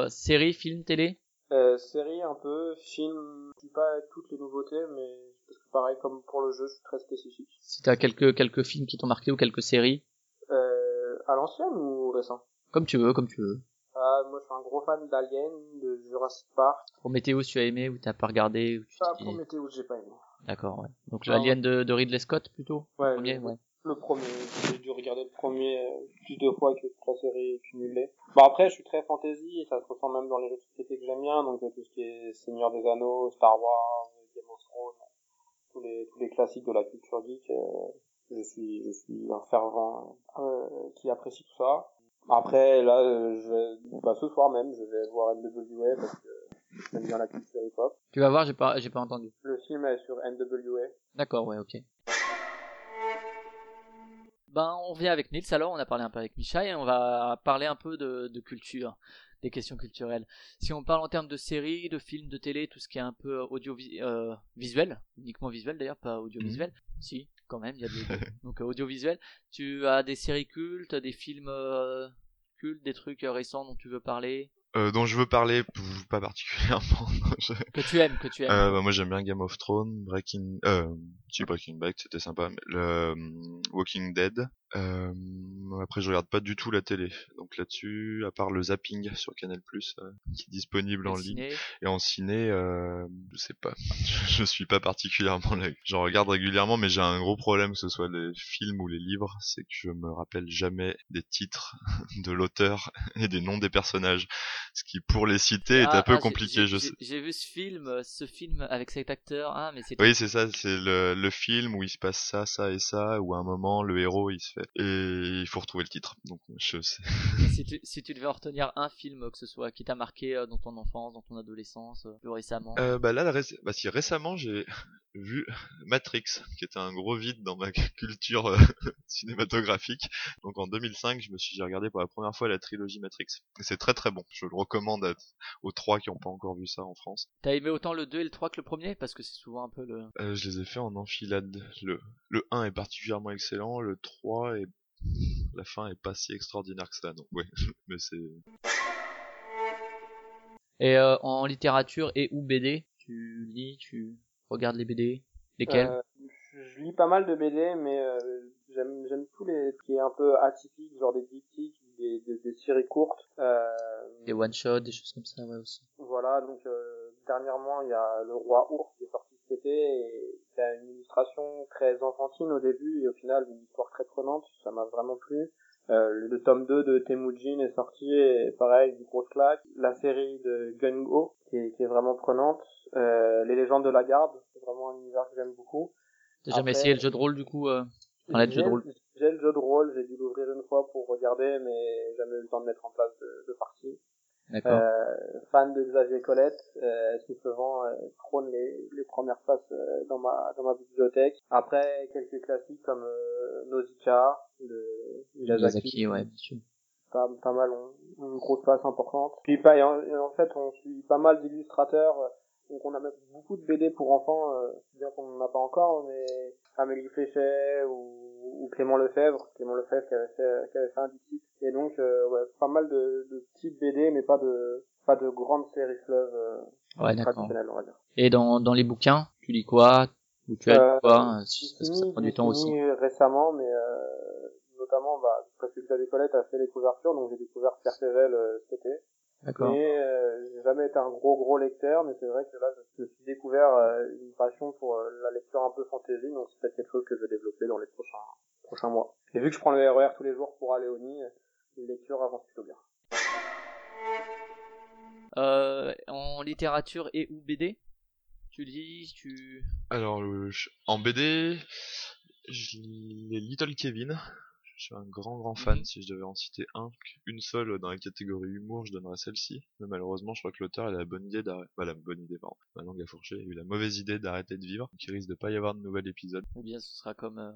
Euh, série, film, télé euh, Série un peu, film, je dis pas toutes les nouveautés, mais parce que pareil, comme pour le jeu, je suis très spécifique. Si t'as quelques, quelques films qui t'ont marqué ou quelques séries euh, À l'ancienne ou récent Comme tu veux, comme tu veux. Ah, moi, je suis un gros fan d'Alien, de Jurassic Park. Prometheus, tu as aimé ou t'as pas regardé ou tu Ah, Prometheus, j'ai pas aimé. D'accord, ouais. Donc l'Alien de, de Ridley Scott plutôt Ouais, premier, ouais. Le premier, j'ai dû regarder le premier euh, plus de fois que toute la série cumulée. Bon après, je suis très fantasy et ça se ressent même dans les jeux de société que j'aime bien, donc euh, tout ce qui est Seigneur des Anneaux, Star Wars, Game of Thrones, tous les tous les classiques de la culture geek. Euh, je suis je suis un fervent qui apprécie tout ça. Après là, je bah, ce soir même, je vais voir NWA parce que j'aime bien la culture hip-hop. Tu vas voir, j'ai pas j'ai pas entendu. Le film est sur NWA. D'accord, ouais, ok. Ben, on vient avec Nils alors, on a parlé un peu avec Micha et on va parler un peu de, de culture, des questions culturelles. Si on parle en termes de séries, de films, de télé, tout ce qui est un peu audiovisuel, euh, uniquement visuel d'ailleurs, pas audiovisuel, mhm. si, quand même, il y a des... donc euh, audiovisuel. Tu as des séries cultes, des films euh, cultes, des trucs récents dont tu veux parler? Euh, dont je veux parler, pas particulièrement. Que tu aimes, que tu aimes. Euh, bah, moi j'aime bien Game of Thrones, Breaking, euh, si Breaking Bad, c'était sympa, mais le euh, Walking Dead, euh, après, je regarde pas du tout la télé, donc là-dessus, à part le zapping sur Canal+, euh, qui est disponible en ligne et en ciné, euh, je sais pas, je suis pas particulièrement là. J'en regarde régulièrement, mais j'ai un gros problème, que ce soit les films ou les livres, c'est que je me rappelle jamais des titres de l'auteur et des noms des personnages, ce qui pour les citer est un ah, peu ah, compliqué. Je sais. J'ai vu ce film, euh, ce film avec cet acteur. Ah, mais c'est. Oui, c'est ça, c'est le, le film où il se passe ça, ça et ça, où à un moment le héros il se fait et il faut retrouver le titre. Donc je sais. si, tu, si tu devais en retenir un film que ce soit qui t'a marqué euh, dans ton enfance, dans ton adolescence, euh, plus récemment. Euh, bah là, bah si récemment j'ai vu Matrix, qui était un gros vide dans ma culture euh, cinématographique. Donc en 2005, je me suis regardé pour la première fois la trilogie Matrix. Et c'est très très bon. Je le recommande aux trois qui n'ont pas encore vu ça en France. T'as aimé autant le 2 et le 3 que le premier? Parce que c'est souvent un peu le... Euh, je les ai fait en enfilade. Le, le 1 est particulièrement excellent, le 3 est... La fin est pas si extraordinaire que ça, non. Ouais, mais c'est... Et euh, en littérature et ou BD, tu lis, tu regardes les BD Lesquels? Euh, je lis pas mal de BD, mais euh, j'aime j'aime tous les qui est un peu atypique, genre des diptyques, des, des, des séries courtes. Euh, Des one-shots, des choses comme ça, ouais, aussi. Voilà, donc euh, dernièrement il y a le roi ours qui est sorti a une illustration très enfantine au début et au final une histoire très prenante, ça m'a vraiment plu. Euh, le tome 2 de Temujin est sorti et pareil, du gros claque. La série de Gun-Go qui est, qui est vraiment prenante. Euh, les légendes de la garde, c'est vraiment un univers que j'aime beaucoup. T'as jamais essayé le jeu de rôle du coup euh... Rôle. J'ai le jeu de rôle, j'ai dû l'ouvrir une fois pour regarder, mais jamais eu le temps de mettre en place de, de partie. Euh, fan de Xavier Colette, euh, Soufflevent euh, trône les, les premières euh, dans ma dans ma bibliothèque? Après quelques classiques comme euh, Nausicaa de Miyazaki, ouais, bien sûr. pas, pas mal, ont une grosse place importante. Puis pas, et en, et en fait, on suit pas mal d'illustrateurs, euh, donc on a même beaucoup de BD pour enfants, euh, bien qu'on n'en a pas encore, mais Amélie Fléchet ou, ou Clément Lefebvre, Clément Lefebvre qui avait fait, qui avait fait un diptyque. Et donc, euh, ouais, pas mal de, de petites BD, mais pas de, pas de grandes séries fleuves euh, Ouais, traditionnelles, on va dire. Et dans, dans les bouquins, tu lis quoi? Ou tu as Euh, quoi? Euh, Parce que ça prend du temps aussi. récemment, mais euh, notamment bah, parce que Xavier Colette a fait les couvertures, donc j'ai découvert Pierre euh, cet été. D'accord. Mais euh, j'ai jamais été un gros gros lecteur, mais c'est vrai que là je me suis découvert euh, une passion pour euh, la lecture un peu fantasy, donc c'est peut-être quelque chose que je vais développer dans les prochains prochains mois. Et vu que je prends le RER tous les jours pour aller au Nid, une lecture avance plutôt bien. Euh, en littérature et ou BD Tu lis, tu... Alors, le- je- en BD, je lis les Little Kevin. Je suis un grand grand fan. Mhm. Si je devais en citer un, une seule dans la catégorie humour, je donnerais celle-ci. Mais malheureusement, je crois que l'auteur a la bonne idée d'arrêter. Bah, la bonne idée, pardon. Ma langue a fourché. Il a eu la mauvaise idée d'arrêter de vivre. Donc, il risque de pas y avoir de nouvel épisode. Ou bien ce sera comme euh,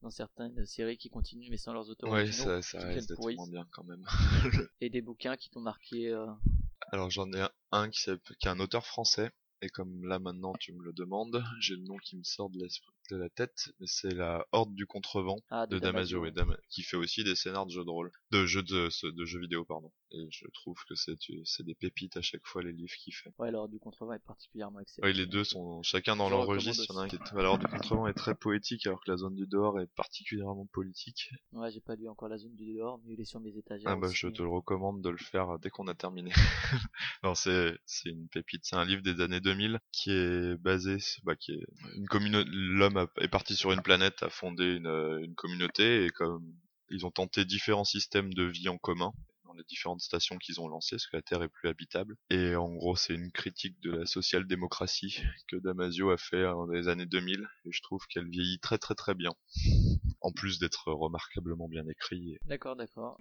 dans certaines séries qui continuent mais sans leurs auteurs Ouais, ça, ça pourris. moins bien quand même. Et des bouquins qui t'ont marqué... euh, Alors j'en ai un, un qui, s'appelle- qui est un auteur français, et comme là maintenant tu me le demandes, j'ai le nom qui me sort de, la tête, mais c'est la Horde du Contrevent Ah, de Damasio, ouais, Dam- qui fait aussi des scénars de jeux de rôle, de jeux de, de jeux vidéo pardon. Et je trouve que c'est c'est des pépites à chaque fois les livres qu'il fait. Ouais, alors du contrevent est particulièrement excellent. Ouais, les deux sont chacun dans leur registre. Il y en a un aussi. qui est, la Horde du Contrevent est très poétique, alors que la zone du dehors est particulièrement politique. Ouais, j'ai pas lu encore la zone du dehors, mais il est sur mes étagères. Ah bah aussi. je te le recommande de le faire dès qu'on a terminé. non c'est c'est une pépite, c'est un livre des années 2000 qui est basé, bah qui est une communauté, l'homme a- est parti sur une planète, a fondé une, euh, une communauté et comme ils ont tenté différents systèmes de vie en commun dans les différentes stations qu'ils ont lancées, parce que la Terre est plus habitable. Et en gros, c'est une critique de la social-démocratie que Damasio a fait dans les années 2000, et je trouve qu'elle vieillit très très très bien. En plus d'être remarquablement bien écrit. D'accord, d'accord.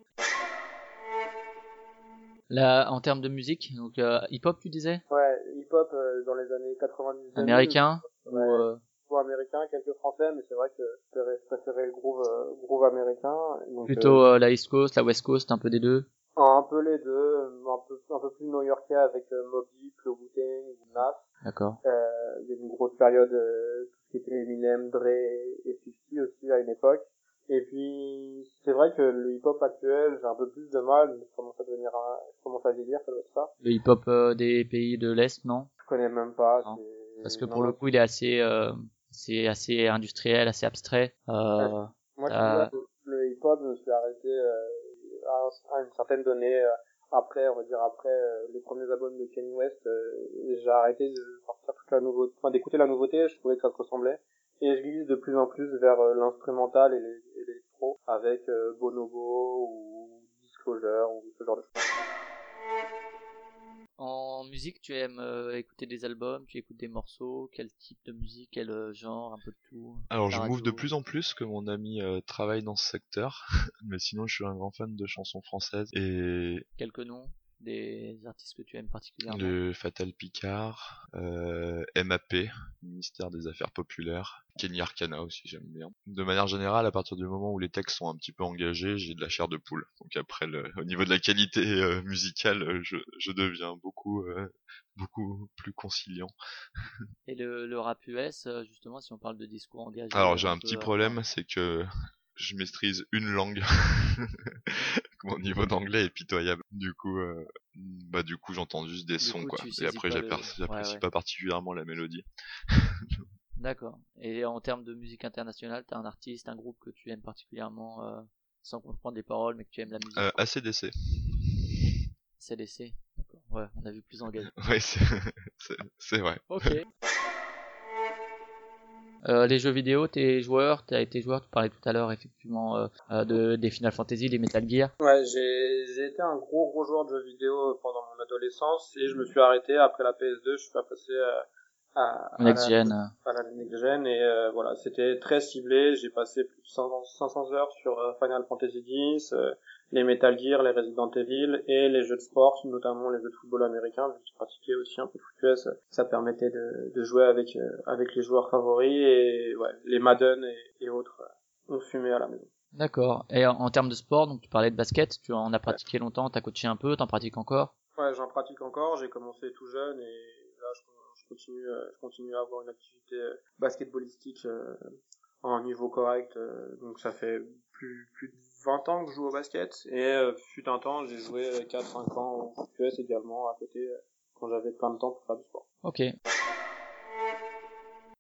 Là, en termes de musique, donc euh, hip-hop, tu disais? Ouais, hip-hop euh, dans les années 90 2000, Américain ou, Ouais. euh, Soit américain, quelques français, mais c'est vrai que je préférais- le groove, euh, groove américain. Donc, plutôt euh, la East Coast, la West Coast, un peu des deux? Un peu les deux, un peu, un peu plus new-yorkais avec euh, Deep, le Wu-Tang, Nas. D'accord. Euh, il y a une grosse période, euh, tout ce qui était Eminem, Dre et 50 aussi à une époque. Et puis, c'est vrai que le hip-hop actuel, j'ai un peu plus de mal, je commence à devenir un, je commence à vieillir, ça doit être ça. Le hip-hop euh, des pays de l'Est, non? Je connais même pas, Non. Parce que non, pour le coup, il est assez, euh, c'est assez industriel, assez abstrait. Euh, Moi, je le hip-hop, je me suis arrêté euh, à, à une certaine donnée. euh, après, on va dire après euh, les premiers albums de Kanye West, euh, j'ai arrêté de sortir toute la nouveauté, enfin d'écouter la nouveauté. Je trouvais que ça se ressemblait. Et je glisse de plus en plus vers euh, l'instrumental et l'électro avec euh, Bonobo ou Disclosure ou ce genre de choses. En musique, tu aimes euh, écouter des albums, tu écoutes des morceaux, quel type de musique, quel euh, genre, un peu de tout Alors La je m'ouvre de plus en plus que mon ami euh, travaille dans ce secteur, mais sinon je suis un grand fan de chansons françaises et Quelques noms des artistes que tu aimes particulièrement le Fatal Picard, euh, MAP, ministère des Affaires Populaires, Kenny Arcana aussi j'aime bien. De manière générale, à partir du moment où les textes sont un petit peu engagés, j'ai de la chair de poule. Donc après, le, au niveau de la qualité euh, musicale, euh, je, je deviens beaucoup euh, beaucoup plus conciliant. Et le, le rap US, euh, justement, si on parle de discours engagés. Alors j'ai un petit problème, c'est que je maîtrise une langue. mon niveau d'anglais est pitoyable. Du coup, euh, bah du coup j'entends juste des Du sons coup, quoi. Et après le- j'apprécie j'apprécie ouais, ouais. pas particulièrement la mélodie. D'accord. Et en termes de musique internationale, t'as un artiste, un groupe que tu aimes particulièrement, euh, sans comprendre les paroles, mais que tu aimes la musique. Euh, ACDC. CDC. D'accord. Ouais, on a vu plus engagé. Ouais, c'est vrai. Ok. Euh, les jeux vidéo, t'es joueur, t'as été joueur, tu parlais tout à l'heure effectivement euh, euh, de, des Final Fantasy, des Metal Gear. Ouais, j'ai été un gros gros joueur de jeux vidéo pendant mon adolescence et je me suis arrêté après la PS2, je suis pas passé à, à, à Next la- Gen. euh, à la Next Gen et euh, voilà, c'était très ciblé, j'ai passé plus de 500, 500 heures sur euh, Final Fantasy X, euh, les Metal Gear, les Resident Evil et les jeux de sport, notamment les jeux de football américain, vu que je pratiquais aussi un peu de foot US, ça permettait de, de jouer avec euh, avec les joueurs favoris et ouais, les Madden et, et autres euh, ont fumé à la maison. D'accord. Et en, en termes de sport, donc tu parlais de basket, tu en as pratiqué longtemps, t'as coaché un peu, t'en pratiques encore? Ouais, j'en pratique encore. J'ai commencé tout jeune et là, je, je continue, euh, je continue à avoir une activité euh, basketballistique euh, un niveau correct. euh, donc ça fait plus, plus de 20 ans que je joue au basket. Et euh, fut un temps, j'ai joué 4-5 ans au US également à côté euh, quand j'avais plein de temps pour faire du sport. Ok. En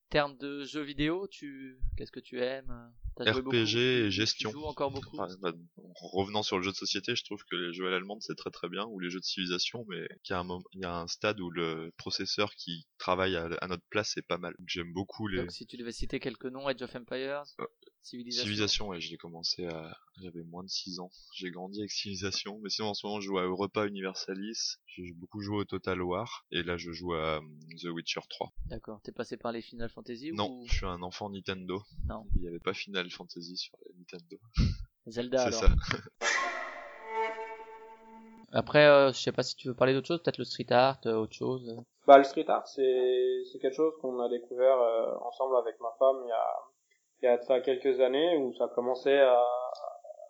termes de jeux vidéo, tu, qu'est-ce que tu aimes Joué RPG et gestion. Tu joues encore beaucoup Enfin, bah, en revenant sur le jeu de société, je trouve que les jeux à l'allemande c'est très très bien, ou les jeux de civilisation, mais qu'il y a un, moment, il y a un stade où le processeur qui travaille à, à notre place est pas mal. J'aime beaucoup les Donc si tu devais citer quelques noms, Age of Empires, Euh, Civilization. civilisations. Ouais, j'ai commencé à, j'avais moins de 6 ans. J'ai grandi avec civilisation, mais sinon en ce moment je joue à Europa Universalis. J'ai beaucoup joué au Total War, et là je joue à hum, The Witcher 3. D'accord. T'es passé par les Final Fantasy Non, ou je suis un enfant Nintendo. Non. Il n'y avait pas Final Fantasy sur la Nintendo. Zelda C'est alors ça. Après, euh, je sais pas si tu veux parler d'autre chose, peut-être le street art, euh, autre chose. Bah, le street art, c'est c'est quelque chose qu'on a découvert euh, ensemble avec ma femme il y a il y a de ça quelques années où ça commençait à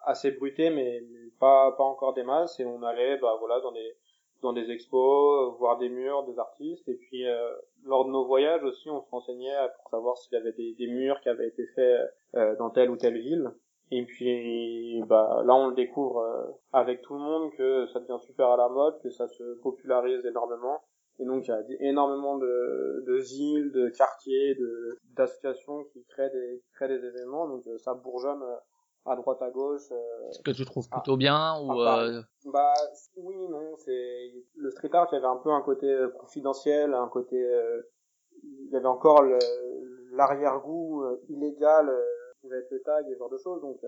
à s'ébruiter mais, mais pas pas encore des masses et on allait bah voilà dans des dans des expos, euh, voir des murs, des artistes. Et puis euh, lors de nos voyages aussi on se renseignait pour savoir s'il y avait des, murs qui avaient été faits euh, dans telle ou telle ville. Et puis bah là on le découvre euh, avec tout le monde que ça devient super à la mode, que ça se popularise énormément. Et donc il y a énormément de, de villes, de quartiers, de d'associations qui créent des qui créent des événements. Donc euh, ça bourgeonne euh, à droite à gauche. euh. Ce que tu trouves Ah. plutôt bien ou euh, Bah oui, non, c'est le street art. Il y avait un peu un côté euh, confidentiel, un côté euh, il y avait encore l'arrière-goût euh, illégal euh, qui pouvait être le tag et ce genre de choses. Donc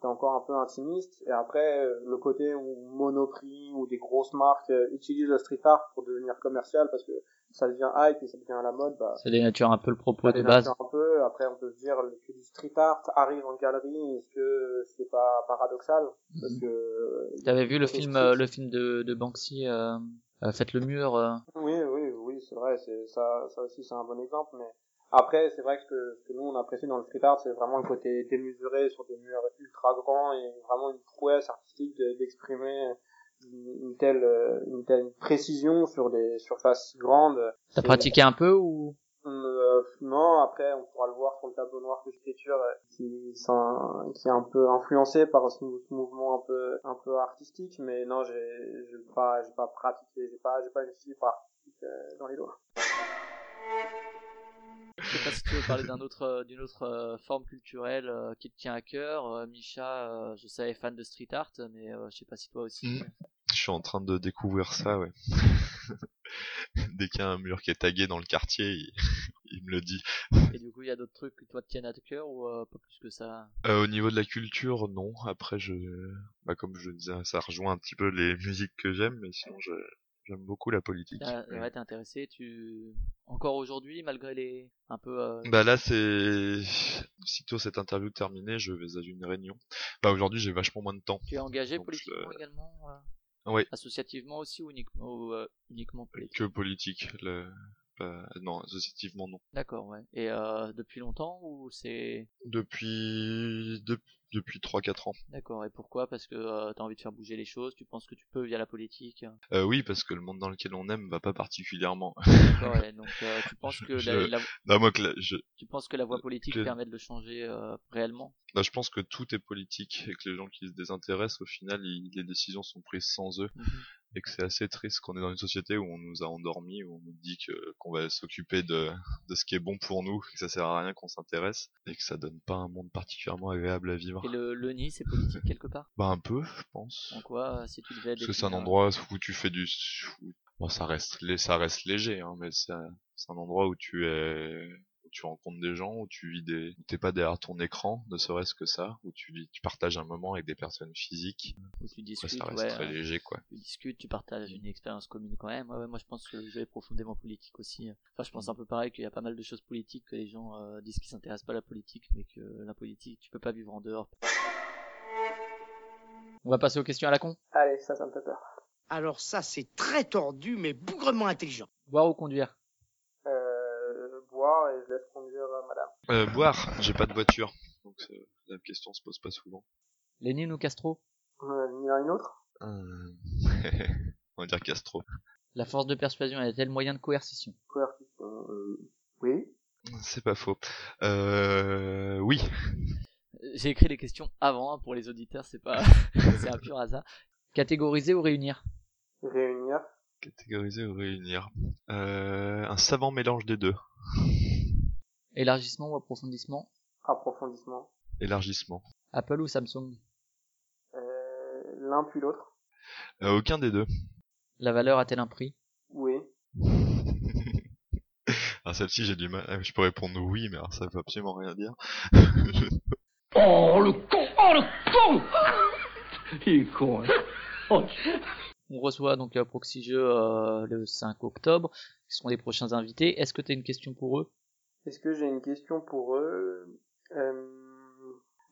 c'était encore un peu intimiste. Et après, euh, le côté où Monoprix ou des grosses marques euh, utilisent le street art pour devenir commercial parce que ça devient hype et ça devient à la mode, bah, ça dénature un peu le propos ça de base un peu. Après, on peut se dire que du street art arrive en galerie. Est-ce que c'est pas paradoxal? Parce que euh, T'avais vu le film, Street. le film de, de Banksy, euh, euh, Faites le mur. euh, Oui, oui, oui, c'est vrai, c'est ça, ça aussi c'est un bon exemple, mais après c'est vrai que ce que, ce que nous on apprécie dans le street art, c'est vraiment le côté démesuré sur des murs ultra grands et vraiment une prouesse artistique de- d'exprimer une, telle, euh, une telle précision sur des surfaces grandes. T'as pratiqué un peu ou? Euh, non, après on pourra le voir sur le tableau noir que j'écriture euh, qui, est un peu influencé par ce mouvement un peu un peu artistique, mais non, j'ai j'ai pas j'ai pas pratiqué, j'ai pas j'ai pas une fibre artistique euh, dans les doigts. Je sais pas si tu veux parler d'un autre, euh, d'une autre euh, forme culturelle euh, qui te tient à cœur. Euh, je savais fan de street art, mais je sais pas si toi aussi. Mm. Je suis en train de découvrir ça, ouais. Dès qu'il y a un mur qui est tagué dans le quartier, il, il me le dit. Et du coup, il y a d'autres trucs que toi te tiennent à cœur ou euh, pas plus que ça? Euh, au niveau de la culture, non. Après, je, bah, comme je disais, ça rejoint un petit peu les musiques que j'aime, mais sinon, je, j'aime beaucoup la politique. Ah, Ouais. Ouais, t'es intéressé. Tu encore aujourd'hui, malgré les un peu. euh, Bah là, c'est sitôt cette interview terminée, je vais à une réunion. Bah aujourd'hui, j'ai vachement moins de temps. Tu es engagé Donc, je- politiquement également euh, Oui. Associativement aussi ou uniquement, ou, euh, uniquement politique? Que politique. Le... pas- Non, associativement non. D'accord, ouais. Et euh, depuis longtemps ou c'est Depuis, de... depuis 3-4 ans. D'accord, et pourquoi? Parce que euh, tu as envie de faire bouger les choses, tu penses que tu peux via la politique? Euh, Oui, parce que le monde dans lequel on aime va pas particulièrement. Ouais, donc euh, tu penses que Je- la, la- Non, moi, que la- je, tu penses que la voie politique que- permet de le changer euh, réellement? Non, je pense que tout est politique et que les gens qui se désintéressent, au final, ils- les décisions sont prises sans eux Mhm. et que c'est assez triste qu'on est dans une société où on nous a endormis, où on nous dit que qu'on va s'occuper de, de ce qui est bon pour nous, que ça sert à rien qu'on s'intéresse et que ça donne pas un monde particulièrement agréable à vivre. Et le, le nid, c'est politique quelque part? Bah un peu, je pense. En quoi, euh, si tu devais Parce que c'est un endroit où tu fais du... Bon, ça reste, ça reste léger, hein, mais c'est un c'est un endroit où tu es... où tu rencontres des gens, où tu vis des... où t'es pas derrière ton écran, ne serait-ce que ça, où tu vis, tu partages un moment avec des personnes physiques. où tu Après, discutes, ça reste ouais, très euh, léger, quoi. tu discutes, tu partages une expérience commune quand même. Ouais, ouais, moi je pense que le jeu est profondément politique aussi. Enfin, je pense Mm. un peu pareil qu'il y a pas mal de choses politiques que les gens euh, disent qu'ils s'intéressent pas à la politique, mais que la politique, tu peux pas vivre en dehors. On va passer aux questions à la con. Allez, ça, ça me fait peur. Alors ça, c'est très tordu, mais bougrement intelligent. Boire ou conduire Euh, boire et je laisse conduire euh, madame. Euh, boire, j'ai pas de voiture, donc la question se pose pas souvent. Lénine ou Castro? Euh, ni l'un ni l'autre Euh, On va dire Castro. La force de persuasion est-elle moyen de coercition? Coercition, euh, oui. C'est pas faux. Euh, oui. J'ai écrit les questions avant hein, pour les auditeurs, c'est pas, c'est un pur hasard. Catégoriser ou réunir? Réunir. Catégoriser ou réunir? Euh, un savant mélange des deux. Élargissement ou approfondissement? Approfondissement. Élargissement. Apple ou Samsung? Euh, l'un puis l'autre. Euh, aucun des deux. La valeur a-t-elle un prix? Oui. Alors celle-ci j'ai du mal. euh, Je peux répondre oui, mais alors ça veut absolument rien dire. Oh, le con Oh, le con Il est con, hein. Oh, On reçoit donc euh, Proxy Jeux euh, le 5 octobre, qui seront les prochains invités. Est-ce que tu as une question pour eux? Est-ce que j'ai une question pour eux? Euh,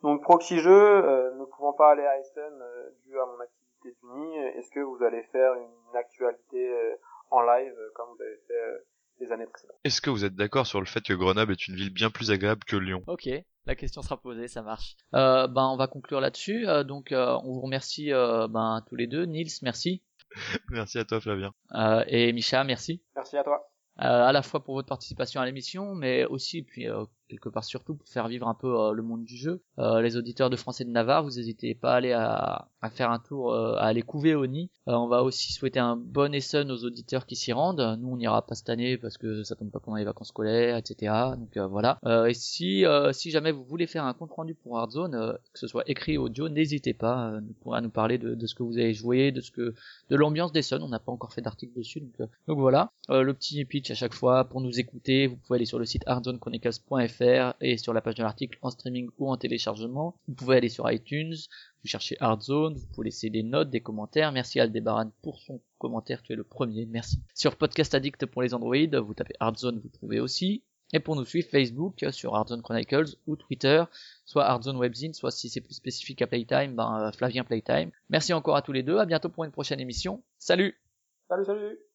Donc, Proxy Jeux, euh, ne pouvant pas aller à Essen euh, dû à mon activité d'Uni, est-ce que vous allez faire une actualité euh, en live euh, comme vous avez fait euh, les années précédentes? Est-ce que vous êtes d'accord sur le fait que Grenoble est une ville bien plus agréable que Lyon? Ok, la question sera posée, ça marche. Euh, ben on va conclure là-dessus. Euh, donc euh, on vous remercie euh, ben tous les deux. Nils, merci. Merci à toi Flavien. Euh, et Misha, merci. Merci à toi. Euh, à la fois pour votre participation à l'émission, mais aussi, puis euh, quelque part surtout pour faire vivre un peu euh, le monde du jeu. Euh, les auditeurs de France et de Navarre, vous n'hésitez pas à aller à, faire un tour, euh, à aller couver au nid. On va aussi souhaiter un bon Essen aux auditeurs qui s'y rendent. Nous, on n'ira pas cette année parce que ça tombe pas pendant les vacances scolaires, etc. Donc voilà. Et si, jamais vous voulez faire un compte rendu pour Hardzone, que ce soit écrit ou audio, n'hésitez pas à nous parler de, ce que vous avez joué, de ce que de l'ambiance des Suns. On n'a pas encore fait d'article dessus, donc, voilà. Le petit pitch à chaque fois pour nous écouter. Vous pouvez aller sur le site hardzonechronicles.fr et sur la page de l'article en streaming ou en téléchargement. Vous pouvez aller sur iTunes, vous cherchez Hardzone, vous pouvez laisser des notes, des commentaires. Merci Aldebaran pour son commentaire, tu es le premier, merci. Sur Podcast Addict pour les Android, vous tapez Hardzone, vous trouvez aussi. Et pour nous suivre, Facebook sur Hardzone Chronicles ou Twitter, soit Hardzone Webzine, soit si c'est plus spécifique à Playtime, ben, euh, Flavien Playtime. Merci encore à tous les deux, à bientôt pour une prochaine émission. Salut Salut, salut